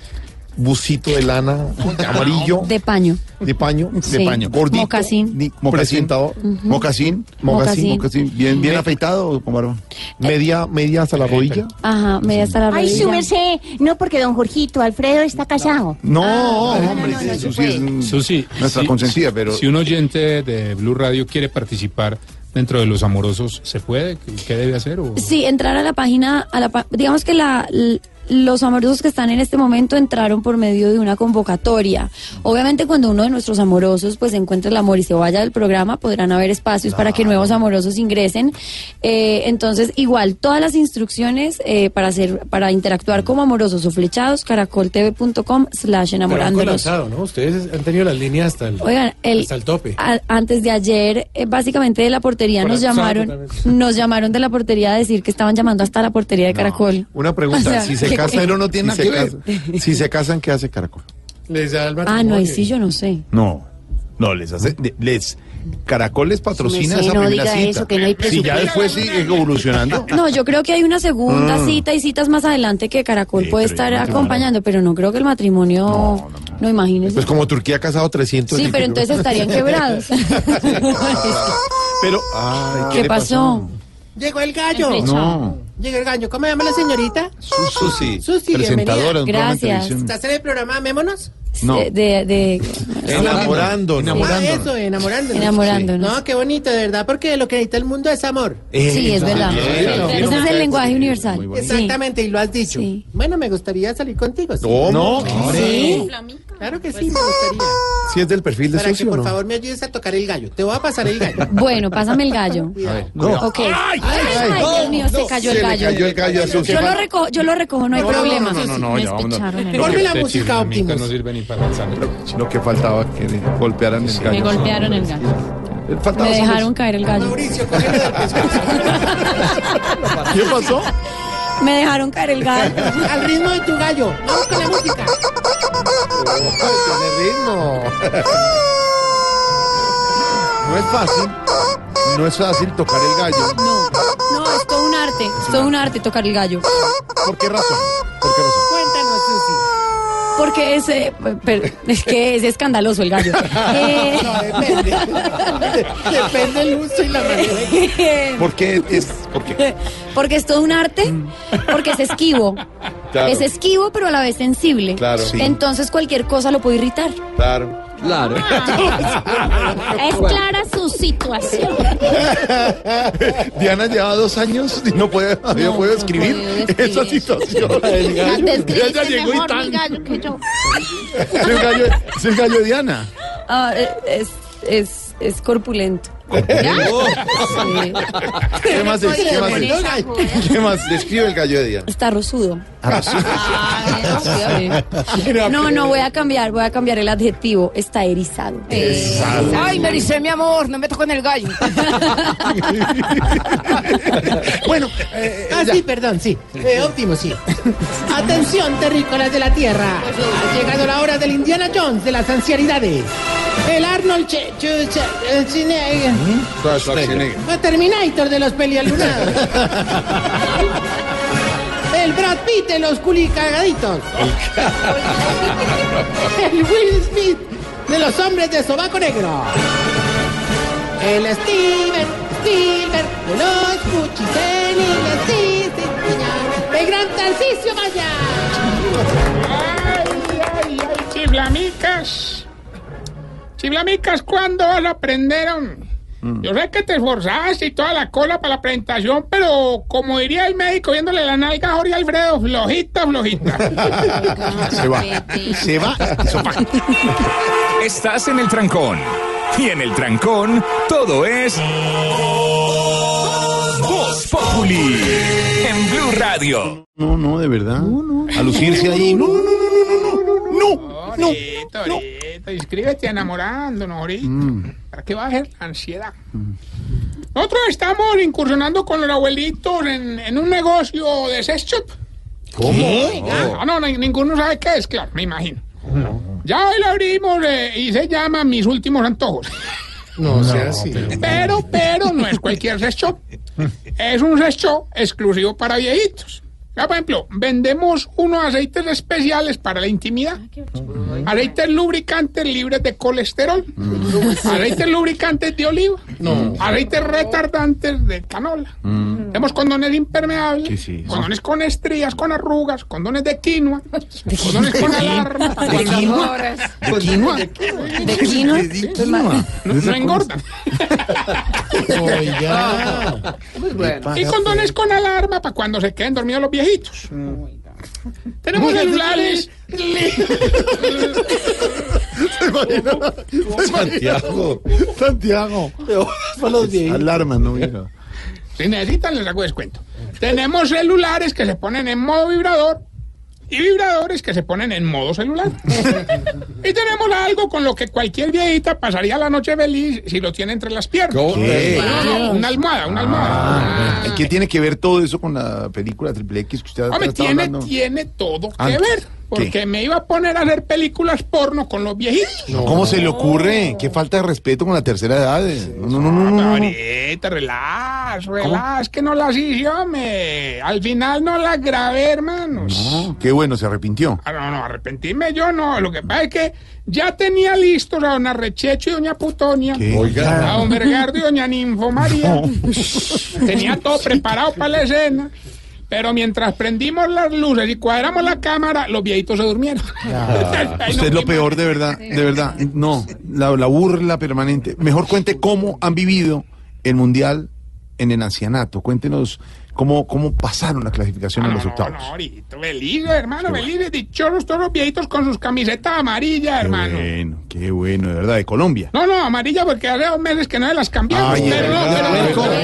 Busito de lana amarillo, De paño. de paño, Sí. de paño, gordito, Mocasín. presentador, mocasín, mocasín, Mocasín. mocasín, bien, bien afeitado, con barba. Media, media hasta la rodilla. Ajá, media hasta la Ay, rodilla. su merced, no porque don Jorgito Alfredo está casado. No, hombre, eso sí es Susi, nuestra si- consentida, pero Si un oyente de Blue Radio quiere participar dentro de los amorosos, ¿se puede? ¿Qué, debe hacer? O... Sí, entrar a la página, a la, digamos que la, los amorosos que están en este momento entraron por medio de una convocatoria. Obviamente cuando uno de nuestros amorosos pues encuentre el amor y se vaya del programa, podrán haber espacios para que nuevos amorosos ingresen. Eh, entonces, igual, todas las instrucciones eh, para hacer, para interactuar como amorosos o flechados, caracoltv.com slash enamorándonos. ¿no? Ustedes han tenido las líneas hasta el, Oigan, el, hasta el tope. a- antes de ayer, eh, básicamente de la portería nos llamaron, nos llamaron de la portería a decir que estaban llamando hasta la portería de Caracol. una pregunta, O sea, si se ¿qué- casan, pero no tiene si nada que se ver. Si se casan, ¿qué hace Caracol? Les da el Ah, no, ahí sí yo no sé. No, no, les hace, les, Caracol les patrocina Sí, esa no primera diga cita. eso, que no hay si ya después sigue evolucionando. No, yo creo que hay una segunda Ah. cita y citas más adelante que Caracol puede estar acompañando, pero no creo que el matrimonio, no, imagínese. Pues como Turquía ha casado 300. sí, pero entonces estarían quebrados. Pero, ay, ¿Qué pasó? Llegó el gallo. No. Llegó el gallo. ¿Cómo se llama la señorita? Susi, Susi, presentadora de un programa de Gracias. televisión. ¿Estás en el programa Amémonos? No. De, de, de- Enamorándonos. Ah, eso, enamorándonos. Enamorándonos. No, qué bonito, de verdad, porque lo que necesita el mundo es amor. Sí, es verdad. Ese es el lenguaje universal. Exactamente, y lo has dicho. Bueno, me gustaría salir contigo. ¿sí? ¿Cómo? Sí. Claro que sí, me gustaría. Si es del perfil de Para que socio, por ¿no? favor me ayudes a tocar el gallo. Te voy a pasar el gallo. Bueno, pásame el gallo. No. Ok. Ay, Dios mío, se cayó Se el gallo. cayó el gallo a Susi. Yo lo recojo, yo lo recojo, no hay No, no, problema. no, no, no, Me ya, vámonos. espicharon el Lo Ponme que- la música, Optimus. no sirve ni para lanzar. Lo que faltaba que le golpearan el gallo. Me golpearon el gallo. Faltaba Me solo dejaron caer el gallo. Mauricio, cógeme del pescuezo. ¿Qué pasó? Me dejaron caer el gallo. Al ritmo de tu gallo. Vamos con la música. Tiene ritmo. No es fácil. No es fácil tocar el gallo. No, no, es todo un arte. Es todo un arte tocar el gallo. ¿Por qué razón? ¿Por qué razón? Susi. Porque es, eh, pero es que es escandaloso el gallo. Eh, No, depende. Depende el uso y la manera. ¿Por qué es? ¿Por qué? porque es todo un arte, porque es esquivo. Claro. Es esquivo, pero a la vez sensible. Claro. Sí. Entonces cualquier cosa lo puede irritar. Claro. Claro. Es clara su situación. Diana lleva dos años y no puede, había No, podido no escribir esa eso. situación. El gallo, ella llegó y tan. mi gallo que yo. Es el gallo, es el gallo de Diana. Ah, es, es, es corpulento. Sí. ¿Qué más es? ¿Qué más es? ¿Qué más? Describe el gallo de Diana. Está rosudo. Ah, No, no, voy a cambiar, voy a cambiar el adjetivo. Está erizado. Ay, me ericé, mi amor, no me toco en el gallo. Bueno, ah, sí, perdón, sí. Eh, óptimo, sí. Atención, terrícolas de la Tierra. Ha llegado la hora del Indiana Jones de las ancianidades. El Arnold Che, Che- Che- eh, Schwarzenegger. Schwarzenegger. El Terminator de los pelialunados. El Brad Pitt de los culicagaditos. El Will Smith de los hombres de sobaco negro. El Steven Spielberg de los señor. El gran Tarcisio Maya. Ay, ay, ay, chiflamicas. Chiflamicas, ¿cuándo lo aprendieron? Yo sé que te esforzaste y toda la cola para la presentación, pero como diría el médico viéndole la nalga a Jorge Alfredo, flojita, flojita. Se va. Se va. Estás en el trancón. Y en el trancón, todo es. Voz Populi. En Blue Radio. No, no, de verdad. A lucirse ahí. No, no, no, no, no, no, no. Ahorita, ahorita, inscríbete enamorándonos ahorita. ¿Para qué bajar la ansiedad? Nosotros estamos incursionando con los abuelitos en, en un negocio de sex shop. No, no, ni- ninguno sabe qué es, claro, me imagino. Ya hoy lo abrimos eh, y se llama Mis Últimos Antojos. No, sea así. Pero, pero no es cualquier sex shop. Es un sex shop exclusivo para viejitos. Mira, por ejemplo, vendemos unos aceites especiales para la intimidad. Aceites lubricantes libres de colesterol. Aceites lubricantes de oliva. Aceites retardantes de canola. Tenemos condones impermeables. Condones con estrías, con arrugas. Condones de quinoa. Condones con alarma. ¿De quinoa? ¿De quinoa? ¿De quinoa? No, no engordan. Oiga. Y condones con alarma para cuando se queden dormidos los viejitos. Tenemos celulares. Santiago. Santiago. Para los viejitos. Alarma, no, mira. Si necesitan, les hago descuento. Tenemos celulares que se ponen en modo vibrador y vibradores que se ponen en modo celular. y tenemos algo con lo que cualquier viejita pasaría la noche feliz si lo tiene entre las piernas. ¿Qué? No, no, una almohada, una almohada. ¿Y ¿Qué tiene que ver todo eso con la película Triple X que usted Hombre, está tiene, hablando? tiene todo Ah, que ver. ¿Qué? Porque me iba a poner a hacer películas porno con los viejitos. ¿Cómo se le ocurre? Qué falta de respeto con la tercera edad. No, no, no, no. no, no. Ahorita, relax, relax, que no las hice, hombre. Al final no las grabé, hermanos. No, Qué bueno, se arrepintió. Ah, no, no, arrepentirme yo no. Lo que pasa es que ya tenía listos a don Arrechecho y doña Putonia. ¿Qué? Oiga. A don Bergardo y doña Ninfo María. Tenía todo preparado para la escena. Pero mientras prendimos las luces y cuadramos la cámara, los viejitos se durmieron. Usted es lo peor, de verdad, de verdad. No, la, la burla permanente. Mejor cuente cómo han vivido el Mundial en el ancianato. Cuéntenos cómo, cómo pasaron la clasificación en los octavos. No, ahorita, felices, hermano, felices, dichosos todos los viejitos con sus camisetas amarillas, Qué hermano. bueno, qué bueno, de verdad, de Colombia. No, no, amarilla porque hace dos meses que no se las cambiamos. Ay, pero no, pero no, no.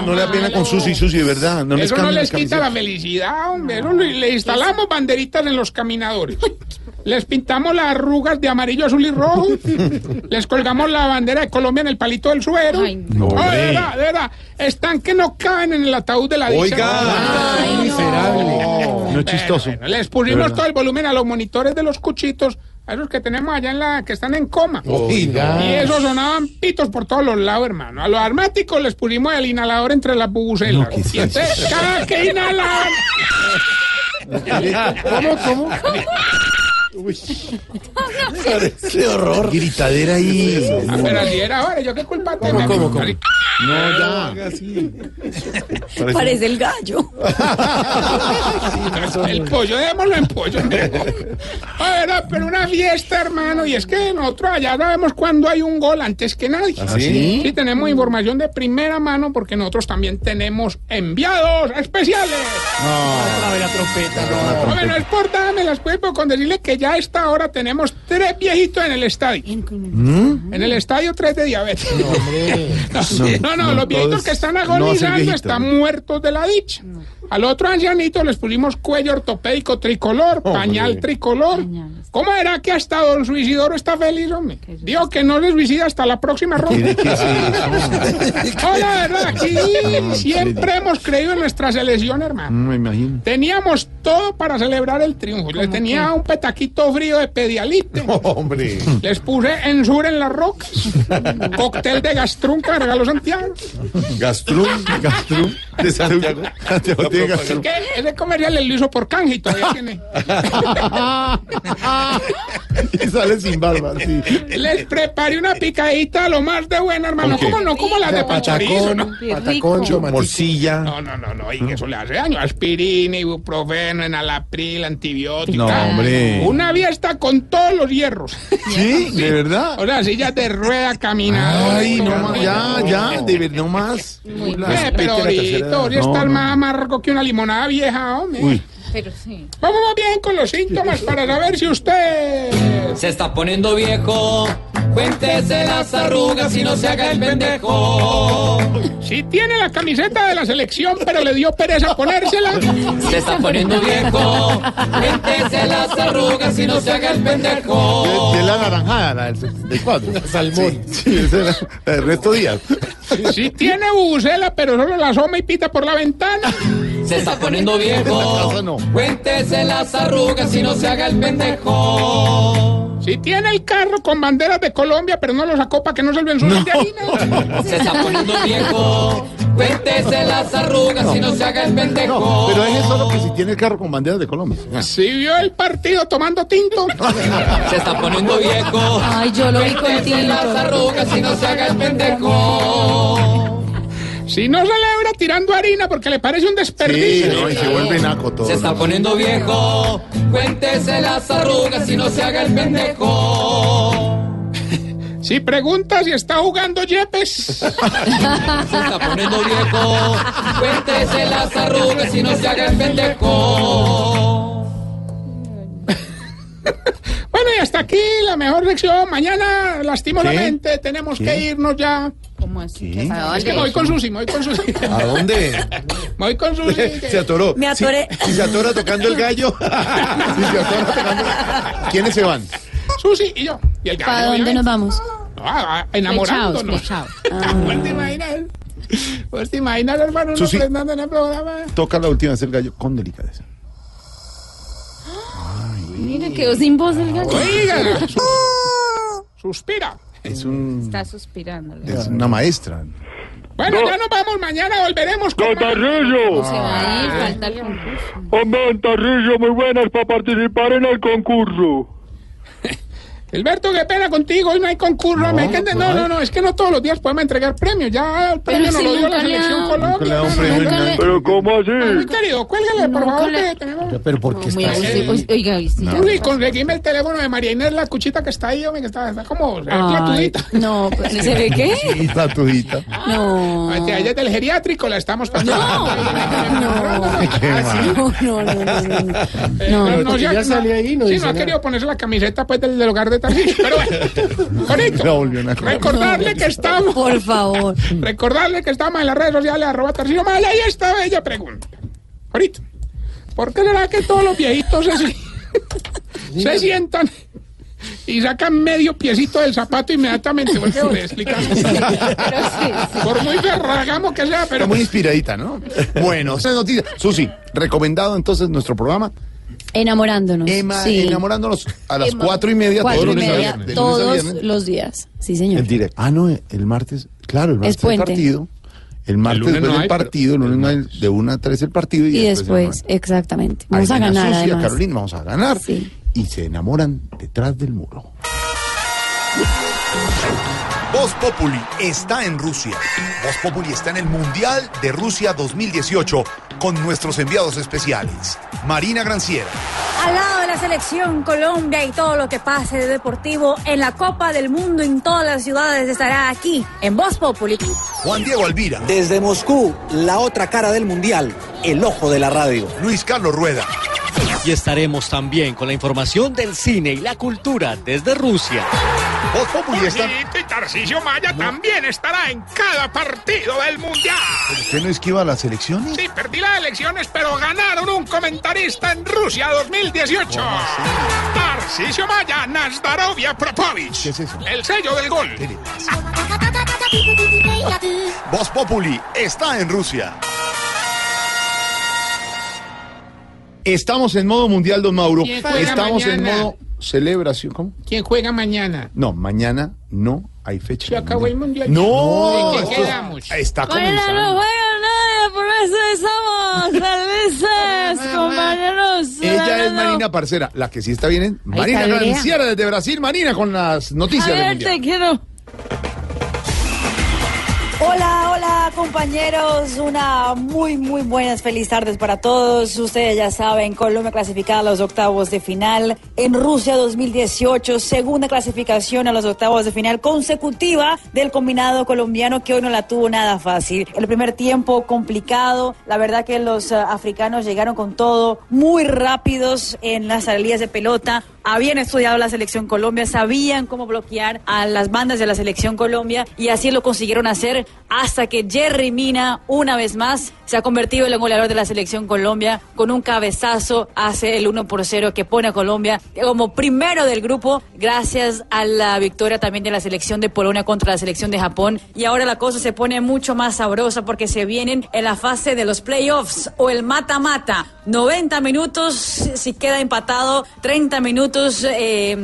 No, no le da pena con Susi y Susi, de verdad. No les Eso no cambien les quita la felicidad, hombre. Le, le instalamos banderitas en los caminadores. Les pintamos las arrugas de amarillo, azul y rojo. Les colgamos la bandera de Colombia en el palito del suero. no. No, de Hombre. verdad, de verdad. Están que no caben en el ataúd de la dicha. Oiga. Ay, no. Miserable. No es chistoso. Bueno, les De pusimos todo el volumen a los monitores de los cuchitos, a esos que tenemos allá en la, que están en coma. Oiga. Y eso sonaban pitos por todos los lados, hermano. A los armáticos les pusimos el inhalador entre las bubucelas. y entonces, cada que inhalaban. ¿Cómo, cómo? Qué horror. Gritadera ahí. Ah, pero así era ahora, ¿yo qué culpa tengo? cómo, cómo? No, ya. Parece el gallo. El pollo, démoslo en pollo. A ver, pero una fiesta, hermano, y es que nosotros allá sabemos cuándo hay un gol antes que nadie. ¿Ah, sí? Sí, tenemos información de primera mano porque nosotros también tenemos enviados especiales. la trompeta. Hombre, no es por dármelas, pues, pero con decirle que ya a esta hora tenemos tres viejitos en el estadio. ¿Mm? En el estadio, tres de diabetes. No, no, no, los viejitos que están agonizando están muertos de la dicha. Al otro ancianito les pusimos cuello ortopédico tricolor, pañal tricolor. ¿Cómo era que hasta don Suicidoro está feliz, hombre? Digo que no les suicida hasta la próxima ronda. ¿Qué, qué es eso? No, la verdad, aquí siempre hemos creído en nuestra selección, hermano. No me imagino. Teníamos todo para celebrar el triunfo. Les tenía un petaquito frío de pedialite. Hombre. Les puse ensur en las rocas. Cóctel de gastrún que me regaló Santiago. Gastrum, Gastrum de Santiago. Santiago tiene Es Gastrum. que ese comercial lo hizo por canje y todavía tiene. Y sale sin barba, sí. Les preparé una picadita lo más de buena, hermano. ¿Con qué? ¿Cómo no? Como la de pachorizo, ¿no? Patacón, chomatito. Morcilla. No, no, no, no, y que eso le hace daño. Aspirina, ibuprofeno, enalapril, antibiótico. No, hombre. Una fiesta con todos los hierros. ¿Sí? ¿De verdad? O sea, sillas de rueda, caminador. Ay, no más, ya, ya, de verdad, no más. Eh, pero ahorita, ahorita No, está no. más amargo que una limonada vieja, hombre. Uy. Pero sí. Vamos bien con los síntomas para saber si usted... Se está poniendo viejo. Cuéntese las arrugas y no se haga el pendejo. Si tiene la camiseta de la selección, pero le dio pereza ponérsela. Se está poniendo viejo. Cuéntese las arrugas y no se haga el pendejo. De, de la naranjada, la del 74. Salmón. Sí, sí, la del resto días. Si tiene bucela, pero solo la asoma y pita por la ventana. Se está poniendo viejo. no. Cuéntese las arrugas y no se haga el pendejo. Si tiene el carro con banderas de Colombia, pero no lo sacó para que no se lo ensucien de harina. Se está poniendo viejo. Cuéntese las arrugas y no se haga el pendejo. No, pero es solo que si tiene el carro con banderas de Colombia. Si vio el partido tomando tinto. Se está poniendo viejo. Ay, yo lo vi con tinto. las arrugas y no se haga el pendejo. Si no celebra tirando harina porque le parece un Sí, desperdicio. no, y se vuelve naco todo. Se está poniendo viejo. Cuéntese las arrugas y no se haga el pendejo. Si pregunta si está jugando Yepes. Se está poniendo viejo. Cuéntese las arrugas y no se haga el pendejo. Bueno, y hasta aquí la mejor lección. Mañana, lastimosamente, tenemos ¿Qué? que irnos ya. ¿Cómo así? ¿Qué? Es que me voy con Susi, me voy con Susi. ¿A dónde? Me voy con Susi. Se atoró. Me atoré. Si, si se atora tocando el gallo. si se atora tocando. ¿Quiénes se van? Susi y yo. Y el gallo, ¿Para dónde nos vamos? Ah, enamorándonos. Flechaos, ¿Vos te imaginas? ¿Vos te imaginas, hermano, Susi. presentando en el programa? Toca la última vez el gallo con delicadeza. Mire, quedó sin voz el gallo. Oiga, su- suspira. Es, un, Está suspirando. es una maestra. Bueno, ya nos vamos. Mañana volveremos con más. Tarrillo! Se va a ir, falta el concurso. Hombre, muy buenas para participar en el concurso. Gilberto, qué pena contigo. Hoy no hay concurso. me hay que ente- no, no, no. Es que no todos los días podemos entregar premios. Ya el premio nos si lo dio la selección Colombia. No, no, no. Pero ¿cómo así? Muy querido, cuélgale, por favor, le- que. Pero ¿por qué está así? Oiga, sí, conseguime el teléfono de María Inés, la cuchita que está ahí, hombre, que está, está como Ay, platudita. no, ¿se ve qué? Platudita. No. Ella es del geriátrico, la estamos pasando. Mal. No, no, no, no, no. Eh, No, pero porque se ha- ya salió ahí, no sí, dice no ha nada. querido ponerse la camiseta pues del, del hogar de Tarcillo. Pero bueno, Bonito. volvió una cosa. Recordarle que estamos, Por favor. recordarle que estamos en las redes sociales, arroba Tarcillo Maya, y esta bella pregunta. Ahorita, ¿por qué será que todos los viejitos se, se sientan y sacan medio piecito del zapato inmediatamente? ¿Por qué? Voy a explicar. Por muy ferragamo que sea, pero Está muy inspiradita, ¿no? Bueno, esa es noticia. Susi, recomendado entonces nuestro programa. Enamorándonos. Emma, sí. enamorándonos a las Emma. cuatro y media Cuatro todos y los días. media, de lunes a todos los días. Sí, señor. El directo. Ah, no, el martes. Claro, el martes el puente. partido. El martes después no del hay, partido, el lunes no hay, de una a tres el partido. Y, Y después, después, exactamente. Vamos a ganar, Susi, a además. Carolina, vamos a ganar. Sí. Y se enamoran detrás del muro. Voz Populi está en Rusia. Voz Populi está en el Mundial de Rusia 2018 con nuestros enviados especiales. Marina Granciera, Al lado de la selección Colombia y todo lo que pase de deportivo en la Copa del Mundo en todas las ciudades estará aquí en Voz Populi. Juan Diego Alvira, Desde Moscú, la otra cara del mundial, el ojo de la radio. Luis Carlos Rueda, Y estaremos también con la información del cine y la cultura desde Rusia. Voz Populi está... Y Tarcisio Maya también estará en cada partido del Mundial. ¿Usted no esquiva las elecciones? Sí, perdí las elecciones, pero ganaron un comentarista en Rusia 2018. Tarcisio Maya, Nazdarovia Propovich. ¿Qué es eso? El sello del gol. Voz Populi está en Rusia. Estamos en modo mundial, don Mauro. ¿Quién juega Estamos en modo celebración. ¿Cómo? ¿Quién juega mañana? No, mañana no hay fecha. Se acabó el mundial. No, ¿En qué esto quedamos? está Mañana no comenzando. juega nadie, por eso estamos felices, compañeros. Ella es. Marina Parcera. La que sí está bien Marina. Granciera desde Brasil. Marina con las noticias del mundial. te quiero. Hola, hola compañeros, una muy muy buenas feliz tardes para todos. Ustedes ya saben, Colombia clasificada a los octavos de final en Rusia 2018, segunda clasificación a los octavos de final consecutiva del combinado colombiano que hoy no la tuvo nada fácil. El primer tiempo complicado, la verdad que los eh, africanos llegaron con todo, muy rápidos en las salidas de pelota, habían estudiado la selección Colombia, sabían cómo bloquear a las bandas de la selección Colombia y así lo consiguieron hacer hasta que Jerry Mina una vez más se ha convertido en el goleador de la selección Colombia con un cabezazo hace el 1 por 0 que pone a Colombia como primero del grupo gracias a la victoria también de la selección de Polonia contra la selección de Japón. Y ahora la cosa se pone mucho más sabrosa porque se vienen en la fase de los playoffs o el mata-mata. 90 minutos si queda empatado 30 minutos minutos eh,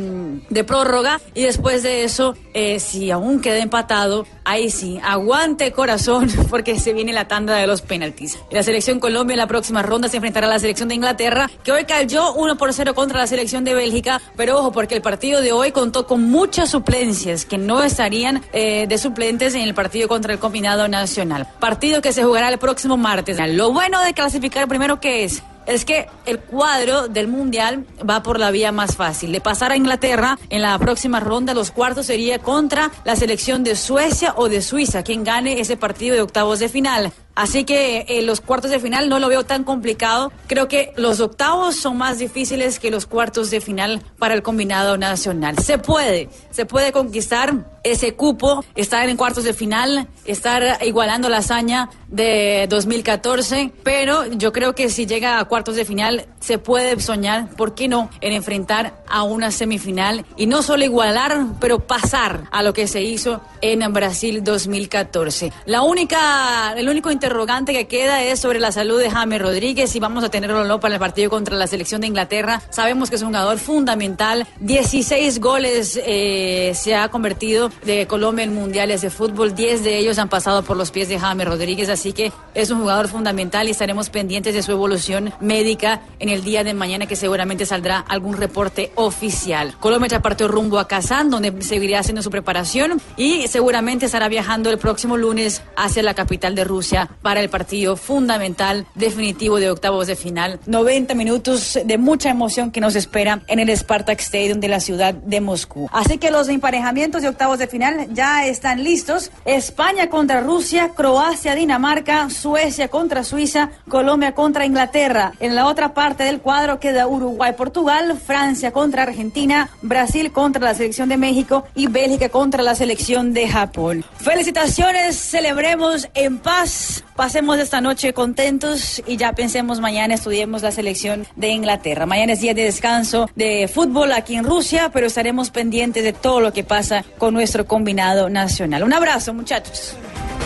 de prórroga y después de eso, eh, si aún queda empatado, ahí sí, aguante corazón porque se viene la tanda de los penaltis. La selección Colombia en la próxima ronda se enfrentará a la selección de Inglaterra, que hoy cayó 1 por 0 contra la selección de Bélgica, pero ojo porque el partido de hoy contó con muchas suplencias que no estarían eh, de suplentes en el partido contra el combinado nacional. Partido que se jugará el próximo martes. Lo bueno de clasificar primero que es es que el cuadro del Mundial va por la vía más fácil. De pasar a Inglaterra en la próxima ronda, los cuartos sería contra la selección de Suecia o de Suiza, quien gane ese partido de octavos de final. Así que eh, los cuartos de final no lo veo tan complicado. Creo que los octavos son más difíciles que los cuartos de final para el combinado nacional. Se puede, se puede conquistar ese cupo, estar en cuartos de final, estar igualando la hazaña de 2014, pero yo creo que si llega a cuartos de final se puede soñar, ¿por qué no?, en enfrentar a una semifinal y no solo igualar, pero pasar a lo que se hizo en Brasil 2014. La única, el único interrogante que queda es sobre la salud de James Rodríguez, si vamos a tenerlo o no para el partido contra la selección de Inglaterra. Sabemos que es un jugador fundamental, 16 goles eh, se ha convertido de Colombia en mundiales de fútbol, 10 de ellos han pasado por los pies de James Rodríguez, así que es un jugador fundamental y estaremos pendientes de su evolución médica en el día de mañana que seguramente saldrá algún reporte oficial. Colombia ya partió rumbo a Kazán, donde seguirá haciendo su preparación y seguramente estará viajando el próximo lunes hacia la capital de Rusia para el partido fundamental definitivo de octavos de final. 90 minutos de mucha emoción que nos espera en el Spartak Stadium de la ciudad de Moscú. Así que los emparejamientos de octavos de final ya están listos. España contra Rusia, Croacia, Dinamarca, Suecia contra Suiza, Colombia contra Inglaterra. En la otra parte del cuadro queda Uruguay, Portugal, Francia contra Argentina, Brasil contra la selección de México y Bélgica contra la selección de Japón. Felicitaciones, celebremos en paz, pasemos esta noche contentos y ya pensemos mañana estudiemos la selección de Inglaterra. Mañana es día de descanso de fútbol aquí en Rusia, pero estaremos pendientes de todo lo que pasa con nuestro combinado nacional. Un abrazo, muchachos.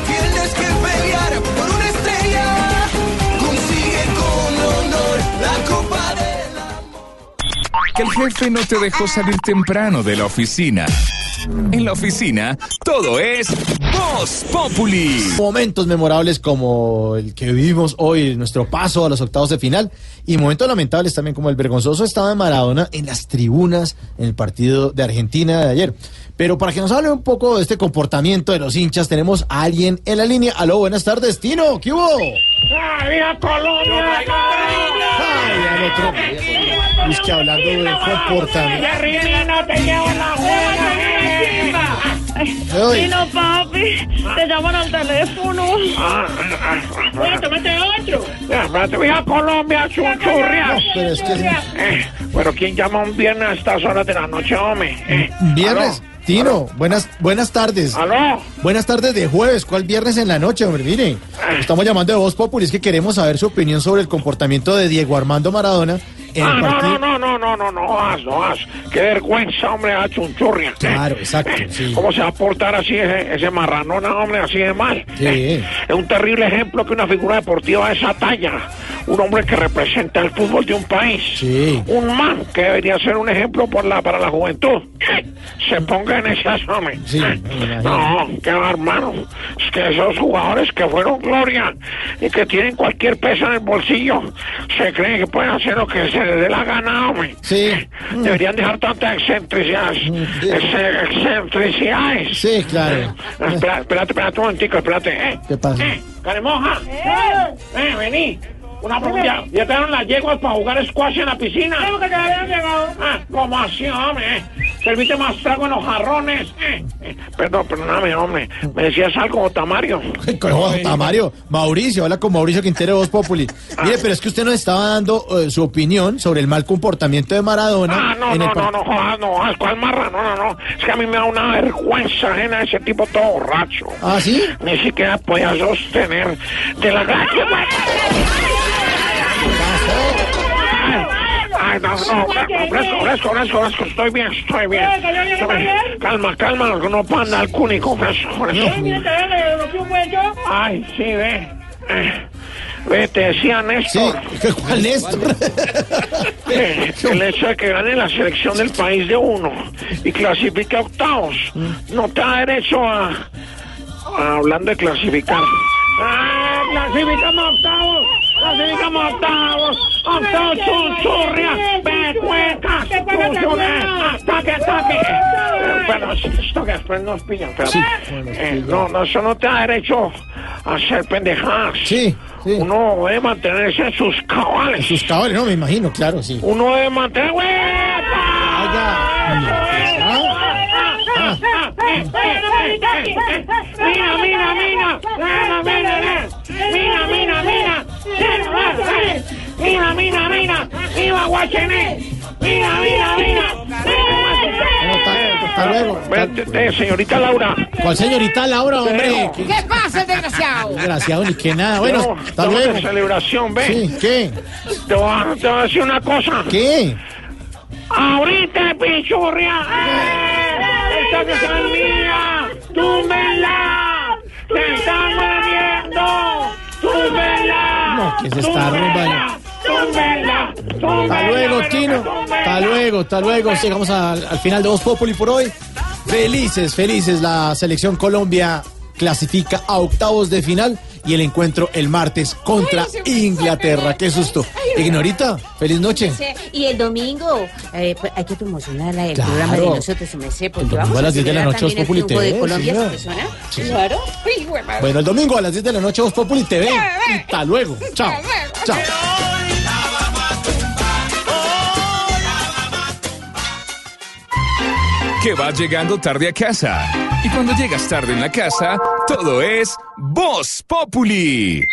Tienes que pelear por una estrella. Consigue con honor la copa de Que el jefe no te dejó salir temprano de la oficina. En la oficina, todo es Voz Populi. Momentos memorables como el que vivimos hoy, nuestro paso a los octavos de final, y momentos lamentables también como el vergonzoso estado de Maradona en las tribunas en el partido de Argentina de ayer. Pero para que nos hable un poco de este comportamiento de los hinchas, tenemos a alguien en la línea. Aló, buenas tardes, Tino, ¿qué hubo? ¡Ah, viva Colombia! Ay, al otro. Es que hablando de comportamiento. Ay. Dino, papi, te llaman al teléfono. Bueno, tómate otro. Espérate, viva Colombia, chunchurrias. pero es que- Eh, bueno, ¿quién llama un viernes a estas horas de la noche, hombre? Eh, Viernes. Tino, buenas, buenas tardes. ¿Aló? Buenas tardes de jueves. ¿Cuál viernes en la noche, hombre? Mire, estamos llamando de Voz Populi. Es que queremos saber su opinión sobre el comportamiento de Diego Armando Maradona Ah, el no, partido. no, no, no, no, no, no vas, no vas. Qué vergüenza, hombre, a chunchurria. Claro, exacto, sí. ¿Cómo se va a portar así ese, ese marranona, hombre, así de mal? Sí. Es un terrible ejemplo que una figura deportiva de esa talla, un hombre que representa el fútbol de un país, Sí. un man que debería ser un ejemplo por la, para la juventud, se ponga en ese hombre. Sí. No, qué va, hermano. Es que esos jugadores que fueron gloria y que tienen cualquier peso en el bolsillo, se creen que pueden hacer lo que se les dé la gana, hombre. Sí. Deberían dejar tantas excentricidades. ex- excentricidades. Sí, claro. Espera, espérate, espérate un momentico, espérate. ¿eh? ¿Qué pasa? Eh, Caremoja. Eh, vení. Una pregunta. ¿Ya te dieron las yeguas para jugar squash en la piscina? ¿Cómo que te habían llegado? Ah, ¿cómo así, hombre? Eh, Serviste más trago en los jarrones. Eh, eh, perdón, perdóname, hombre. Me decías algo, Tamario. Cojo, Tamario, Mauricio, habla con Mauricio Quintero de Voz Populi. Mire, pero es que usted nos estaba dando eh, su opinión sobre el mal comportamiento de Maradona Ah, no, en el no, no, partido. no, jodas, no, jodas, ¿cuál marra? No, no, no. Es que a mí me da una vergüenza ajena ese tipo todo borracho. ¿Ah, sí? Ni siquiera podía sostener de la gracia. Ay, no, no, no, fresco, fresco, fresco, fresco, estoy bien, estoy bien. Calma, calma, no puedo andar cúnico, fresco, fresco. Ay, sí, ve. Eh, Ve, te decía Néstor. ¿Cuál Néstor? el hecho de que gane la selección del país de uno y clasifique a octavos no te da derecho a, a- hablando de clasificar. ¡Ah, clasificamos a octavos! ¡Clasificamos a octavos! ¡Octavos, chunchurria! ¡Pecuecas! ¡Chunchurria! ¡Ataque, ataque! Pero esto que después nos pillan, pero... eh, no, no, eso no te da derecho a hacer pendejadas. Sí, Uno debe mantenerse en sus cabales. Sus cabales, no, me imagino, claro, sí. Uno debe mantener... ¡Mina, mina, mina! ¡Mina, mina, mina! ¡Mina, mina, mina! ¡Mina, mina, mina! ¡Viva Guachené! ¡Mira, mira, mira! Hasta luego. Señorita Laura. ¿Cuál señorita Laura, hombre? ¿Qué, ¿Qué pasa, desgraciado? Desgraciado, ni que nada. Bueno, no, hasta luego. De celebración, ve. Sí, ¿qué? Te voy, a, te voy a decir una cosa. ¿Qué? Ahorita, pichurria. ¡Eh! Esta que es mía. ¡Túmbela! ¡Te están bebiendo! ¡Túmbela! No, que se está. Hasta luego, Tino. Hasta luego, hasta luego. Llegamos al, al final de Voz Populi por hoy. Felices, felices. La selección Colombia clasifica a octavos de final y el encuentro el martes contra Inglaterra. Qué susto. Ignorita, feliz noche. Y el domingo, eh, pues, hay que promocionar el Claro. programa de nosotros, su merced, porque El domingo vamos a las 10 de la noche, el Populi triunfo de TV, Colombia. ¿se persona? Sí. Claro. Madre. Bueno, el domingo a las 10 de la noche Voz Populi TV. Y hasta luego. Chao. Chao. que vas llegando tarde a casa. Y cuando llegas tarde en la casa, todo es Voz Populi.